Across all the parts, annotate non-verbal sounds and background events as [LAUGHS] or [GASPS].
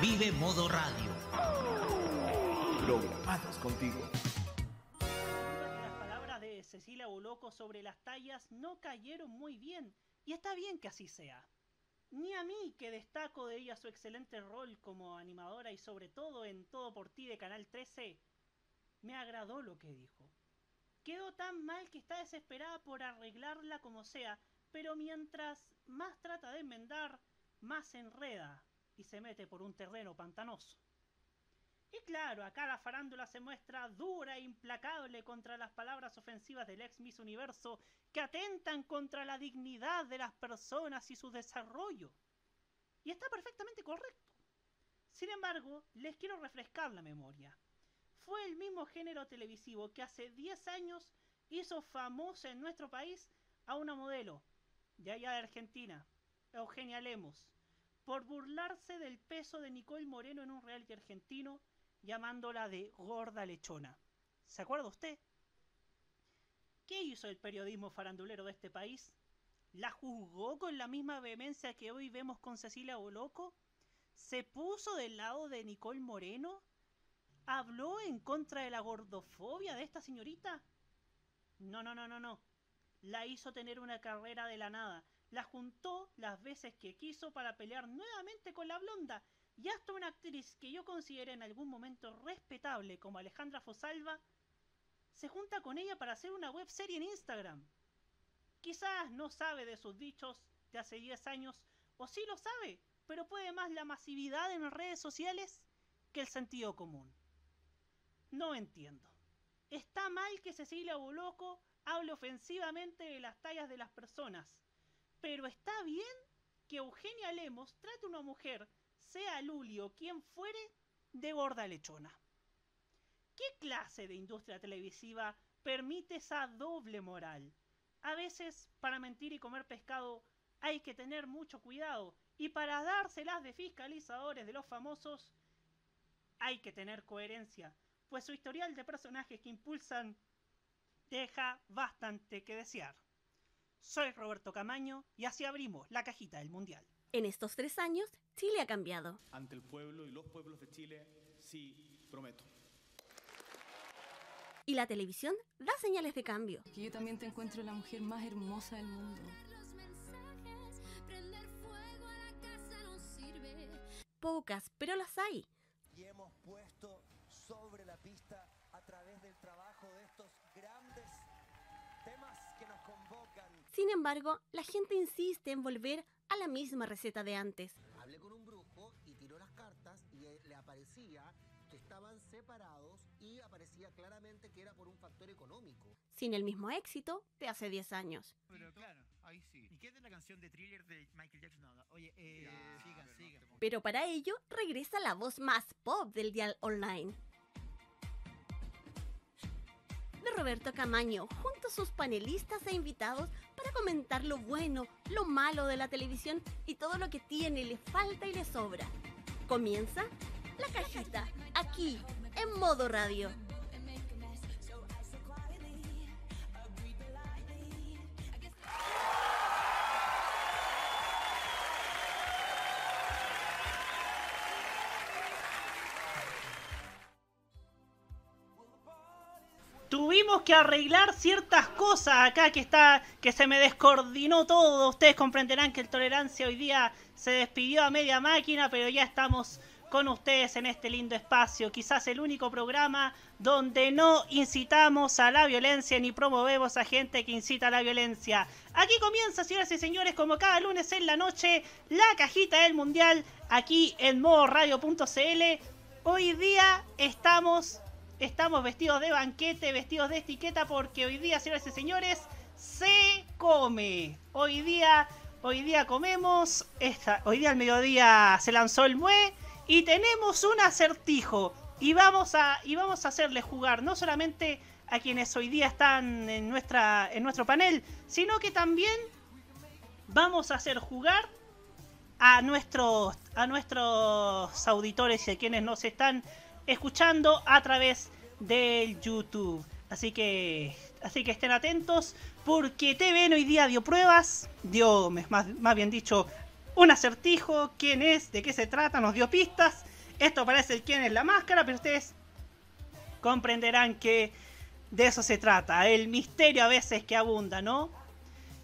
Vive Modo Radio. Programados contigo. Las palabras de Cecilia Boloco sobre las tallas no cayeron muy bien, y está bien que así sea. Ni a mí, que destaco de ella su excelente rol como animadora y sobre todo en Todo por ti de Canal 13, me agradó lo que dijo. Quedó tan mal que está desesperada por arreglarla como sea, pero mientras más trata de enmendar, más enreda y se mete por un terreno pantanoso. Y claro, acá la farándula se muestra dura e implacable contra las palabras ofensivas del ex Miss Universo que atentan contra la dignidad de las personas y su desarrollo. Y está perfectamente correcto. Sin embargo, les quiero refrescar la memoria. Fue el mismo género televisivo que hace 10 años hizo famosa en nuestro país a una modelo, de allá de Argentina, Eugenia Lemos, por burlarse del peso de Nicole Moreno en un reality argentino, llamándola de gorda lechona. ¿Se acuerda usted? ¿Qué hizo el periodismo farandulero de este país? ¿La juzgó con la misma vehemencia que hoy vemos con Cecilia Boloco? ¿Se puso del lado de Nicole Moreno? ¿Habló en contra de la gordofobia de esta señorita? No, no, no, no, no la hizo tener una carrera de la nada, la juntó las veces que quiso para pelear nuevamente con la blonda, y hasta una actriz que yo consideré en algún momento respetable como Alejandra Fosalva, se junta con ella para hacer una web serie en Instagram. Quizás no sabe de sus dichos de hace 10 años, o sí lo sabe, pero puede más la masividad en las redes sociales que el sentido común. No entiendo. ¿Está mal que Cecilia Boloco hable ofensivamente de las tallas de las personas. Pero está bien que Eugenia Lemos trate a una mujer, sea Luli o quien fuere, de gorda lechona. ¿Qué clase de industria televisiva permite esa doble moral? A veces, para mentir y comer pescado, hay que tener mucho cuidado, y para dárselas de fiscalizadores de los famosos, hay que tener coherencia, pues su historial de personajes que impulsan deja bastante que desear. Soy Roberto Camaño y así abrimos la cajita del Mundial. En estos tres años, Chile ha cambiado. Ante el pueblo y los pueblos de Chile, sí, prometo. Y la televisión da señales de cambio. Que yo también te encuentro la mujer más hermosa del mundo. Pocas, pero las hay. Y hemos puesto sobre la pista Sin embargo, la gente insiste en volver a la misma receta de antes. Hablé con un brujo y tiró las cartas y eh, le aparecía que estaban separados y aparecía claramente que era por un factor económico. Sin el mismo éxito de hace 10 años. Pero claro, ahí sí. ¿Y qué es de la canción de Thriller de Michael Jackson? No, Oye, eh, sigan, sigan. Pero para ello regresa la voz más pop del dial online. De Roberto Camaño, junto a sus panelistas e invitados para comentar lo bueno, lo malo de la televisión y todo lo que tiene, le falta y le sobra. Comienza la cajita, aquí, en modo radio. Que arreglar ciertas cosas acá que está que se me descoordinó todo. Ustedes comprenderán que el Tolerancia hoy día se despidió a media máquina, pero ya estamos con ustedes en este lindo espacio. Quizás el único programa donde no incitamos a la violencia ni promovemos a gente que incita a la violencia. Aquí comienza, señoras y señores, como cada lunes en la noche, la cajita del mundial aquí en modoradio.cl. Hoy día estamos estamos vestidos de banquete, vestidos de etiqueta, porque hoy día, señoras y señores, se come. Hoy día, hoy día comemos, esta, hoy día al mediodía se lanzó el mue y tenemos un acertijo. Y vamos a, y vamos a hacerle jugar no solamente a quienes hoy día están en, nuestra, en nuestro panel, sino que también vamos a hacer jugar a nuestros, a nuestros auditores y a quienes nos están escuchando a través del YouTube. Así que, así que estén atentos porque TVN hoy día dio pruebas, dio, más, más bien dicho, un acertijo, quién es, de qué se trata, nos dio pistas. Esto parece el quién es la máscara, pero ustedes comprenderán que de eso se trata, el misterio a veces que abunda, ¿no?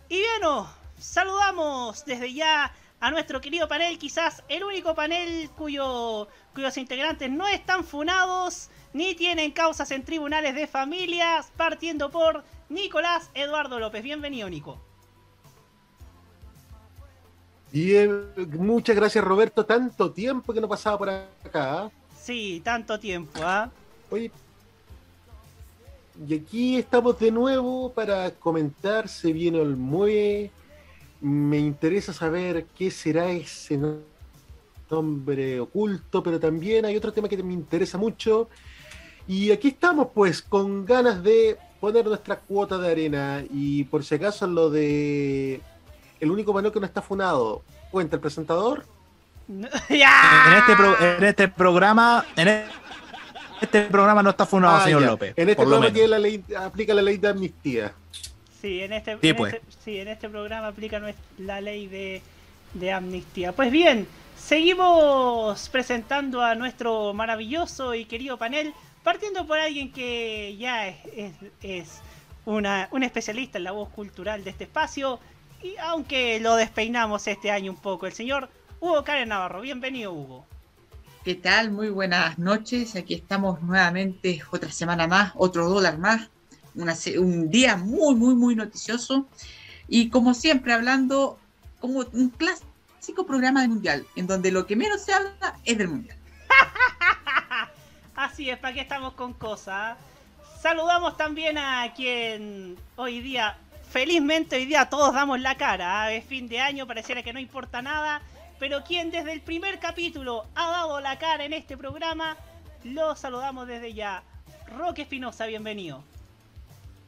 Y bueno, saludamos desde ya a nuestro querido panel, quizás el único panel cuyo, cuyos integrantes no están funados ni tienen causas en tribunales de familias, partiendo por Nicolás Eduardo López. Bienvenido, Nico. Y eh, muchas gracias, Roberto. Tanto tiempo que no pasaba por acá. Sí, tanto tiempo, ¿ah? Oye, y aquí estamos de nuevo para comentar. Se viene el MUE me interesa saber qué será ese nombre oculto, pero también hay otro tema que me interesa mucho. Y aquí estamos, pues, con ganas de poner nuestra cuota de arena. Y por si acaso, lo de el único manual que no está funado, ¿cuenta el presentador? [LAUGHS] En, este en este programa, en este programa no está funado, Ah, señor ya. López. En este programa tiene la ley, aplica la ley de amnistía. Sí, en este, Sí, en pues. este- sí, en este programa aplica la ley de, de amnistía. Pues bien, seguimos presentando a nuestro maravilloso y querido panel, partiendo por alguien que ya es, es- es una, un especialista en la voz cultural de este espacio, y aunque lo despeinamos este año un poco, el señor Hugo Karen Navarro. Bienvenido, Hugo. ¿Qué tal? Muy buenas noches. Aquí estamos nuevamente otra semana más, otro dólar más, una un día muy, muy, muy noticioso. Y como siempre, hablando como un clásico programa de mundial, en donde lo que menos se habla es del mundial. [LAUGHS] Así es, ¿para qué estamos con cosas? Saludamos también a quien hoy día, felizmente hoy día todos damos la cara. ¿ah? Es fin de año, pareciera que no importa nada. Pero quien desde el primer capítulo ha dado la cara en este programa, lo saludamos desde ya. Roque Espinosa, bienvenido.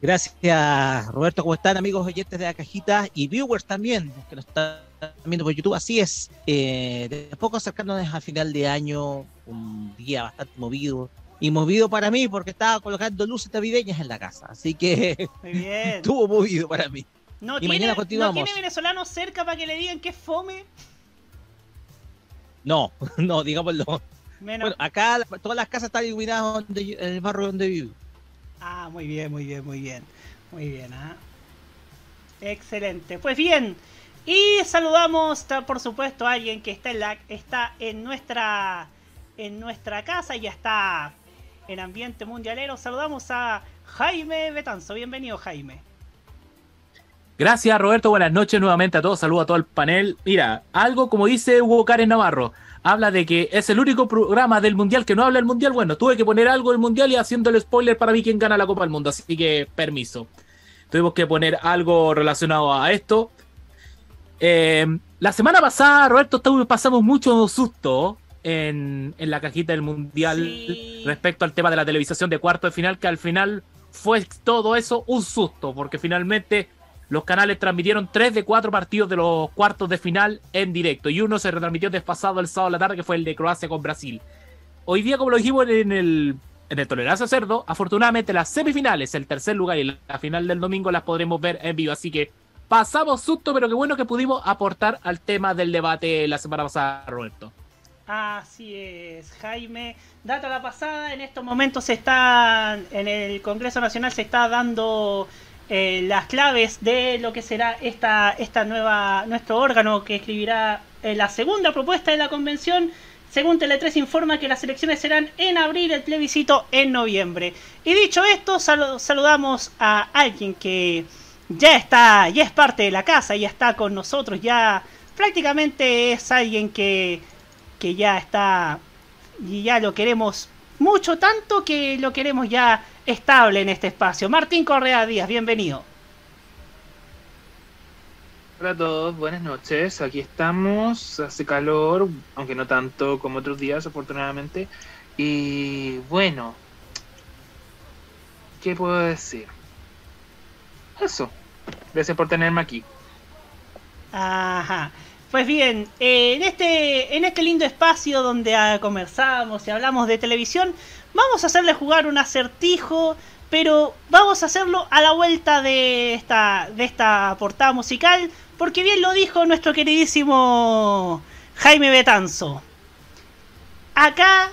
Gracias, Roberto. ¿Cómo están, amigos oyentes de la cajita y viewers también que nos están viendo por YouTube? Así es, eh, de a poco acercándonos al final de año, un día bastante movido. Y movido para mí porque estaba colocando luces navideñas en la casa. Así que [LAUGHS] Muy bien. [LAUGHS] estuvo movido para mí. ¿No y tiene, mañana ¿No continuamos. tiene venezolanos cerca para que le digan que es fome? No, [LAUGHS] no, digámoslo. Menos. Bueno, acá todas las casas están iluminadas donde en el barrio donde vivo. Ah, muy bien, muy bien, muy bien. Muy bien, ¿ah? Excelente. Pues bien, y saludamos, por supuesto, a alguien que está en, la, está en, nuestra, en nuestra casa y ya está en ambiente mundialero. Saludamos a Jaime Betanzo. Bienvenido, Jaime. Gracias, Roberto. Buenas noches nuevamente a todos. Saludos a todo el panel. Mira, algo como dice Hugo Karen Navarro, habla de que es el único programa del Mundial que no habla del Mundial. Bueno, tuve que poner algo del Mundial y haciendo el spoiler para mí quién gana la Copa del Mundo. Así que, permiso. Tuvimos que poner algo relacionado a esto. Eh, la semana pasada, Roberto, pasamos mucho susto en, en la cajita del Mundial Sí. respecto al tema de la televisación de cuarto de final, que al final fue todo eso un susto, porque finalmente los canales transmitieron tres de cuatro partidos de los cuartos de final en directo y uno se retransmitió desfasado el sábado a la tarde, que fue el de Croacia con Brasil. Hoy día, como lo dijimos en el, en el Tolerancia Cerdo, afortunadamente las semifinales, el tercer lugar y la final del domingo las podremos ver en vivo. Así que pasamos susto, pero qué bueno que pudimos aportar al tema del debate la semana pasada, Roberto. Así es, Jaime. Dato a la pasada, en estos momentos se está, en el Congreso Nacional se está dando eh, las claves de lo que será esta, esta nueva, nuestro órgano que escribirá eh, la segunda propuesta de la convención. Según Tele3 informa que las elecciones serán en abril, el plebiscito en noviembre. Y dicho esto, salu- saludamos a alguien que ya está, ya es parte de la casa, ya está con nosotros, ya prácticamente es alguien que, que ya está y ya lo queremos mucho, tanto que lo queremos ya estable en este espacio. Martín Correa Díaz, bienvenido. Hola a todos, buenas noches. Aquí estamos, hace calor, aunque no tanto como otros días, afortunadamente. Y bueno, ¿qué puedo decir? Eso. Gracias por tenerme aquí. Ajá. Pues bien, eh, en, este, en este lindo espacio donde ah, conversamos y hablamos de televisión, vamos a hacerle jugar un acertijo, pero vamos a hacerlo a la vuelta de esta, de esta portada musical, porque bien lo dijo nuestro queridísimo Jaime Betanzo. Acá,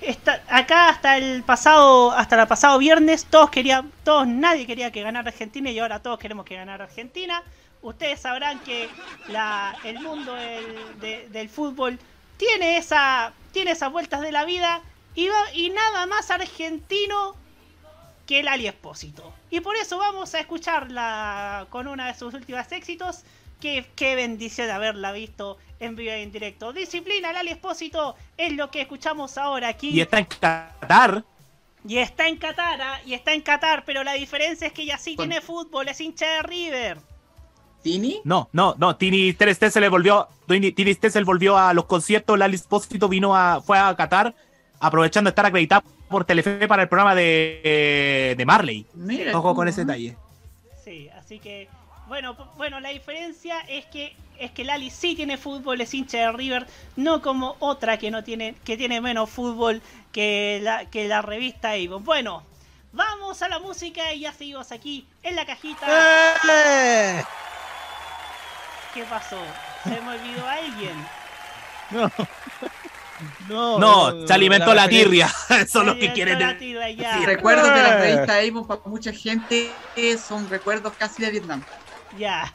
está, acá hasta el pasado, hasta el pasado viernes, todos querían, todos, nadie quería que ganara Argentina y ahora todos queremos que ganara Argentina. Ustedes sabrán que la, el mundo del, de- del fútbol tiene esa, tiene esas vueltas de la vida y, va- y nada más argentino que el Ali Espósito. Y por eso vamos a escucharla con una de sus últimos éxitos. Qué, qué bendición haberla visto en vivo y en directo. Disciplina, el Ali Espósito es lo que escuchamos ahora aquí. Y está en Qatar. Y está en Qatar, ¿ah? y está en Qatar, pero la diferencia es que ella sí tiene fútbol, es hincha de River. ¿Tini? No, no, no. Tini Stessel le volvió. Tini, Tini Stessel volvió a los conciertos. Lali Espósito vino a, fue a Qatar, aprovechando de estar acreditado por Telefe para el programa de, de Marley. Mira Ojo con ese detalle. Sí, así que bueno, bueno, la diferencia es que es que Lali sí tiene fútbol, es hincha de River, no como otra que no tiene que tiene menos fútbol que la que la revista Avon. Bueno, vamos a la música y ya seguimos aquí en la cajita. ¡Eh! ¿Qué pasó? ¿Se me olvidó alguien? No. No, [LAUGHS] No, se alimentó la tirria. [LAUGHS] Eso es Se lo que quieren. la tirria, ya. Sí, recuerdos de la revista Avon para mucha gente son recuerdos casi de Vietnam. Ya.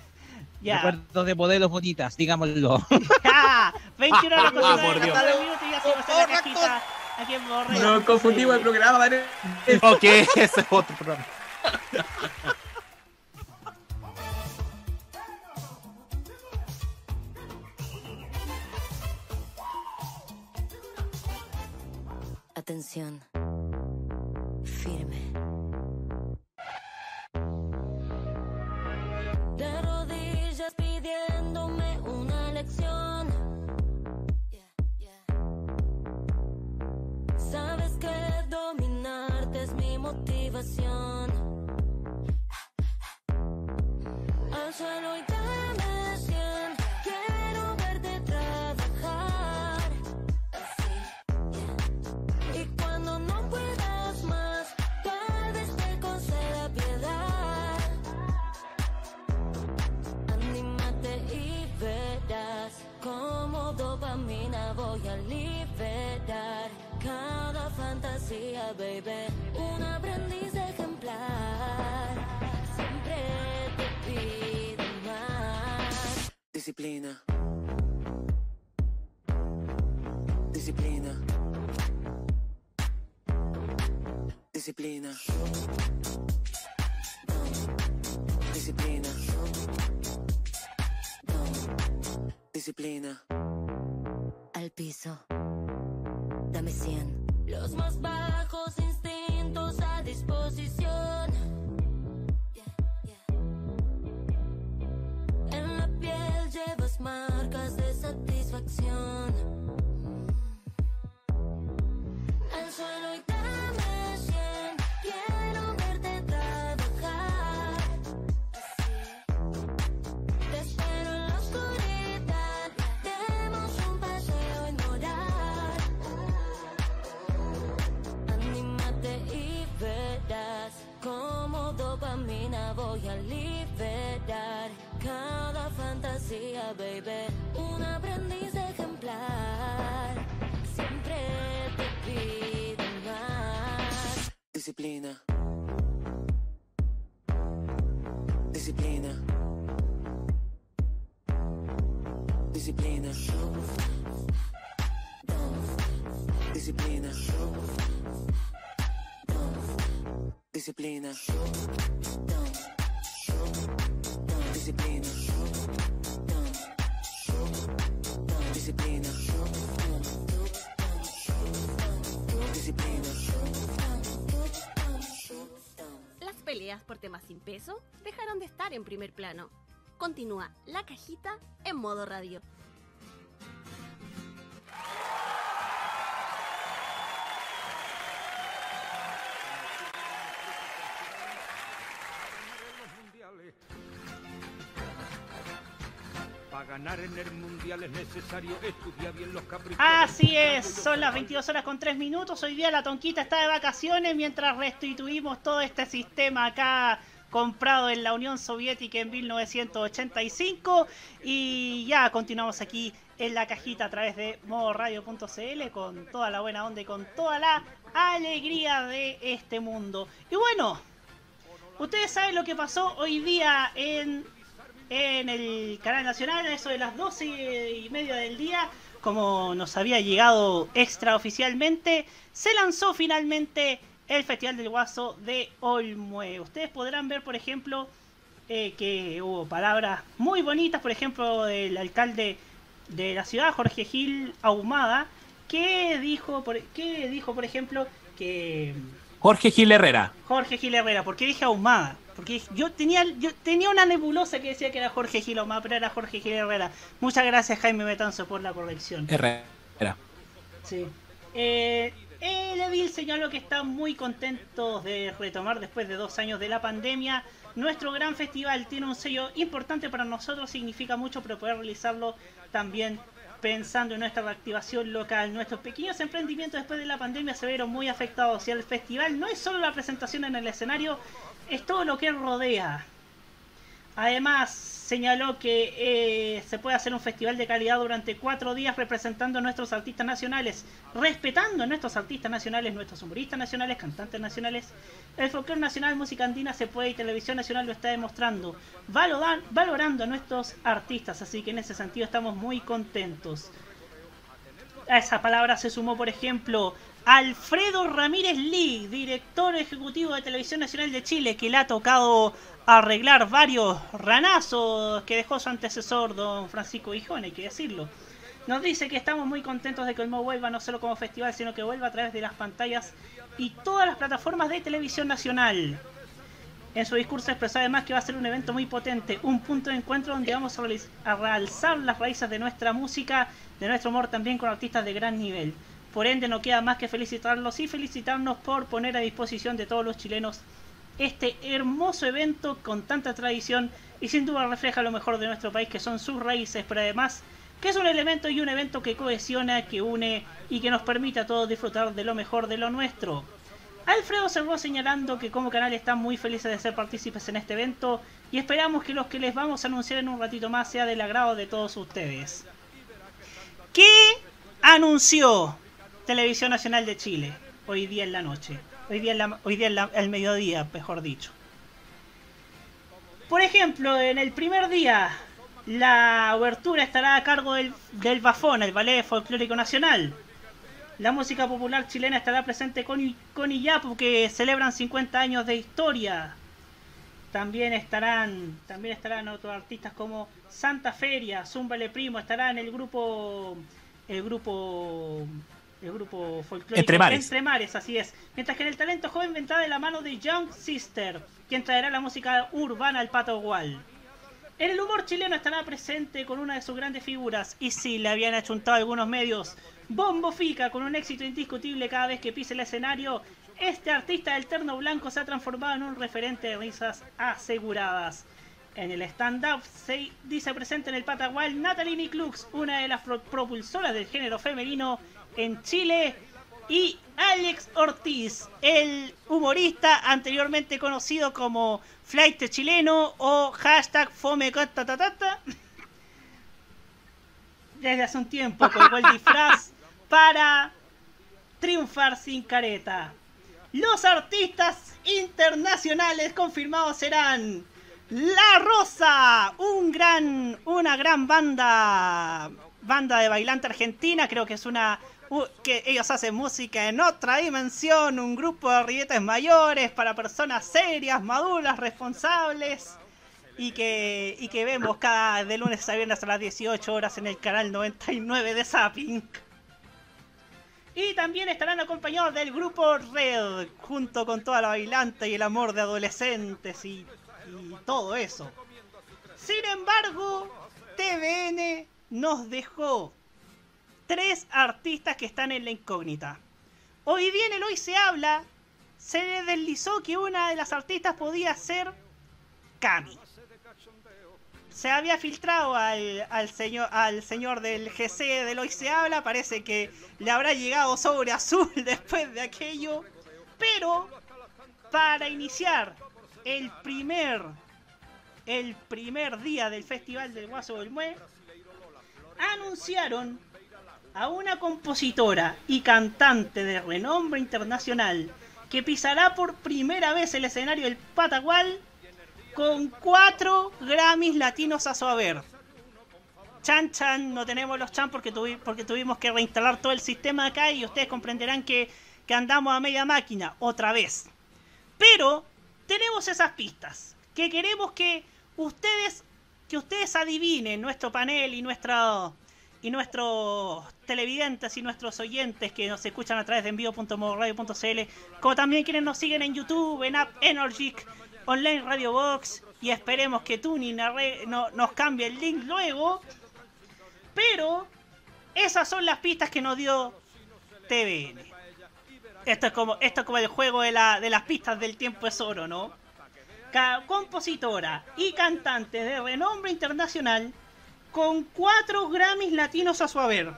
Ya. Recuerdos de modelos bonitas, digámoslo. [LAUGHS] Ya. 21 horas con Ah, 19 por Dios. minutos y ya en la cajita. Aquí en Borrego. No confundimos el programa, ¿vale? Ok, ese es otro programa. Atención. Firme. De rodillas pidiéndome una lección. Sabes que dominarte es mi motivación. Al suelo y voy a liberar. Cada fantasía, baby, un aprendiz ejemplar. Siempre te pido más. Disciplina. Disciplina. Disciplina. Disciplina. Disciplina. Al piso. Dame 100. Los más bajos instintos a disposición. En la piel llevas marcas de satisfacción. Al suelo y liberar cada fantasía, baby. Un aprendiz ejemplar, siempre te pido más. Disciplina. Disciplina. Disciplina. Disciplina. Disciplina. Disciplina. Las peleas por temas sin peso dejaron de estar en primer plano. Continúa la cajita en modo radio. Para ganar en el mundial es necesario estudiar bien los caprichos. Así es, son las 22 horas con 3 minutos. Hoy día la Tonquita está de vacaciones mientras restituimos todo este sistema acá comprado en la Unión Soviética en 1985. Y ya continuamos aquí en la cajita a través de modoradio.cl con toda la buena onda y con toda la alegría de este mundo. Y bueno, ustedes saben lo que pasó hoy día en en el canal nacional, a eso de las 12 y media del día, como nos había llegado extraoficialmente, se lanzó finalmente el Festival del Guaso de Olmue. Ustedes podrán ver, por ejemplo, eh, que hubo palabras muy bonitas, por ejemplo, del alcalde de la ciudad, Jorge Gil Ahumada, que dijo, por, que dijo, por ejemplo, que Jorge Gil Herrera. Jorge Gil Herrera, ¿por qué dije Ahumada? Porque yo tenía, yo tenía una nebulosa que decía que era Jorge Gil Ahumada, pero era Jorge Gil Herrera. Muchas gracias Jaime Betanzo por la corrección. Herrera. Sí. Eh, el edil señaló que están muy contentos de retomar después de dos años de la pandemia. Nuestro gran festival tiene un sello importante para nosotros, significa mucho, pero poder realizarlo también pensando en nuestra reactivación local. Nuestros pequeños emprendimientos después de la pandemia se vieron muy afectados y el festival no es solo la presentación en el escenario, es todo lo que rodea. Además, señaló que eh, se puede hacer un festival de calidad durante cuatro días representando a nuestros artistas nacionales, respetando a nuestros artistas nacionales, nuestros humoristas nacionales, cantantes nacionales. El folclore nacional, música andina se puede y Televisión Nacional lo está demostrando, valoran- valorando a nuestros artistas, así que en ese sentido estamos muy contentos. A esa palabra se sumó, por ejemplo, Alfredo Ramírez Lee, director ejecutivo de Televisión Nacional de Chile, que le ha tocado arreglar varios ranazos que dejó su antecesor, don Francisco Gijón, hay que decirlo. Nos dice que estamos muy contentos de que Olmo vuelva no solo como festival, sino que vuelva a través de las pantallas y todas las plataformas de televisión nacional. En su discurso expresó además que va a ser un evento muy potente, un punto de encuentro donde vamos a realzar las raíces de nuestra música, de nuestro humor también con artistas de gran nivel. Por ende no queda más que felicitarlos y felicitarnos por poner a disposición de todos los chilenos este hermoso evento con tanta tradición y sin duda refleja lo mejor de nuestro país que son sus raíces, pero además que es un elemento y un evento que cohesiona, que une y que nos permite a todos disfrutar de lo mejor de lo nuestro. Alfredo cerró señalando que como canal están muy felices de ser partícipes en este evento y esperamos que los que les vamos a anunciar en un ratito más sea del agrado de todos ustedes. ¿Qué anunció Televisión Nacional de Chile hoy día en la noche? Hoy día, en la- hoy día en al mediodía, mejor dicho. Por ejemplo, en el primer día, la obertura estará a cargo del, del Bafón, el Ballet Folclórico Nacional. La música popular chilena estará presente con, con Iyapu, que celebran 50 años de historia. También estarán, también estarán otros artistas como Santa Feria, Zumbale Primo, estará en el grupo, el grupo, el grupo folclórico Entre Mares. Entre Mares, así es. Mientras que en el talento joven vendrá de la mano de Young Sister, quien traerá la música urbana al Pato Gual. En el humor chileno estará presente con una de sus grandes figuras, y sí, le habían achuntado algunos medios, Bombo Fica, con un éxito indiscutible cada vez que pise el escenario, este artista del terno blanco se ha transformado en un referente de risas aseguradas. En el stand-up se dice presente en el Patagual Natalie Klux, una de las pro- propulsoras del género femenino en Chile, y Alex Ortiz, el humorista anteriormente conocido como Flight chileno o hashtag FomeCatatatata. Desde hace un tiempo colgó el disfraz para triunfar sin careta. Los artistas internacionales confirmados serán La Rosa, un gran, una gran banda, banda de bailante argentina, creo que es una, que ellos hacen música en otra dimensión, un grupo de rilletes mayores para personas serias, maduras, responsables y que, y que vemos cada de lunes a viernes a las 18 horas en el canal 99 de Zapping. Y también estarán acompañados del grupo Red, junto con toda la bailante y el amor de adolescentes y, y todo eso. Sin embargo, TVN nos dejó tres artistas que están en la incógnita. Hoy bien el Hoy se habla, se deslizó que una de las artistas podía ser Cami. Se había filtrado al, señor, al señor del GC del Hoy se habla, parece que le habrá llegado sobre azul [LAUGHS] después de aquello, pero para iniciar el primer el primer día del Festival del Guaso del Mue, anunciaron a una compositora y cantante de renombre internacional que pisará por primera vez el escenario del Patagual con cuatro Grammys latinos a su haber. Chan Chan, no tenemos los Chan porque, tuvi- porque tuvimos que reinstalar todo el sistema acá y ustedes comprenderán que, que andamos a media máquina otra vez. Pero tenemos esas pistas que queremos que ustedes que ustedes adivinen nuestro panel y nuestro y nuestros televidentes y nuestros oyentes que nos escuchan a través de envío.modoradio.cl, como también quienes nos siguen en YouTube, en App Energic, Online Radio Box y esperemos que Tuning no, nos cambie el link luego. Pero esas son las pistas que nos dio TVN. Esto es como, esto es como el juego de, la, de las pistas del tiempo es oro, ¿no? Compositora y cantante de renombre internacional con cuatro Grammys latinos a su haber.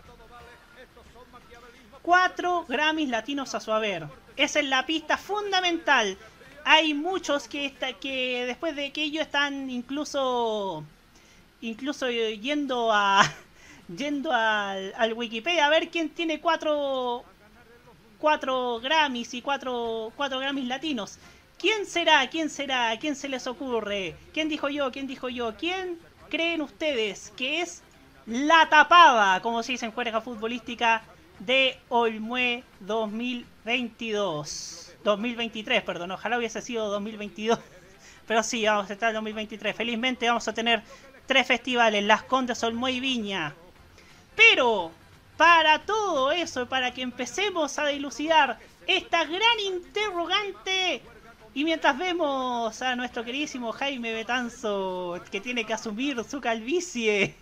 Cuatro Grammys latinos a su haber. Esa es la pista fundamental. Hay muchos que, está, que después de que ellos están incluso incluso yendo a [LAUGHS] yendo al, al Wikipedia a ver quién tiene cuatro cuatro Grammys y cuatro, cuatro Grammys latinos. ¿Quién será? ¿Quién será? ¿Quién se les ocurre? ¿Quién dijo yo? ¿Quién dijo yo? ¿Quién creen ustedes que es la tapada, como se dice en juega futbolística, de Olmue 2022? 2023, perdón, ojalá hubiese sido 2022. [LAUGHS] Pero sí, vamos a estar en 2023. Felizmente vamos a tener tres festivales, Las Condes, Olmue y Viña. Pero para todo eso, para que empecemos a dilucidar esta gran interrogante, y mientras vemos a nuestro queridísimo Jaime Betanzo que tiene que asumir su calvicie,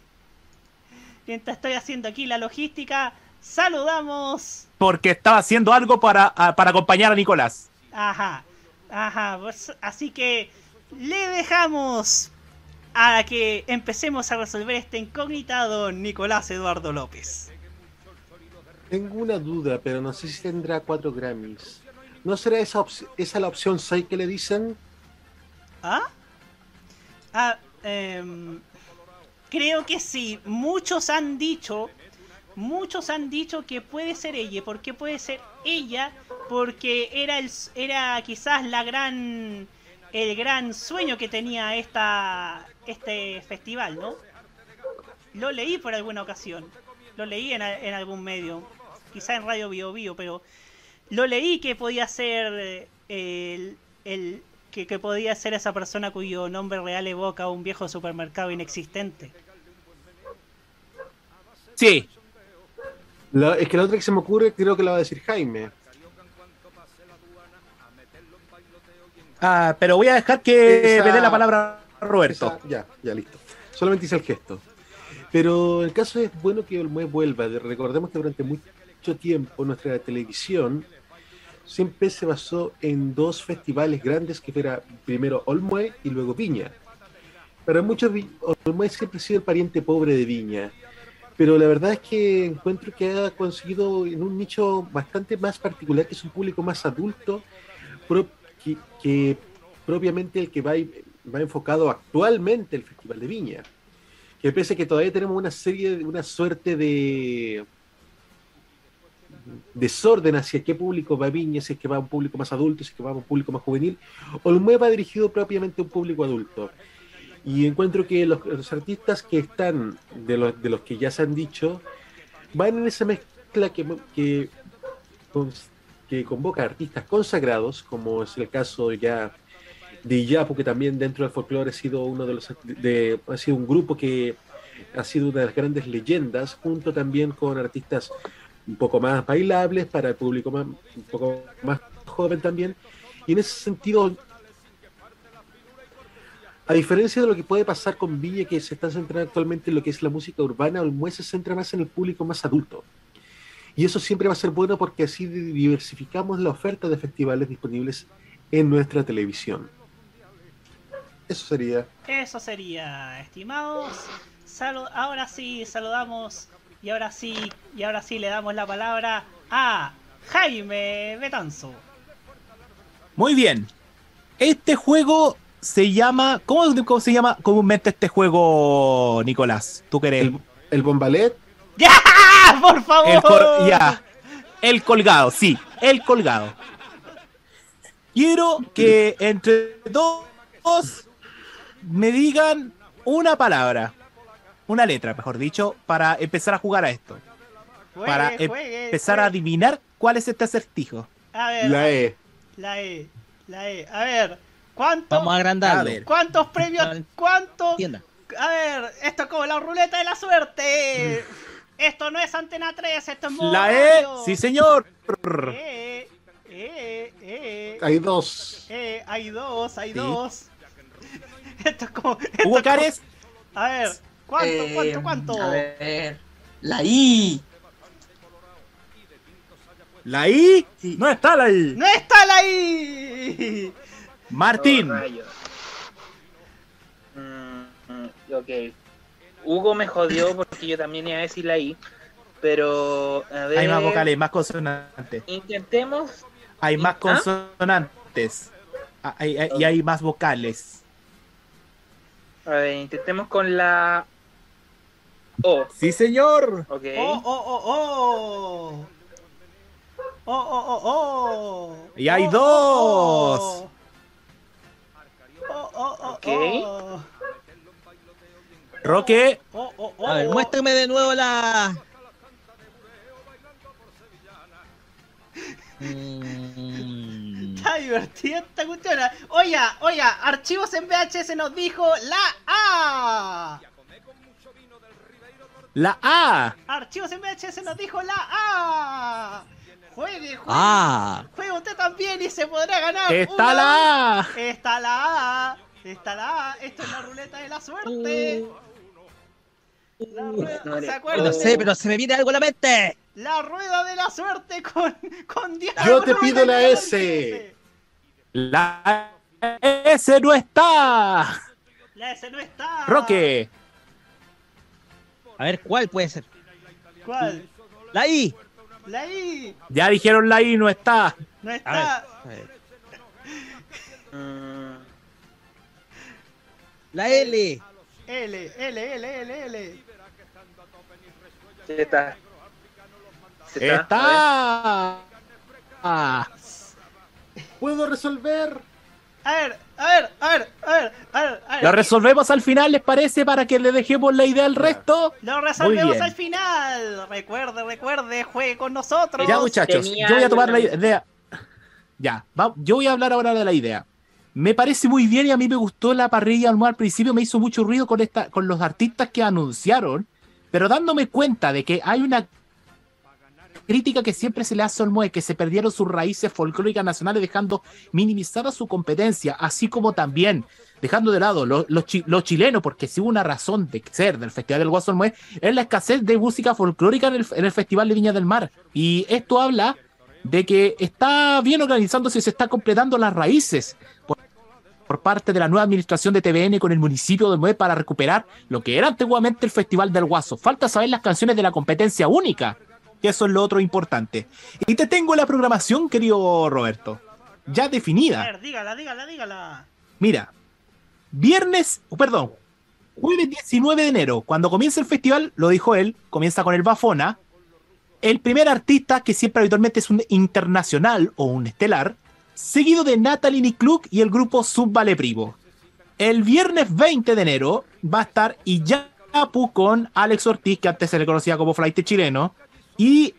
mientras estoy haciendo aquí la logística, saludamos. Porque estaba haciendo algo para, para acompañar a Nicolás. Ajá, ajá, pues, así que le dejamos a que empecemos a resolver este incógnita a don Nicolás Eduardo López. Tengo una duda, pero no sé si tendrá cuatro Grammys. ¿No será esa, esa la opción 6 que le dicen? ¿Ah? Ah, em, creo que sí. Muchos han dicho, muchos han dicho que puede ser ella. ¿Por qué puede ser ella? Porque era el, era quizás la gran, el gran sueño que tenía esta, este festival, ¿no? Lo leí por alguna ocasión. Lo leí en, en algún medio. Quizá en Radio Bio Bio, pero lo leí que podía ser eh, el, el- que, que podía ser esa persona cuyo nombre real evoca un viejo supermercado inexistente. Sí. Es que la otra que se me ocurre creo que la va a decir Jaime. Ah, pero voy a dejar que Esa- me dé la palabra a Roberto. Esa- ya, ya listo. Solamente hice el gesto. Pero el caso es bueno que Olmue vuelva. De- Recordemos que durante mucho tiempo nuestra televisión siempre se basó en dos festivales grandes que fuera primero Olmue y luego Viña. Para muchos Olmue siempre ha sido el pariente pobre de Viña. Pero la verdad es que encuentro que ha conseguido en un nicho bastante más particular, que es un público más adulto, pro- que, que propiamente el que va, va enfocado actualmente el Festival de Viña. Que pese a que todavía tenemos una serie, una suerte de desorden hacia qué público va Viña, si es que va a un público más adulto, si es que va a un público más juvenil, Olmué va dirigido propiamente a un público adulto. Y encuentro que los, artistas que están, de los, que ya se han dicho, van en esa mezcla que, que, convoca artistas consagrados, como es el caso ya de Iyapu, que también dentro del folclore ha sido uno de los de, ha sido un grupo que ha sido una de las grandes leyendas, junto también con artistas un poco más bailables para el público más, un poco más joven también. Y en ese sentido, a diferencia de lo que puede pasar con Viña, que se está centrando actualmente en lo que es la música urbana, Olmué se centra más en el público más adulto. Y eso siempre va a ser bueno porque así diversificamos la oferta de festivales disponibles en nuestra televisión. Eso sería. Eso sería, estimados. Salu- ahora sí, saludamos y ahora sí, y ahora sí le damos la palabra a Jaime Betanzo. Muy bien. Este juego se llama. ¿Cómo, cómo se llama comúnmente este juego, Nicolás? ¿Tú querés? El, el bombalet. [LAUGHS] ¡Ya! ¡Por favor! El col- ya. El colgado, sí. El colgado. Quiero que entre dos me digan una palabra. Una letra, mejor dicho, para empezar a jugar a esto. Juegue, para em- juegue, empezar a adivinar cuál es este acertijo. A ver, La E. La E, la E. A ver, ¿cuántos, Vamos a agrandarlo. A ver. ¿cuántos premios? ¿Cuántos? A ver, esto es como la ruleta de la suerte. [LAUGHS] Esto no es Antena 3, esto es modo La E, radio. sí señor. Eh, eh, eh, Hay dos. eh, hay dos, hay Sí. dos. [LAUGHS] Esto es como. Hugo Cares, A ver, ¿cuánto, Eh, cuánto, cuánto? A ver. La I. la I. No está la I. ¡No está la I! Martín. Oh. Mm, mm, ok. Hugo me jodió porque yo también iba a decir la I. Pero, a ver. Hay más vocales, más consonantes. Intentemos. Hay más ¿Ah? consonantes. Ah, hay- hay- y hay más vocales. A ver, intentemos con la O. Sí, señor. Ok. ¡Oh, oh, oh, oh! ¡Oh, oh, oh, oh! Y hay Oh, oh, dos. oh. Oh, oh, oh, Ok. oh. Roque. Oh, oh, oh. A ver, muéstrame de nuevo la. Mm, Está divertida esta cuestión. Oye, oye, Archivos en VHS nos dijo la A. La A. Archivos VHS nos dijo la A. Juegue, juegue. Ah. Juegue usted también y se podrá ganar. Está una- la A. Está la A. Está la A. Esto es la ruleta de la suerte. La rueda, no ¿Se acuerdan? no sé, pero se me viene algo a la mente. La rueda de la suerte con, con Diana Yo te pido la S. La S no está. La S no está. Roque. A ver, ¿cuál puede ser? ¿Cuál? La I. La I. Ya dijeron la I no está. No A está. ver. La L. L, L, L, L, L. sí está. Sí está. A Está. Ah. ¿Puedo resolver? A ver, a ver, a ver, a ver, a ver. A ver. Lo resolvemos al final, ¿les parece? Para que le dejemos la idea al resto. Lo resolvemos al final. Recuerde, recuerde, juegue con nosotros. Ya, muchachos, tenía yo voy a tomar la idea. Ya, va- yo voy a hablar ahora de la idea. Me parece muy bien y a mí me gustó la parrilla al al principio, me hizo mucho ruido con esta, con los artistas que anunciaron, pero dándome cuenta de que hay una crítica que siempre se le hace al Olmue, que se perdieron sus raíces folclóricas nacionales dejando minimizada su competencia, así como también dejando de lado los, los, chi- los chilenos, porque si hubo una razón de ser del Festival del Guaso Olmue, es la escasez de música folclórica en el, en el Festival de Viña del Mar. Y esto habla de que está bien organizándose y se está completando las raíces por, por parte de la nueva administración de TVN con el municipio de Olmue para recuperar lo que era antiguamente el Festival del Guaso. Falta saber las canciones de la competencia única, que eso es lo otro importante. Y te tengo la programación, querido Roberto, ya A definida. ver, dígala, dígala, dígala. Mira, viernes, perdón, jueves 19 de enero, cuando comienza el festival, lo dijo él, comienza con el Bafona. el primer artista que siempre habitualmente es un internacional o un estelar, seguido de Natalie Nikluk y el grupo Sub Vale Privo. El viernes 20 de enero va a estar Iyapu con Alex Ortiz, que antes se le conocía como Flight chileno, y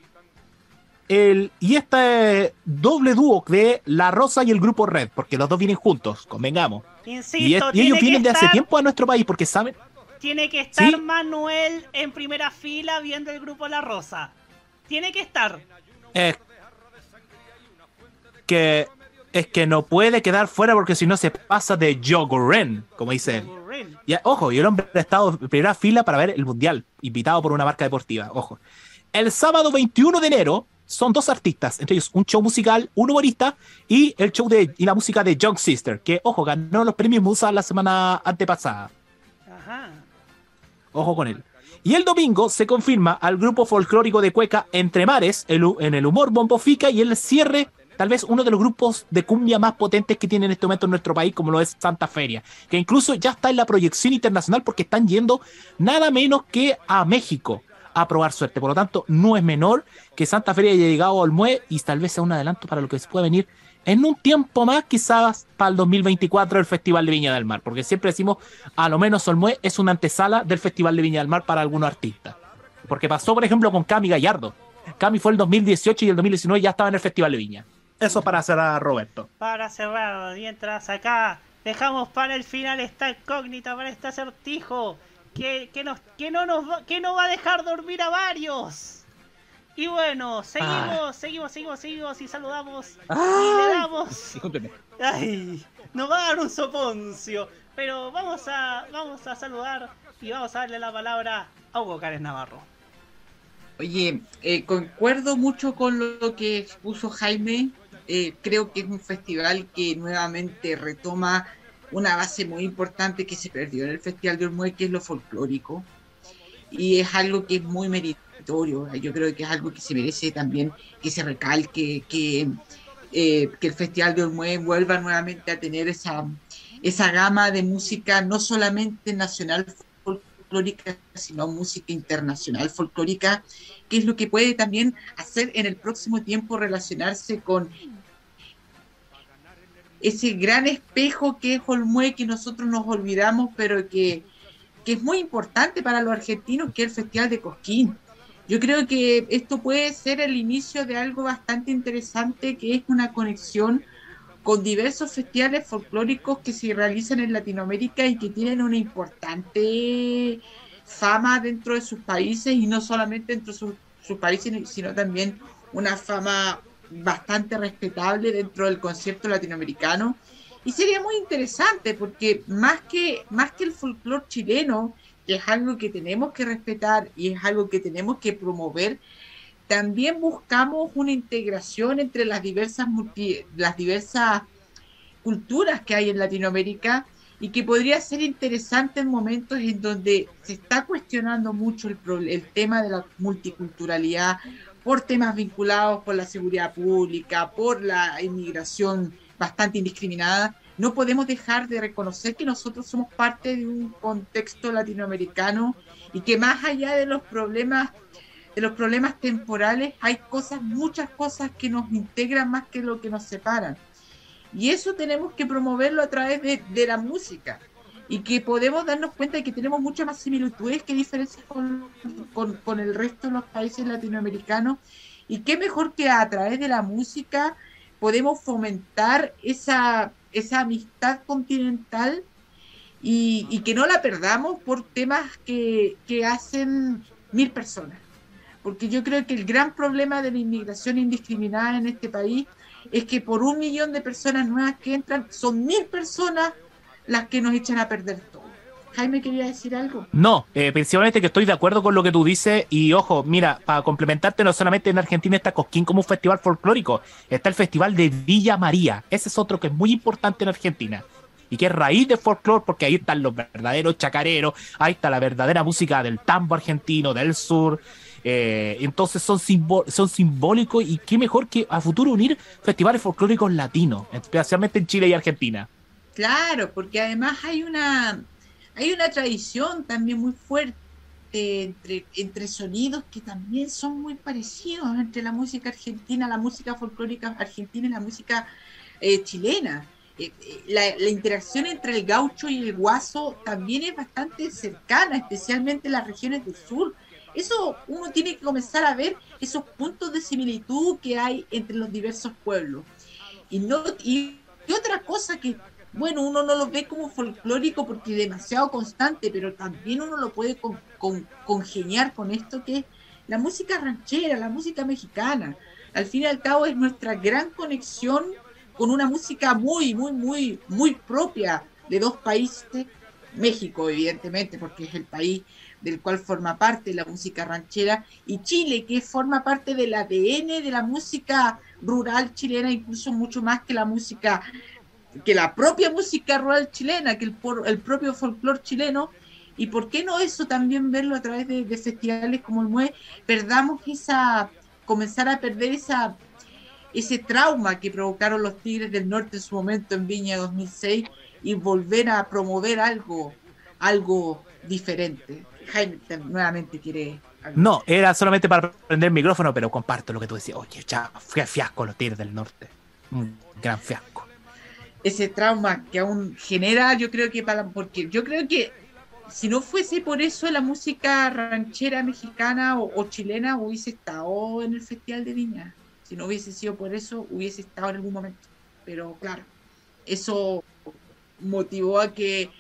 el y este doble dúo de La Rosa y el grupo Red, porque los dos vienen juntos, convengamos. Insisto, Y, es- y tiene ellos vienen de hace tiempo a nuestro país, porque saben, Tiene que estar ¿Sí? Manuel en primera fila viendo el grupo La Rosa. Tiene que estar. es que es que no puede quedar fuera porque si no se pasa de Ren, como dice él. Y, ojo, y el hombre ha estado en primera fila para ver el mundial, invitado por una marca deportiva. Ojo. El sábado 21 de enero son dos artistas, entre ellos un show musical, un humorista y el show de y la música de Young Sister, que ojo, ganó los premios Musa la semana antepasada. Ajá. Ojo con él. Y el domingo se confirma al grupo folclórico de Cueca Entre Mares el en el humor Bombo Fica y el cierre, tal vez uno de los grupos de cumbia más potentes que tiene en este momento en nuestro país, como lo es Santa Feria, que incluso ya está en la proyección internacional porque están yendo nada menos que a México a probar suerte. Por lo tanto, no es menor que Santa Feria haya llegado al MUE y tal vez sea un adelanto para lo que se puede venir en un tiempo más, quizás para el 2024, el Festival de Viña del Mar, porque siempre decimos, a lo menos Olmué es una antesala del Festival de Viña del Mar para algunos artistas. Porque pasó, por ejemplo, con Cami Gallardo. Cami fue el 2018 y el 2019 ya estaba en el Festival de Viña. Eso para a Roberto. Para cerrar, mientras acá dejamos para el final esta incógnita, para este acertijo, que, que, nos, que, no nos va, que no va a dejar dormir a varios. Y bueno, seguimos, seguimos, seguimos, seguimos y saludamos y le damos... Discúlpeme. Ay, nos va a dar un soponcio. Pero vamos a, vamos a saludar y vamos a darle la palabra a Hugo Cárez Navarro. Oye, eh, concuerdo mucho con lo que expuso Jaime. Eh, creo que es un festival que nuevamente retoma una base muy importante que se perdió en el Festival de Olmué, que es lo folclórico. Y es algo que es muy meritorio. Yo creo que es algo que se merece también que se recalque, que, eh, que el Festival de Olmué vuelva nuevamente a tener esa, esa gama de música, no solamente nacional folclórica, sino música internacional folclórica, que es lo que puede también hacer en el próximo tiempo relacionarse con ese gran espejo que es Olmué, que nosotros nos olvidamos, pero que, que es muy importante para los argentinos, que es el Festival de Cosquín. Yo creo que esto puede ser el inicio de algo bastante interesante, que es una conexión con diversos festivales folclóricos que se realizan en Latinoamérica y que tienen una importante fama dentro de sus países y no solamente dentro de sus, sus países, sino también una fama bastante respetable dentro del concierto latinoamericano. Y sería muy interesante porque más que, más que el folclore chileno, que es algo que tenemos que respetar y es algo que tenemos que promover, también buscamos una integración entre las diversas, multi, las diversas culturas que hay en Latinoamérica y que podría ser interesante en momentos en donde se está cuestionando mucho el, el tema de la multiculturalidad por temas vinculados por la seguridad pública, por la inmigración bastante indiscriminada. No podemos dejar de reconocer que nosotros somos parte de un contexto latinoamericano y que más allá de los problemas de los problemas temporales hay muchas cosas que nos integran más que lo que nos separan. Y eso tenemos que promoverlo a través de la música. Y que podemos darnos cuenta de que tenemos muchas más similitudes que diferencias con, con, con el resto de los países latinoamericanos. Y qué mejor que a través de la música podemos fomentar esa, esa amistad continental y, y que no la perdamos por temas que, que hacen mil personas porque yo creo que el gran problema de la inmigración indiscriminada en este país es que por un millón de personas nuevas que entran, son mil personas las que nos echan a perder todo. Jaime quería decir algo. No, eh, principalmente que estoy de acuerdo con lo que tú dices y ojo, mira, para complementarte, no solamente en Argentina está Cosquín como un festival folclórico, está el festival de Villa María, ese es otro que es muy importante en Argentina y que es raíz de folclore porque ahí están los verdaderos chacareros, ahí está la verdadera música del tambo argentino, del sur, eh, entonces son, son simbólicos y qué mejor que a futuro unir festivales folclóricos latinos, especialmente en Chile y Argentina. Claro, porque además hay una hay una tradición también muy fuerte entre, entre sonidos que también son muy parecidos entre la música argentina, la música folclórica argentina y la música eh, chilena. Eh, eh, la, la interacción entre el gaucho y el guaso también es bastante cercana, especialmente en las regiones del sur. Eso uno tiene que comenzar a ver esos puntos de similitud que hay entre los diversos pueblos. Y, no, y otra cosa que, bueno, uno no lo ve como folclórico porque es demasiado constante, pero también uno lo puede con, con- congeniar con esto que es la música ranchera, la música mexicana. Al fin y al cabo es nuestra gran conexión con una música muy, muy, muy, muy propia de dos países. México, evidentemente, porque es el país del cual forma parte la música ranchera, y Chile, que forma parte del ADN de la música rural chilena, incluso mucho más que la música, que la propia música rural chilena, que el, por- el propio folclore chileno, y por qué no eso también verlo a través de, de festivales como el MUE, perdamos esa, comenzar a perder esa ese trauma que provocaron los Tigres del Norte en su momento en Viña 2006 y volver a promover algo, algo diferente. Jaime te- nuevamente quiere. No, era solamente para prender el micrófono, pero comparto lo que tú decías. Oye, ya, fue fiasco los Tigres del Norte. Un gran fiasco. Ese trauma que aún genera, yo creo que para, porque yo creo que si no fuese por eso la música ranchera mexicana o, o chilena hubiese estado en el Festival de Viña. Si no hubiese sido por eso, hubiese estado en algún momento. Pero claro, eso motivó a que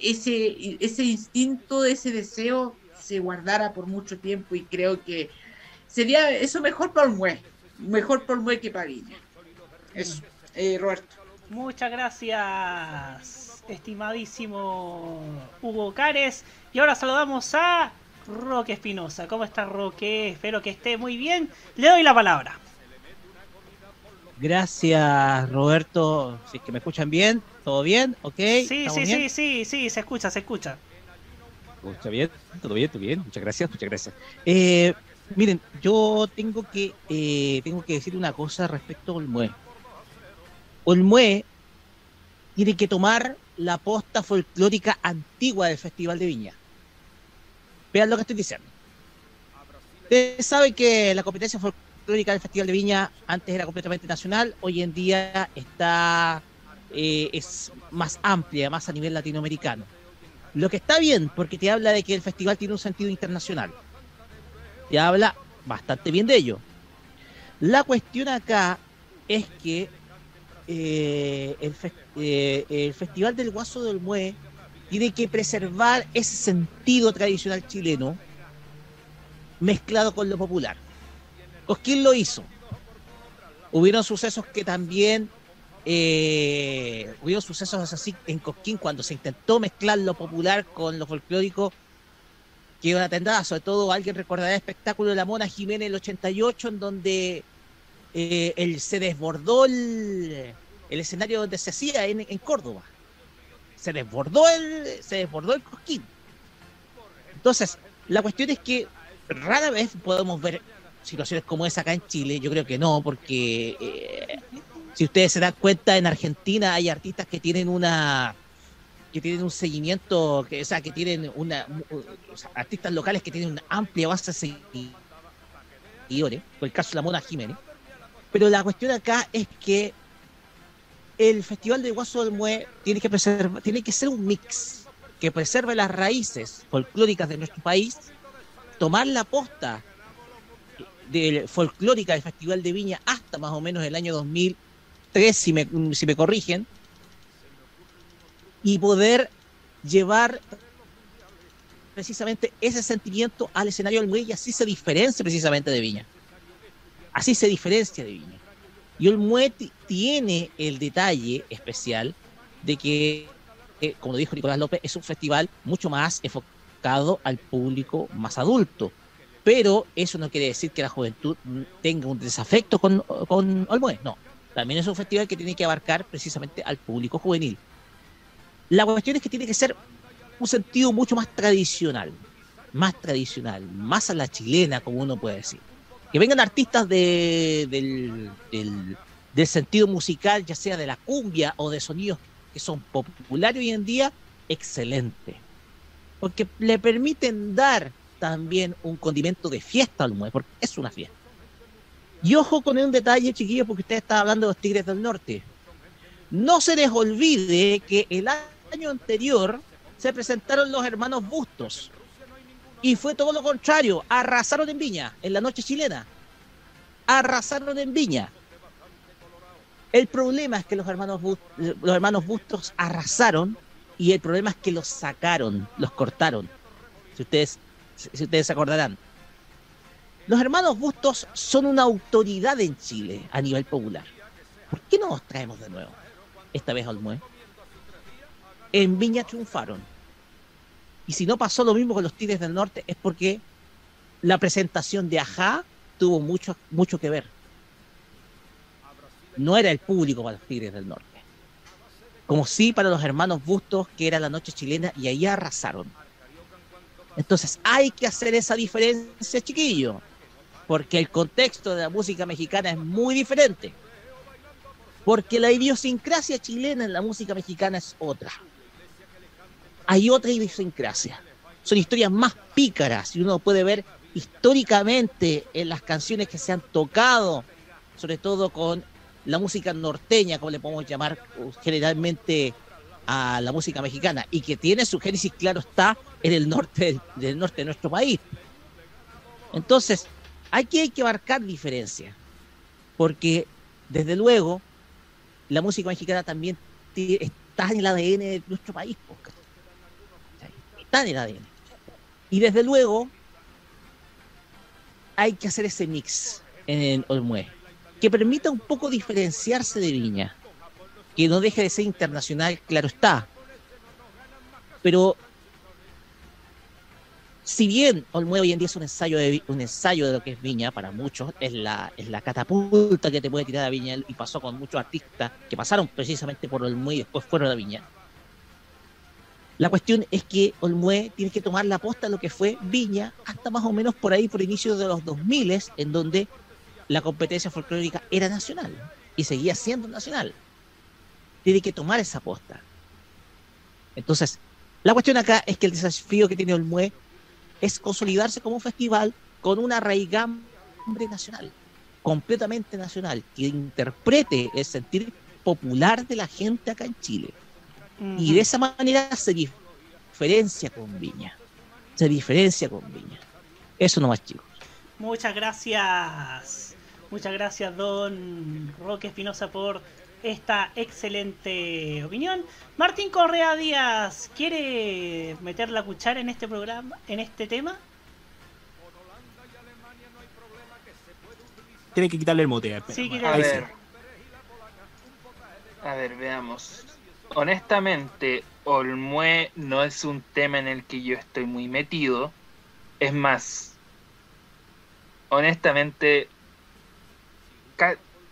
ese, ese instinto, ese deseo se guardara por mucho tiempo y creo que sería eso mejor para el mejor para el que para Viña. Eso, eh, Roberto. Muchas gracias, estimadísimo Hugo Cares. Y ahora saludamos a Roque Espinosa. ¿Cómo está Roque? Espero que esté muy bien. Le doy la palabra. Gracias, Roberto. Si es que me escuchan bien, ¿todo bien? ¿Ok? Sí, ¿Estamos sí, bien? sí, sí, sí, se escucha, se escucha. Escucha bien, todo bien, todo bien. Muchas gracias, muchas gracias. Eh, miren, yo tengo que eh, tengo que decir una cosa respecto a Olmué. Olmué tiene que tomar la posta folclórica antigua del Festival de Viña. Vean lo que estoy diciendo. Ustedes saben que la competencia folclórica del Festival de Viña antes era completamente nacional, hoy en día está eh, es más amplia, más a nivel latinoamericano. Lo que está bien, porque te habla de que el festival tiene un sentido internacional. Te habla bastante bien de ello. La cuestión acá es que eh, eh, el Festival del Guaso del Mue tiene que preservar ese sentido tradicional chileno mezclado con lo popular. Cosquín lo hizo. Hubieron sucesos que también eh, hubieron sucesos así en Cosquín cuando se intentó mezclar lo popular con lo folclórico que una tendada, sobre todo alguien recordará el espectáculo de la Mona Jiménez el 88 en donde eh, el, se desbordó el, el escenario donde se hacía en, en Córdoba. Se desbordó el, se desbordó el Cosquín. Entonces, la cuestión es que rara vez podemos ver situaciones como esa acá en Chile. Yo creo que no, porque eh, si ustedes se dan cuenta, en Argentina hay artistas que tienen una que tienen un seguimiento, que, o sea, que tienen una o sea, artistas locales que tienen una amplia base de seguidores, por el caso de la Mona Jiménez. Pero la cuestión acá es que el Festival de Guaso del Mue tiene que preservar, tiene que ser un mix que preserve las raíces folclóricas de nuestro país, tomar la posta del folclórica del Festival de Viña hasta más o menos el año 2003, si me, si me corrigen, y poder llevar precisamente ese sentimiento al escenario del Mue y así se diferencia precisamente de Viña. Así se diferencia de Viña. Y ti- tiene el detalle especial de que, eh, como dijo Nicolás López, es un festival mucho más enfocado al público más adulto. Pero eso no quiere decir que la juventud tenga un desafecto con, con Olmué. No. También es un festival que tiene que abarcar precisamente al público juvenil. La cuestión es que tiene que ser un sentido mucho más tradicional. Más tradicional. Más a la chilena, como uno puede decir. Que vengan artistas de, del, del, del sentido musical, ya sea de la cumbia o de sonidos que son populares hoy en día, excelente. porque le permiten dar también un condimento de fiesta al Olmué, porque es una fiesta. Y ojo con un detalle, chiquillos, porque usted está hablando de los Tigres del Norte. No se les olvide que el año anterior se presentaron los hermanos Bustos. Y fue todo lo contrario. Arrasaron en Viña, en la noche chilena. Arrasaron en Viña. El problema es que los hermanos, Bus- los hermanos Bustos arrasaron y el problema es que los sacaron, los cortaron. Si ustedes, si ustedes se acordarán. Los hermanos Bustos son una autoridad en Chile a nivel popular. ¿Por qué no los traemos de nuevo? Esta vez al Olmué. En Viña triunfaron. Y si no pasó lo mismo con los Tigres del Norte es porque la presentación de Ajá tuvo mucho, mucho que ver. No era el público para los Tigres del Norte. Como sí para los hermanos Bustos, que era la noche chilena, y ahí arrasaron. Entonces hay que hacer esa diferencia, chiquillo. Porque el contexto de la música mexicana es muy diferente. Porque la idiosincrasia chilena en la música mexicana es otra. Hay otra idiosincrasia. Son historias más pícaras y uno puede ver históricamente en las canciones que se han tocado, sobre todo con la música norteña, como le podemos llamar uh, generalmente a la música mexicana, y que tiene su génesis, claro está, en el norte del, norte de nuestro país. Entonces, aquí hay que marcar diferencias, porque desde luego la música mexicana también está en el ADN de nuestro país, ADN. Y desde luego hay que hacer ese mix en Olmué, que permita un poco diferenciarse de Viña, que no deje de ser internacional, claro está. Pero si bien Olmué hoy en día es un ensayo de, un ensayo de lo que es Viña para muchos, es la, es la catapulta que te puede tirar a Viña y pasó con muchos artistas que pasaron precisamente por Olmué y después fueron a Viña. La cuestión es que Olmué tiene que tomar la posta de lo que fue Viña hasta más o menos por ahí, por inicio de los 2000, en donde la competencia folclórica era nacional y seguía siendo nacional. Tiene que tomar esa posta. Entonces, la cuestión acá es que el desafío que tiene Olmué es consolidarse como un festival con una raigambre nacional, completamente nacional, que interprete el sentir popular de la gente acá en Chile. Y de esa manera se diferencia con Viña. Se diferencia con Viña. Eso no más, chicos. Muchas gracias. Muchas gracias, don Roque Espinosa, por esta excelente opinión. Martín Correa Díaz, ¿quiere meter la cuchara en este programa, en este tema? Tiene que quitarle el mute. Sí, A ver. A ver, veamos. Honestamente, Olmué no es un tema en el que yo estoy muy metido. Es más, honestamente,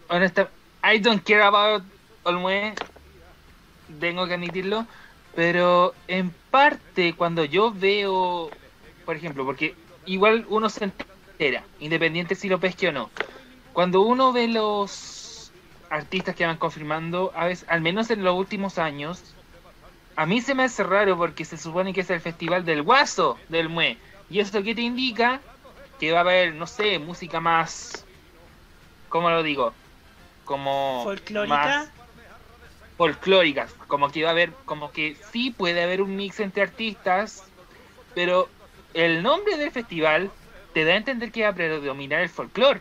honesta, I don't care about Olmué, tengo que admitirlo, pero en parte cuando yo veo, por ejemplo, porque igual uno se entera, independiente si lo pesque o no, cuando uno ve los artistas que van confirmando, a veces, al menos en los últimos años, a mí se me hace raro porque se supone que es el festival del guaso del Mue. ¿Y esto qué te indica? Que va a haber, no sé, música más. ¿Cómo lo digo? Como. Folclórica. más folclóricas. Como que va a haber. Como que sí puede haber un mix entre artistas. Pero el nombre del festival te da a entender que va a predominar el folclore.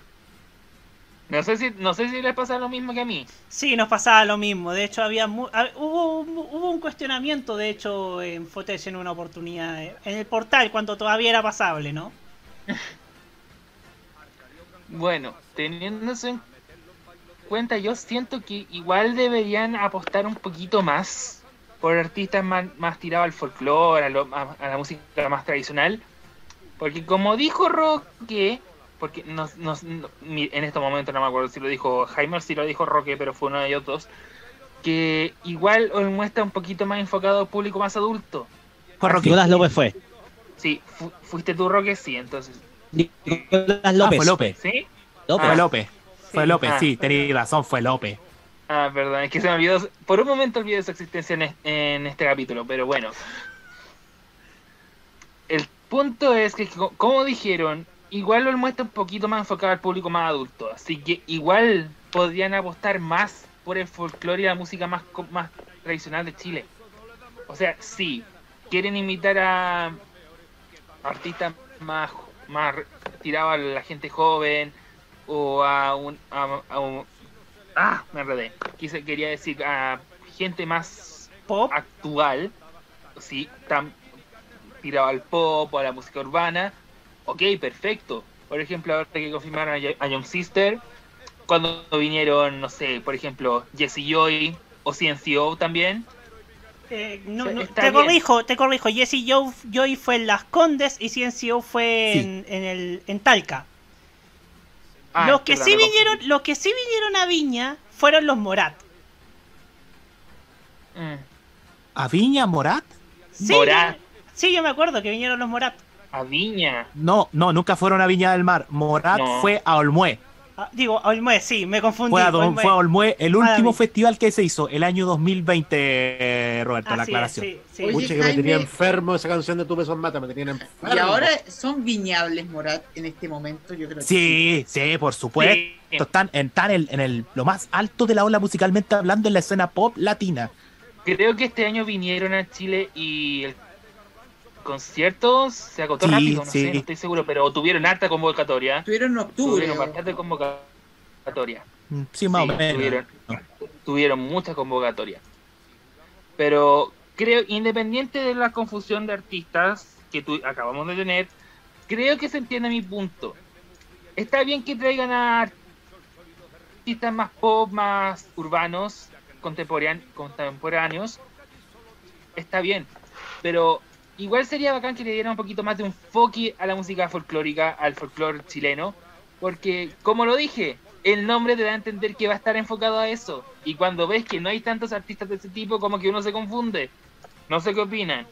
No sé si, no sé si les pasa lo mismo que a mí. Sí, nos pasaba lo mismo. De hecho, había mu- hab- hubo, un- hubo un cuestionamiento, de hecho, en Footage en una oportunidad, eh, en el portal, cuando todavía era pasable, ¿no? [LAUGHS] Bueno, teniendo eso en cuenta, yo siento que igual deberían apostar un poquito más por artistas más, más tirados al folclore, a, lo- a- a la música más tradicional. Porque como dijo Roque, porque nos, nos- no- mi- en estos momentos no me acuerdo si lo dijo Jaime o si lo dijo Roque, pero fue uno de ellos dos, que igual muestra un poquito más enfocado al público más adulto. Fue Roque. Nicolás López fue. Sí, fu- fuiste tú Roque, sí, entonces. Nicolás Ah, López. fue López. ¿Sí? López. Fue López. Fue López, Ah. sí, tenéis razón, fue López. Ah, perdón, es que se me olvidó. Por un momento olvidé su existencia en, es- en este capítulo, pero bueno. punto es que, co- como dijeron, igual lo muestra un poquito más enfocado al público más adulto. Así que igual podrían apostar más por el folclore y la música más, más tradicional de Chile. O sea, sí, quieren imitar a artistas más, más tirados a la gente joven o a un, a, a un- ah me enredé quise quería decir a gente más actual sí tan tirado al pop o a la música urbana ok perfecto por ejemplo ahora que confirmaron a, Yo- a Young Sister cuando vinieron no sé por ejemplo Jesse Joy o CNCO también Eh, no, no, te bien. corrijo, te corrijo. Jesse Joy, Joy fue en Las Condes y CNCO fue Sí. en, en el, en Talca. Ah, los que sí vinieron, los que sí vinieron a Viña fueron los Morat. Mm. ¿A Viña Morat? Sí, Morat. Sí, yo me acuerdo que vinieron los Morat. A Viña No, no, nunca fueron a Viña del Mar. Morat No. fue a Olmué. Ah, digo, Olmué, sí, me confundí. Fue a, Don- Olmué. fue a Olmué, el Ah, último festival que se hizo, el año 2020, eh, Roberto, la aclaración. sí, sí. Oye, que me tenía enfermo esa canción de Tu besos mata, me tenían enfermo. Y ahora son viñables Morat en este momento, yo creo que Sí, sí, por supuesto. Están, están en, en el, lo más alto de la ola musicalmente hablando en la escena pop latina. Creo que este año vinieron a Chile y el concierto se agotó Sí, rápido, no sí. sé, no estoy seguro, pero tuvieron harta convocatoria. Tuvieron en octubre. Tuvieron bastante convocatoria. Mm, Sí, más Sí, o menos. Tuvieron, tuvieron mucha convocatoria. Pero creo, independiente de la confusión de artistas que tu- acabamos de tener, creo que se entiende mi punto. Está bien que traigan a artistas más pop, más urbanos, contemporán- contemporáneos. Está bien. Pero igual sería bacán que le dieran un poquito más de enfoque a la música folclórica, al folclore chileno. Porque, como lo dije, el nombre te da a entender que va a estar enfocado a eso. Y cuando ves que no hay tantos artistas de ese tipo, como que uno se confunde. No sé qué opinan.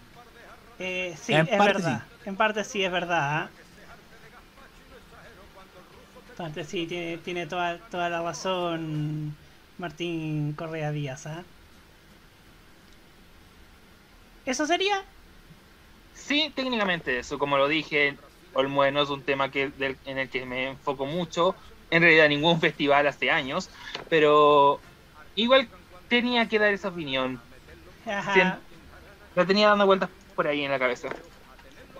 Eh, sí, En es parte verdad. En parte sí es verdad. ¿ah? En parte sí, tiene, tiene toda, toda la razón Martín Correa Díaz. ¿ah? ¿Eso sería? Sí, técnicamente eso, como lo dije, Olmué no es un tema que, del- en el que me enfoco mucho, en realidad ningún festival hace años, pero igual tenía que dar esa opinión. Ajá. La tenía dando vueltas por ahí en la cabeza.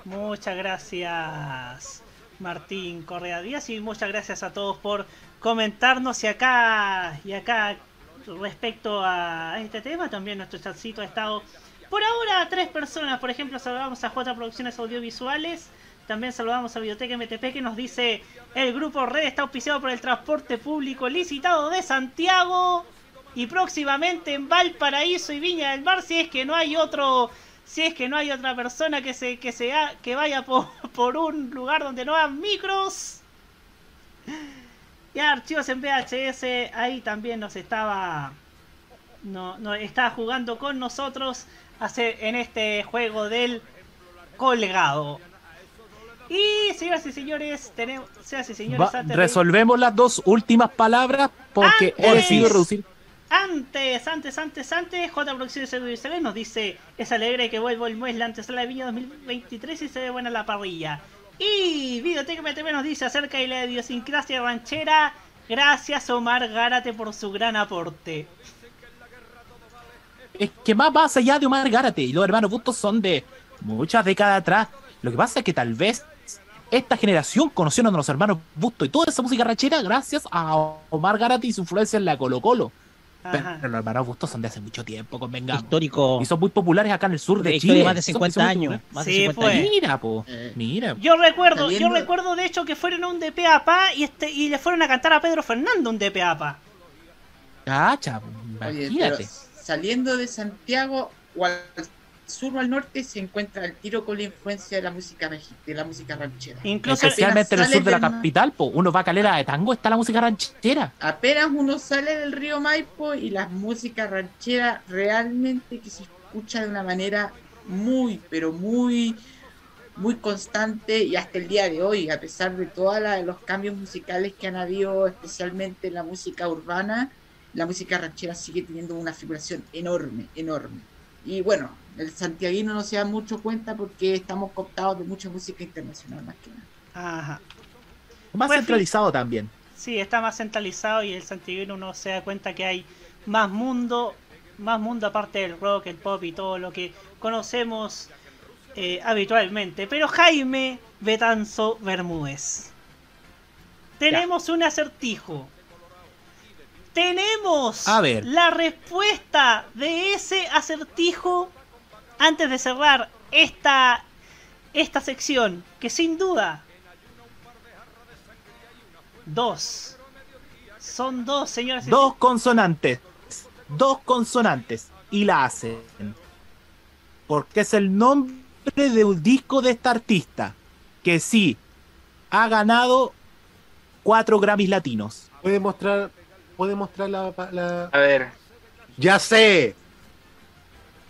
Muchas gracias Martín Correa Díaz y muchas gracias a todos por comentarnos y acá y acá respecto a este tema también nuestro chatcito ha estado por ahora tres personas. Por ejemplo saludamos a J Producciones Audiovisuales. También saludamos a Biblioteca MTP que nos dice el grupo Red está auspiciado por el transporte público licitado de Santiago y próximamente en Valparaíso y Viña del Mar si es que no hay otro si es que no hay otra persona que se que sea que vaya [LAUGHS] por, por un lugar donde no hagan micros. Y archivos en VHS ahí también nos estaba no, no estaba jugando con nosotros hace, en este juego del colgado y señoras y señores tenemos señoras y señores Va- antes de- resolvemos las dos últimas palabras porque he Antes. decidido reducir. Antes, antes, antes, antes, J Producciones nos dice es alegre que vuelva el mes la antesala de Viña 2023 y se ve buena la parrilla. Y Videoteca MTV nos dice acerca de la idiosincrasia ranchera. Gracias Omar Gárate por su gran aporte. Es que más va allá de Omar Gárate y los hermanos Bustos son de muchas décadas atrás. Lo que pasa es que tal vez esta generación conocieron a los hermanos Bustos y toda esa música ranchera gracias a Omar Gárate y su influencia en la Colo Colo. Ajá. Pero los hermanos Bustos son de hace mucho tiempo, convengamos. Histórico. Y son muy populares acá en el sur de De Chile. más de Son- 50 son muy años, de Sí, 50 fue. años. Mira, po. Mira. Yo recuerdo, yo recuerdo de hecho que fueron a un de Peapa y este y le fueron a cantar a Pedro Fernando un de Peapa. Cacha, Oye, imagínate. pero saliendo de Santiago o al sur o al norte se encuentra el tiro con la influencia de la música de la música ranchera. Incluso Especialmente en el sur de la del capital, po. Uno va a Calera de Tango, está la música ranchera. Apenas uno sale del río Maipo y la música ranchera realmente que se escucha de una manera muy, pero muy, muy constante y hasta el día de hoy, a pesar de todos los cambios musicales que han habido, especialmente en la música urbana, la música ranchera sigue teniendo una figuración enorme, enorme. Y bueno, el santiaguino no se da mucho cuenta porque estamos cooptados de mucha música internacional más que nada. Ajá. Más Pues, centralizado también. Sí, está más centralizado y el santiaguino uno se da cuenta que hay más mundo, más mundo aparte del rock, el pop y todo lo que conocemos eh, habitualmente. Pero Jaime Betanzo Bermúdez. Tenemos un acertijo. Tenemos A ver. la respuesta de ese acertijo antes de cerrar esta, esta sección, que sin duda Dos. Son dos, señoras y Dos consonantes. Dos consonantes. Y la hacen. Porque es el nombre de un disco de esta artista. Que sí, ha ganado cuatro Grammys latinos. Puede mostrar, puede mostrar la, la- A ver. Ya sé,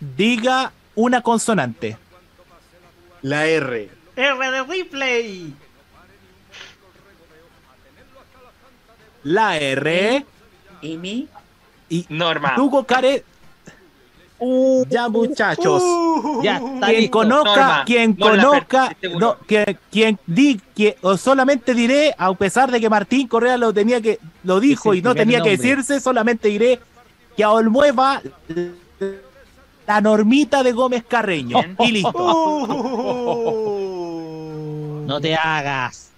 Diga una consonante. la R. R de replay. La R. M. Y Norma. Hugo Care. Ya muchachos. Ya está quien listo. conozca, Norma, quien conozca, no, quien di, que, o solamente diré, a pesar de que Martín Correa lo tenía que, lo dijo y no tenía que decirse, solamente diré que a Olmueva la normita de Gómez Carreño. Y [LAUGHS] listo. No te hagas.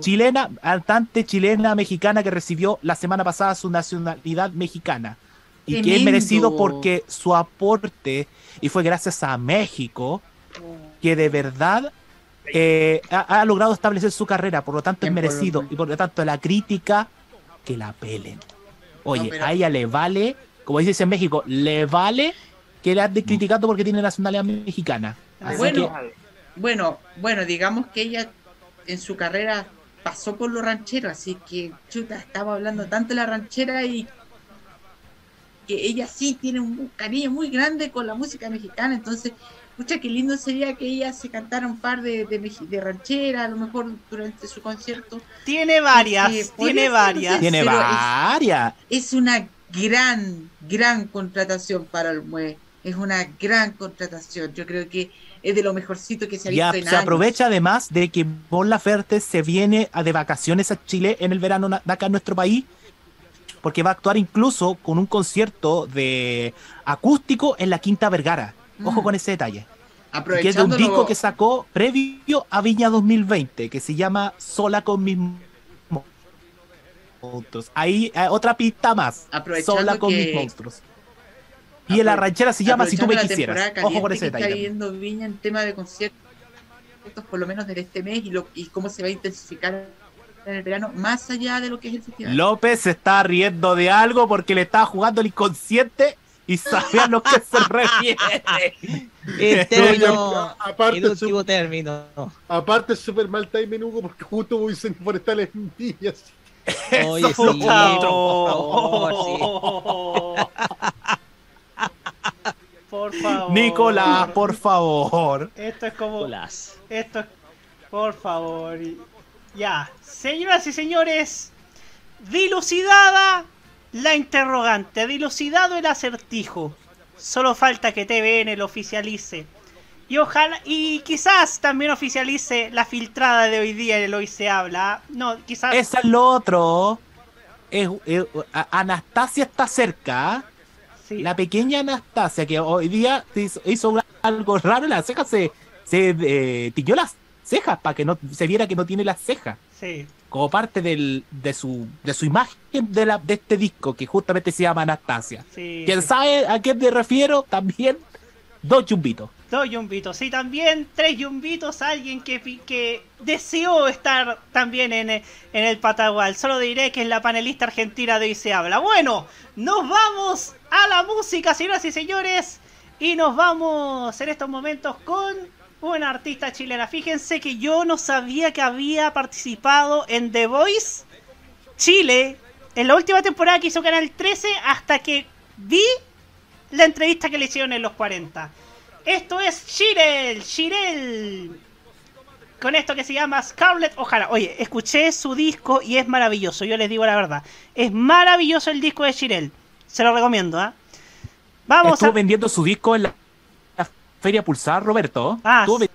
Chilena, cantante chilena mexicana que recibió la semana pasada su nacionalidad mexicana. Y que es merecido porque su aporte, y fue gracias a México, que de verdad eh, ha, ha logrado establecer su carrera, por lo tanto es merecido. Y por lo tanto la crítica, que la pelen. Oye, No, pero- a ella le vale, como dices en México, le vale que la ande criticando porque tiene nacionalidad mexicana. Así Bueno, que, bueno, bueno, digamos que ella en su carrera pasó por lo ranchero, así que chuta, estaba hablando tanto de la ranchera y que ella sí tiene un cariño muy grande con la música mexicana, entonces, escucha, qué lindo sería que ella se cantara un par de, de, de ranchera, a lo mejor durante su concierto. Tiene varias, podría tiene ser, varias. no sé, tiene pero es- varias. Es una gran, gran contratación para el MUE. Es una gran contratación. Yo creo que es de lo mejorcito que se ha Y a- visto en se años. aprovecha además de que Mon Laferte se viene a de vacaciones a Chile en el verano de acá en nuestro país, porque va a actuar incluso con un concierto de acústico en la Quinta Vergara. Ojo Mm. con ese detalle. Que es de un disco que sacó previo a Viña 2020, que se llama Sola con mis monstruos. Ahí eh, otra pista más. Sola con que- mis monstruos. Y en la ranchera se llama Si tú me quisieras. Ojo con ese que está detalle. viviendo Viña en tema de conciertos, por lo menos de este mes, y, lo, y cómo se va a intensificar en el verano, más allá de lo que es el festival. López se está riendo de algo porque le estaba jugando el inconsciente y sabe a lo que se [LAUGHS] refiere. El término, Aparte, el último término. Aparte, es súper mal timing, Hugo, porque justo hubo incendios forestales en Villa. así. Oye, sí, Por favor, Por favor. Nicolás, por favor. Esto es como. Nicolás. Esto es. Por favor. y- Ya. Señoras y señores. Dilucidada la interrogante. Dilucidado el acertijo. Solo falta que TVN lo oficialice. Y ojalá. Y quizás también oficialice la filtrada de hoy día en el Hoy se habla. No, quizás. Eso es lo otro. Es- es- a- Anastasia está cerca. Sí. La pequeña Anastasia, que hoy día hizo, hizo algo raro en las cejas, se, se eh, tiñó las cejas para que no se viera que no tiene las cejas. Sí. Como parte del, de, su, de su imagen de, la, de este disco, que justamente se llama Anastasia. Sí, ¿Quién sí. sabe a qué me refiero? También dos chumbitos. Dos yumbitos. Y también tres yumbitos. Alguien que, que deseó estar también en, en el Patagual. Solo diré que es la panelista argentina de hoy se habla. Bueno, nos vamos a la música, señoras y señores. Y nos vamos en estos momentos con una artista chilena. Fíjense que yo no sabía que había participado en The Voice Chile en la última temporada que hizo Canal 13 hasta que vi la entrevista que le hicieron en los 40. Esto es Shirel, Shirel. Con esto que se llama Scarlett Ojalá. Oye, escuché su disco y es maravilloso, yo les digo la verdad. Es maravilloso el disco de Shirel. Se lo recomiendo, ¿ah? Vamos estuvo a- vendiendo su disco en la Feria Pulsar, Roberto. Ah, estuvo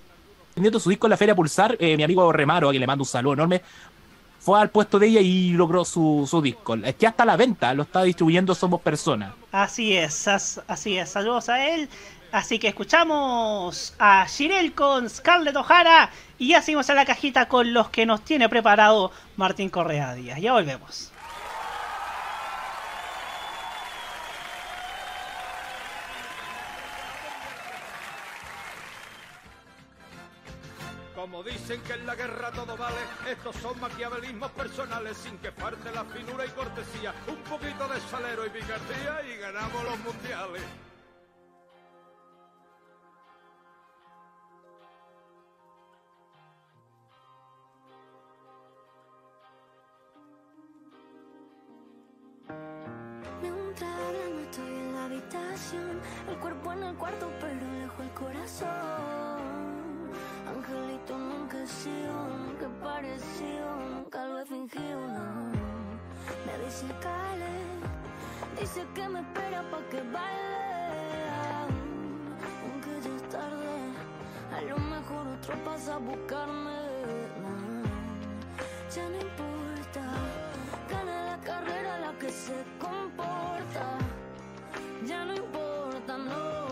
vendiendo su disco en la Feria Pulsar. eh, mi amigo Remaro, a quien le mando un saludo enorme, fue al puesto de ella y logró su, su disco. Es que hasta la venta lo está distribuyendo Somos Personas. Así es, as- así es. Saludos a él. Así que escuchamos a Shirel con Scarlett O'Hara y ya seguimos a la cajita con los que nos tiene preparado Martín Correa Díaz. Ya volvemos. Dicen que en la guerra todo vale, estos son maquiavelismos personales sin que falte la finura y cortesía, un poquito de salero y picardía y ganamos los mundiales. Estoy en la habitación. El cuerpo en el cuarto pero lejos el corazón He sido, nunca lo he fingido, no Me dice Kale Dice que me espera pa' que baile Aunque ya es tarde A lo mejor otro pasa a buscarme. Ya no importa Gana la carrera la que se comporta. Ya no importa, no.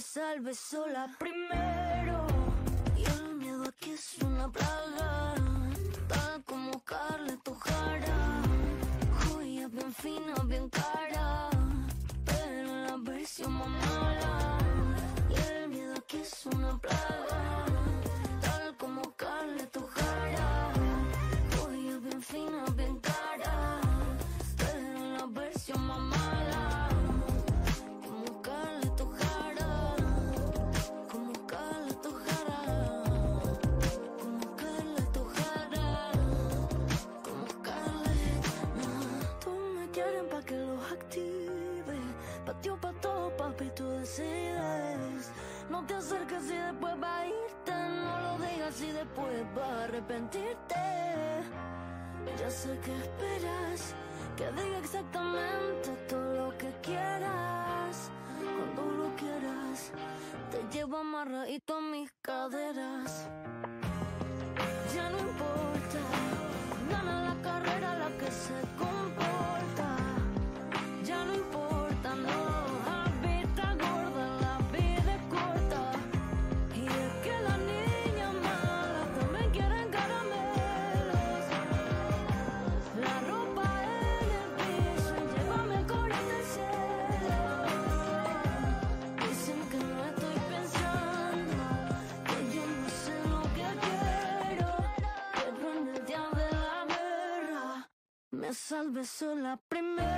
Salve sola primero. Y el miedo aquí es una plaga, tal como Scarlett O'Hara. Joya bien fina, bien cara, pero la versión más mala. Y el miedo aquí es una plaga, después va arrepentirte. Ya sé que esperas que diga exactamente todo lo que quieras. Me salve sola primero.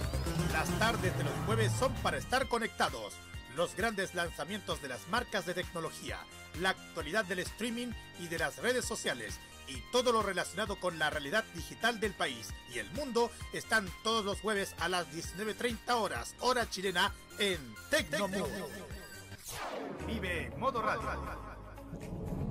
Las tardes de los jueves son para estar conectados. Los grandes lanzamientos de las marcas de tecnología, la actualidad del streaming y de las redes sociales y todo lo relacionado con la realidad digital del país y el mundo están todos los jueves a las 19.30 horas, hora chilena, en Tecnomundo. Vive Modo Radio.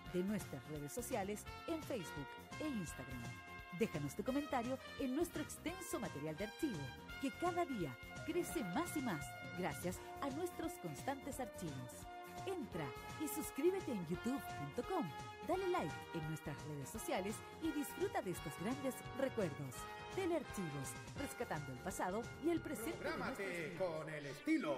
nuestras redes sociales en Facebook e Instagram. Déjanos tu comentario en nuestro extenso material de archivo, que cada día crece más y más gracias a nuestros constantes archivos. Entra y suscríbete en youtube.com, dale like en nuestras redes sociales y disfruta de estos grandes recuerdos. Telearchivos, rescatando el pasado y el presente. de Prográmate nuestros con el estilo.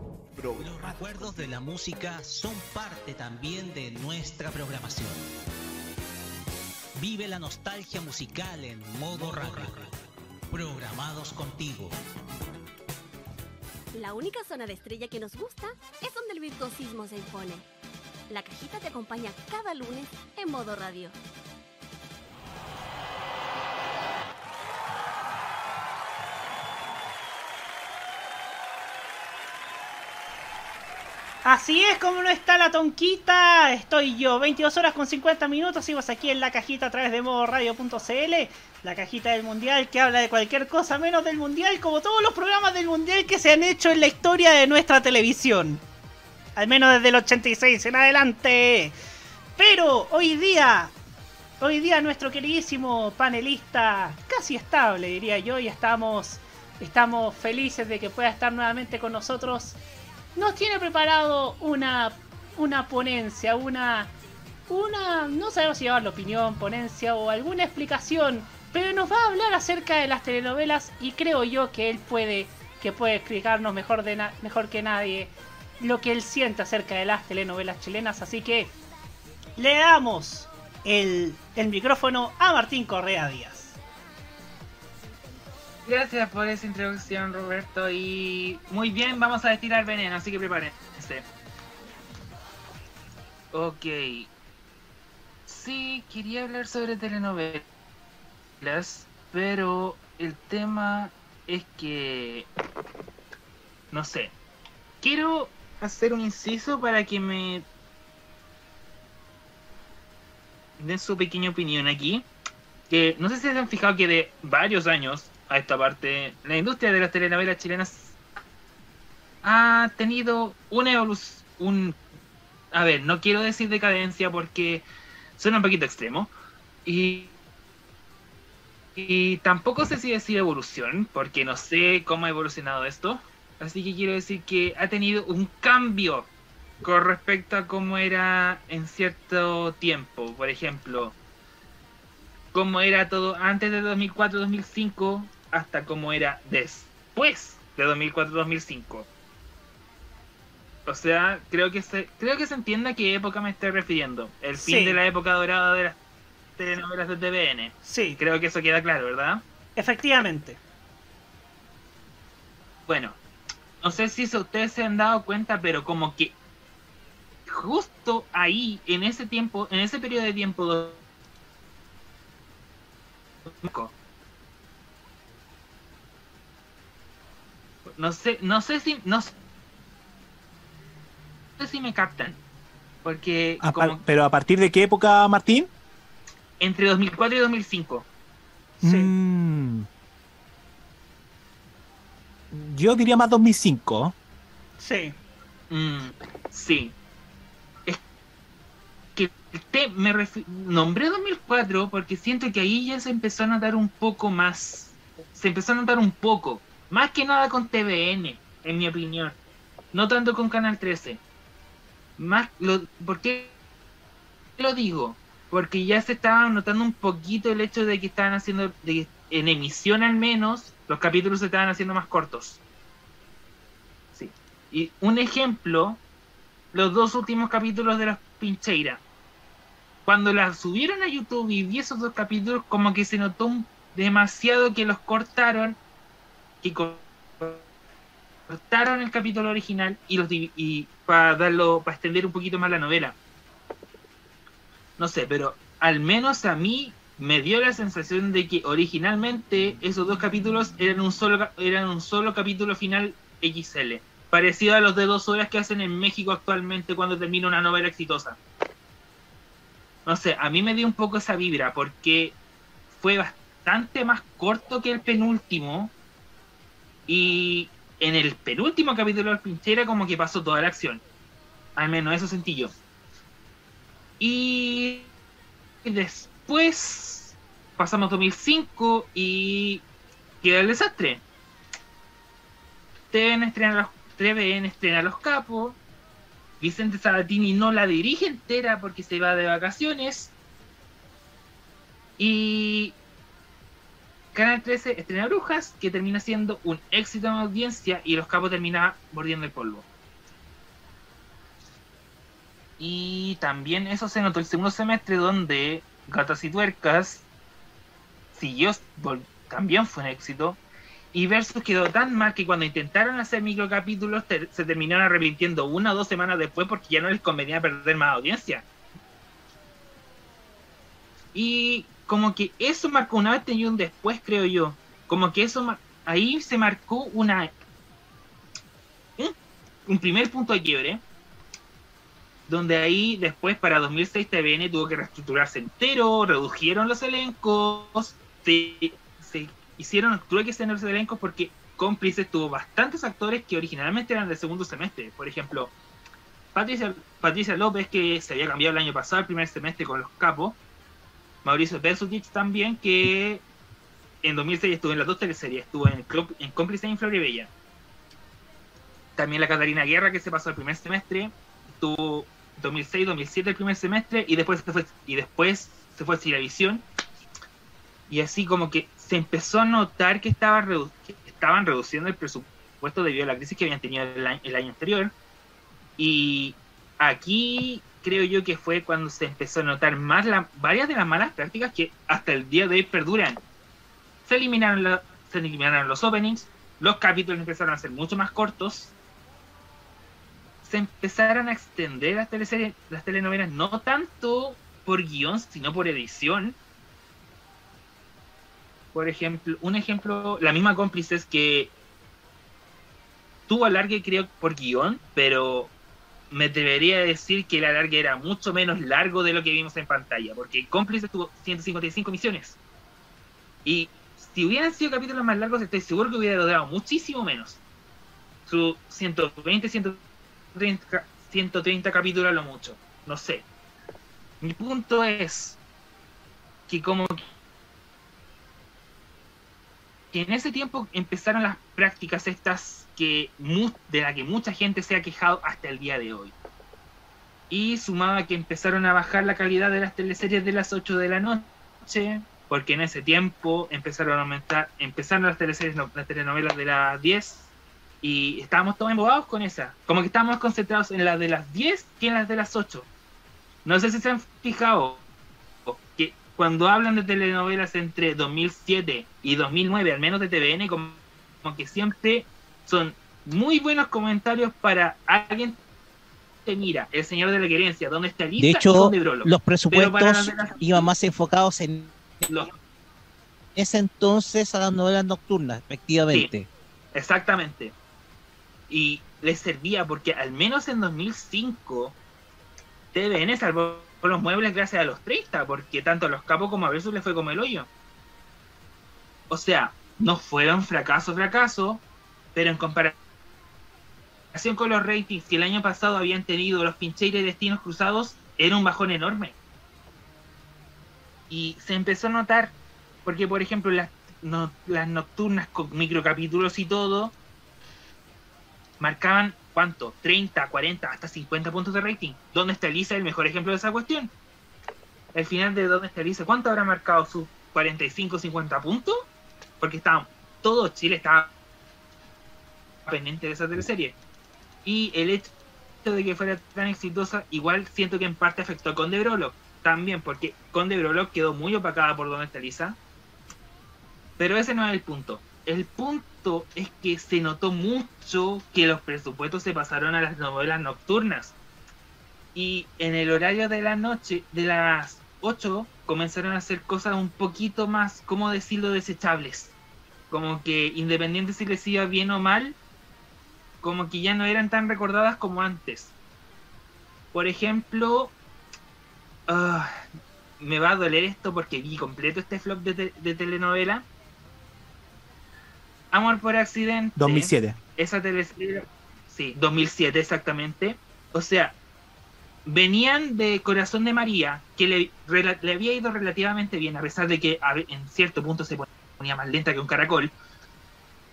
Los recuerdos de la música son parte también de nuestra programación. Vive la nostalgia musical en modo radio. Programados contigo. La única zona de estrella que nos gusta es donde el virtuosismo se impone. La cajita te acompaña cada lunes en modo radio. Así es como no está la tonquita, estoy yo, 22 horas con 50 minutos, sigo aquí en la cajita a través de modoradio.cl, la cajita del mundial que habla de cualquier cosa menos del mundial, como todos los programas del mundial que se han hecho en la historia de nuestra televisión. Al menos desde el 86 en adelante. Pero hoy día, hoy día nuestro queridísimo panelista, casi estable diría yo, y estamos, estamos felices de que pueda estar nuevamente con nosotros nos tiene preparado una, una ponencia, una, una, no sabemos si llamarlo opinión, ponencia o alguna explicación, pero nos va a hablar acerca de las telenovelas y creo yo que él puede, que puede explicarnos mejor, de mejor que nadie lo que él siente acerca de las telenovelas chilenas, así que le damos el, el micrófono a Martín Correa Díaz. Gracias por esa introducción, Roberto. Y muy bien, vamos a destilar veneno, así que prepárense. Ok. Sí, quería hablar sobre telenovelas, pero el tema es que... No sé. Quiero hacer un inciso para que me den su pequeña opinión aquí. Que no sé si se han fijado que de varios años a esta parte, la industria de las telenovelas chilenas ha tenido una evolución, un, a ver, no quiero decir decadencia porque suena un poquito extremo, y, y tampoco sé si decir evolución, porque no sé cómo ha evolucionado esto, así que quiero decir que ha tenido un cambio con respecto a cómo era en cierto tiempo, por ejemplo, cómo era todo antes de 2004-2005 hasta cómo era después de 2004-2005. O sea, creo que se creo que se entiende a qué época me estoy refiriendo. El fin Sí. de la época dorada de las telenovelas de TVN. Sí. Creo que eso queda claro, ¿verdad? Efectivamente. Bueno, no sé si ustedes se han dado cuenta, pero como que justo ahí, en ese tiempo, en ese periodo de tiempo, no sé, no sé si, no sé si me captan, porque A par- como Pero a partir de qué época, Martín? entre 2004 y 2005. Mm. Yo diría más 2005. Sí. Mm, sí. Es que te, me nombré 2004 porque siento que ahí ya se empezó a notar un poco más. Se empezó a notar un poco. Más que nada con TVN, en mi opinión. No tanto con Canal 13. Más ¿Por qué lo digo? Porque ya se estaba notando un poquito el hecho de que estaban haciendo, de en emisión al menos, los capítulos se estaban haciendo más cortos. Sí. Y un ejemplo, los dos últimos capítulos de las Pincheira. Cuando las subieron a YouTube y vi esos dos capítulos, como que se notó demasiado que los cortaron, que co- cortaron el capítulo original y los y para darlo, para extender un poquito más la novela. No sé, pero al menos a mí me dio la sensación de que originalmente esos dos capítulos eran un solo eran un solo capítulo final XL, parecido a los de dos horas que hacen en México actualmente cuando termina una novela exitosa. No sé, a mí me dio un poco esa vibra porque fue bastante más corto que el penúltimo y en el penúltimo capítulo del Pinchera como que pasó toda la acción. Al menos eso sentí yo. Y después pasamos 2005 y queda el desastre. TVN estrena los, TVN estrena los capos. Vicente Sabatini no la dirige entera porque se va de vacaciones. Y Canal 13 estrena Brujas, que termina siendo un éxito en audiencia y los capos termina mordiendo el polvo. Y también eso se notó el segundo semestre donde Gatas y Tuercas siguió, también fue un éxito. Y Versus quedó tan mal que cuando intentaron hacer microcapítulos se terminaron arrepintiendo una o dos semanas después porque ya no les convenía perder más audiencia. Y como que eso marcó una vez y un después, creo yo. Como que eso ahí se marcó una un, primer punto de quiebre donde ahí después para 2006 TVN tuvo que reestructurarse entero, redujeron los elencos, se, se hicieron tuve que extender los elencos porque Cómplices tuvo bastantes actores que originalmente eran del segundo semestre. Por ejemplo, Patricia, Patricia López, que se había cambiado el año pasado, el primer semestre con los capos. Mauricio Bersutich también, que en 2006 estuvo en las dos teleseries, estuvo en, Club- en Cómplices y en Floribella. También la Catalina Guerra, que se pasó el primer semestre, estuvo 2006, 2007 el primer semestre y después se fue, y después se fue a Ciravisión. Y así como que se empezó a notar que, estaba redu- que estaban reduciendo el presupuesto debido a la crisis que habían tenido el año, el año anterior. Y aquí creo yo que fue cuando se empezó a notar más la, varias de las malas prácticas que hasta el día de hoy perduran. Se eliminaron, se eliminaron los openings, los capítulos empezaron a ser mucho más cortos, se empezaron a extender las teleseries, las telenovelas, no tanto por guion, sino por edición. Por ejemplo, un ejemplo, la misma cómplices que tuvo alargue creo por guion, pero me debería decir que el alargue era mucho menos largo de lo que vimos en pantalla, porque cómplices tuvo 155 misiones. Y si hubieran sido capítulos más largos, estoy seguro que hubiera durado muchísimo menos. Su 120, 130, 130 capítulos a lo mucho. No sé. Mi punto es que como que en ese tiempo empezaron las prácticas estas que de la que mucha gente se ha quejado hasta el día de hoy. Y sumaba que empezaron a bajar la calidad de las teleseries de las 8 de la noche, porque en ese tiempo empezaron a aumentar, empezaron las teleseries, las telenovelas de las 10 y estábamos todos embobados con esa. Como que estábamos concentrados en las de las 10 que en las de las 8. No sé si se han fijado que cuando hablan de telenovelas entre 2007 y 2009, al menos de TVN, como que siempre son muy buenos comentarios para alguien que mira, El Señor de la Querencia, ¿dónde está Lisa? De hecho, los presupuestos las- iban más enfocados en los- ese entonces a las novelas nocturnas, efectivamente. Exactamente. Y les servía porque al menos en 2005 TVN salvó los muebles gracias a los 30, porque tanto a los capos como a Versus les fue como el hoyo. O sea, no fueron fracaso, fracaso, pero en comparación con los ratings que el año pasado habían tenido los Pincheira y Destinos Cruzados, era un bajón enorme. Y se empezó a notar, porque por ejemplo las, no- las nocturnas con microcapítulos y todo, marcaban ¿cuánto? 30, 40, hasta 50 puntos de rating. ¿Dónde está Lisa? El mejor ejemplo de esa cuestión. El final de ¿Dónde está Lisa? ¿Cuánto habrá marcado sus 45, 50 puntos? Porque estaban, todo Chile estaba pendiente de esa teleserie. Y el hecho de que fuera tan exitosa, igual siento que en parte afectó a Conde Brolo. También, porque Conde Brolo quedó muy opacada por Dónde está Lisa. Pero ese no es el punto. El punto es que se notó mucho que los presupuestos se pasaron a las novelas nocturnas. Y en el horario de la noche, de las 8, comenzaron a hacer cosas un poquito más, ¿cómo decirlo?, desechables. Como que independiente si les iba bien o mal, como que ya no eran tan recordadas como antes. Por ejemplo, ah, me va a doler esto porque vi completo este flop de, te- de telenovela. Amor por accidente. 2007. Esa teleserie, sí, 2007 exactamente. O sea, venían de Corazón de María, que le, le había ido relativamente bien, a pesar de que en cierto punto se ponía más lenta que un caracol.